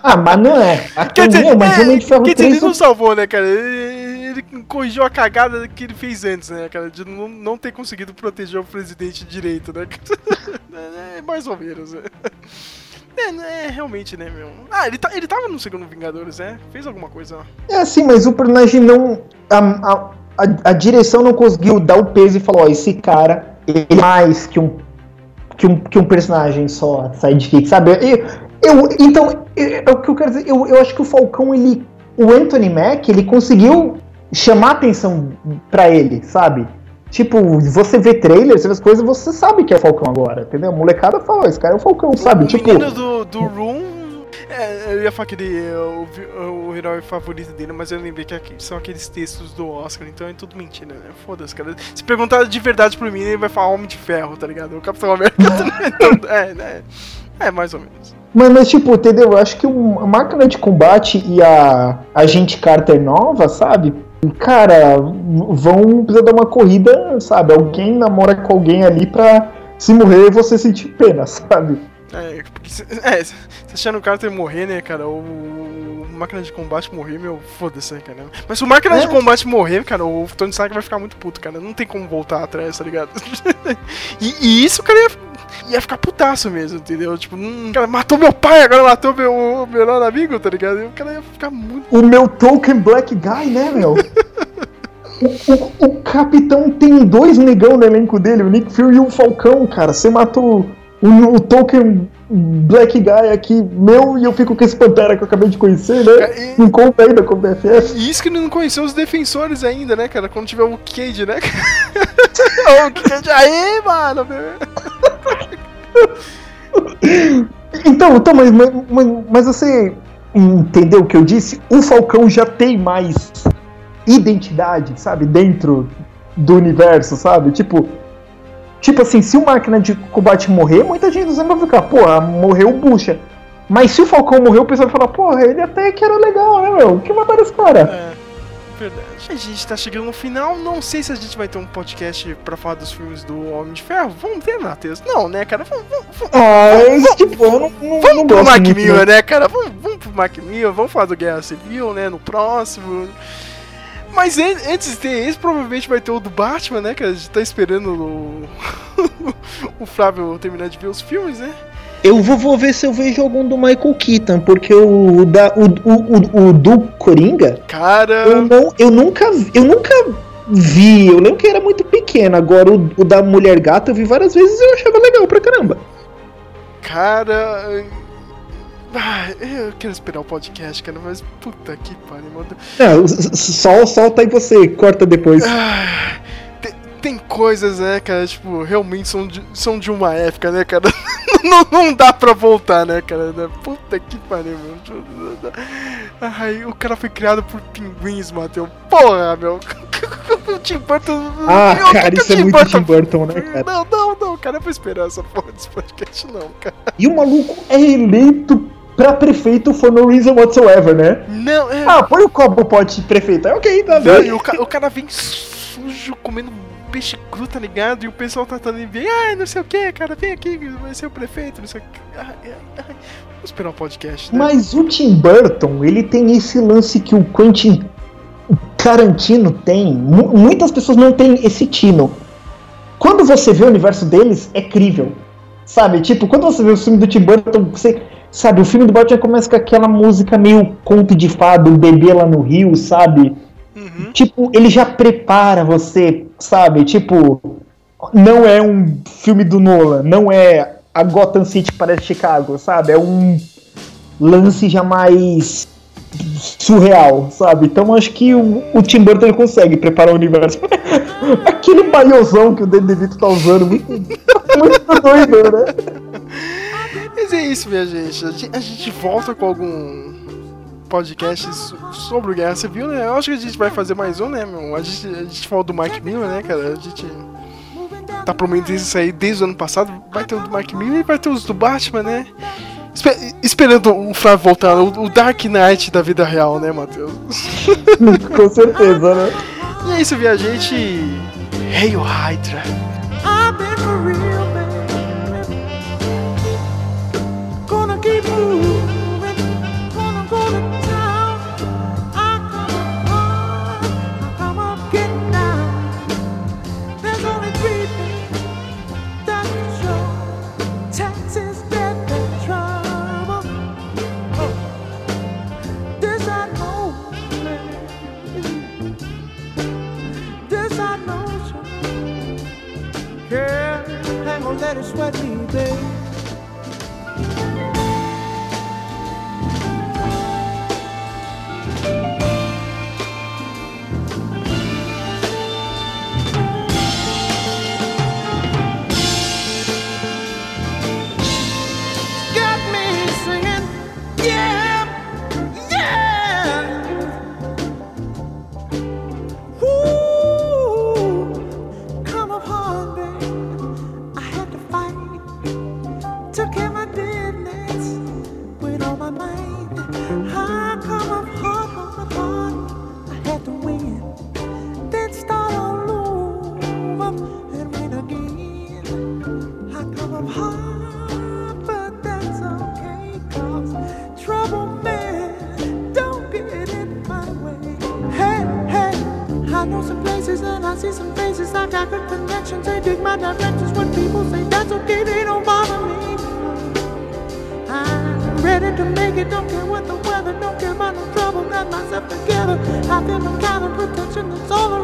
Ah, mas não é. Aqui, Quer dizer, meu, mas é, Homem de Ferro quer dizer, 3 ele não salvou, né, cara? Ele, ele corrigiu a cagada que ele fez antes, né, cara? De não, não ter conseguido proteger o presidente direito, né? É, mais ou menos, né? É, né, realmente, né, meu? Ah, ele, tá, ele tava no segundo Vingadores, né? Fez alguma coisa. É assim, mas o personagem não. A, a, a, a direção não conseguiu dar o peso e falar: ó, esse cara, ele é mais que um, que um, que um personagem só, sidekick, sabe? Eu, eu, então, é, o que eu quero dizer. Eu, eu acho que o Falcão, ele. O Anthony Mack, ele conseguiu chamar atenção pra ele, sabe? Tipo, você vê trailer, você vê as coisas, você sabe que é o Falcão agora, entendeu? A molecada fala, esse cara é o Falcão, sabe? O Tipo. menino do, do Room. É, eu ia falar que ele é o, o herói favorito dele, mas eu lembrei que aqui- são aqueles textos do Oscar, então é tudo mentira, né? Foda-se, cara. Se perguntar de verdade pro mim, ele vai falar Homem de Ferro, tá ligado? O Capitão América. Então, é, né? É, mais ou menos. Mas, mas, tipo, entendeu? Eu acho que o- a máquina de combate e a agente Carter nova, sabe? Cara, vão precisar dar uma corrida, sabe? Alguém namora com alguém ali pra se morrer você sentir pena, sabe? É, porque se, é, se achando o Carter morrer, né, cara, o, o máquina de combate morrer, meu, foda-se, né, cara. Mas se o máquina de É. combate morrer, cara, o Tony Stark vai ficar muito puto, cara. Não tem como voltar atrás, tá ligado? e, e isso, cara, ia, ia ficar putaço mesmo, entendeu? Tipo, hum, cara, matou meu pai, agora matou meu, melhor amigo, tá ligado? E o cara ia ficar muito. O meu token black guy, né, meu? o, o, o capitão tem dois negão no elenco dele, o Nick Fury e o Falcão, cara. Você matou o, o token black guy aqui meu e eu fico com esse pantera que eu acabei de conhecer, né? Não conta ainda com o BFF. E isso que não conheceu os defensores ainda, né, cara? Quando tiver o Cade, né? o Cade aí, mano. Então, então mas, mas, mas você entendeu o que eu disse? O Falcão já tem mais identidade, sabe? Dentro do universo, sabe? Tipo, tipo assim, se o máquina de combate morrer, muita gente sempre vai ficar, pô, morreu o Bucha. Mas se o Falcão morreu, o pessoal vai falar, porra, ele até que era legal, né, meu? O que mataram esse cara? É, verdade. A gente tá chegando no final, não sei se a gente vai ter um podcast pra falar dos filmes do Homem de Ferro. Vamos ter, Matheus? Não, né, cara? Vamos, vamos, vamos, ah, vamos, tipo, eu não, não, vamos não pro Mac Miller, não. né, cara? Vamos, vamos pro Mac Miller, vamos falar do Guerra Civil, né, no próximo. Mas an- antes de ter esse, provavelmente vai ter o do Batman, né? Que a gente tá esperando o, o Flávio terminar de ver os filmes, né? Eu vou, vou ver se eu vejo algum do Michael Keaton, porque o, da, o, o, o, o do Coringa, Cara. eu, não, eu, nunca, eu nunca vi. Eu lembro que era muito pequeno. Agora, o, o da Mulher Gata eu vi várias vezes e eu achava legal pra caramba. Cara. Ah, eu quero esperar o podcast, cara, mas puta que pariu, mano. Não, s- sol, solta aí você, corta depois. Ah, tem, tem coisas, né, cara, tipo, realmente são de, são de uma época, né, cara? não, não dá pra voltar, né, cara? Puta que pariu, mano. Ai, o cara foi criado por pinguins, Matheus. Porra, meu. O Tim Burton. Ah, cara, isso é Tim muito Burton- Tim Burton, né, cara? Não, não, não, cara, eu vou esperar essa porra desse podcast, não, cara. E o maluco é eleito pra prefeito for no reason whatsoever, né? Não, é. Ah, põe o copo pote prefeito. É ok, tá Não, bem. o, ca- o cara vem sujo, comendo peixe cru, tá ligado? E o pessoal tratando ele bem. Ai, não sei o que, cara, vem aqui, vai ser o prefeito, não sei o que. Vamos esperar o podcast, né? Mas o Tim Burton, ele tem esse lance que o Quentin Tarantino tem. Mu- muitas pessoas não têm esse tino. Quando você vê o universo deles, é crível. Sabe? Tipo, quando você vê o filme do Tim Burton, você. Sabe, o filme do Batman começa com aquela música meio conto de fado, um bebê lá no rio, sabe? Tipo, ele já prepara você, sabe? Tipo, não é um filme do Nolan, não é a Gotham City parece Chicago, sabe? É um lance já mais surreal, sabe? Então acho que o, o Tim Burton consegue preparar o universo. Aquele maiôzão que o Danny DeVito tá usando, muito, muito doido, né? Mas é isso, minha gente. A gente, a gente volta com algum podcast so- sobre o Guerra Civil, né? Eu acho que a gente vai fazer mais um, né, meu? A gente, a gente falou do Mike Miller, né, cara? A gente tá prometendo isso aí desde o ano passado. Vai ter o do Mike Miller e vai ter os do Batman, né? Espe- esperando o Flávio voltar, o, o Dark Knight da vida real, né, Matheus? Com certeza, né? E é isso, minha gente. Hail Hydra. I think I'm coming, protection that's triggers over.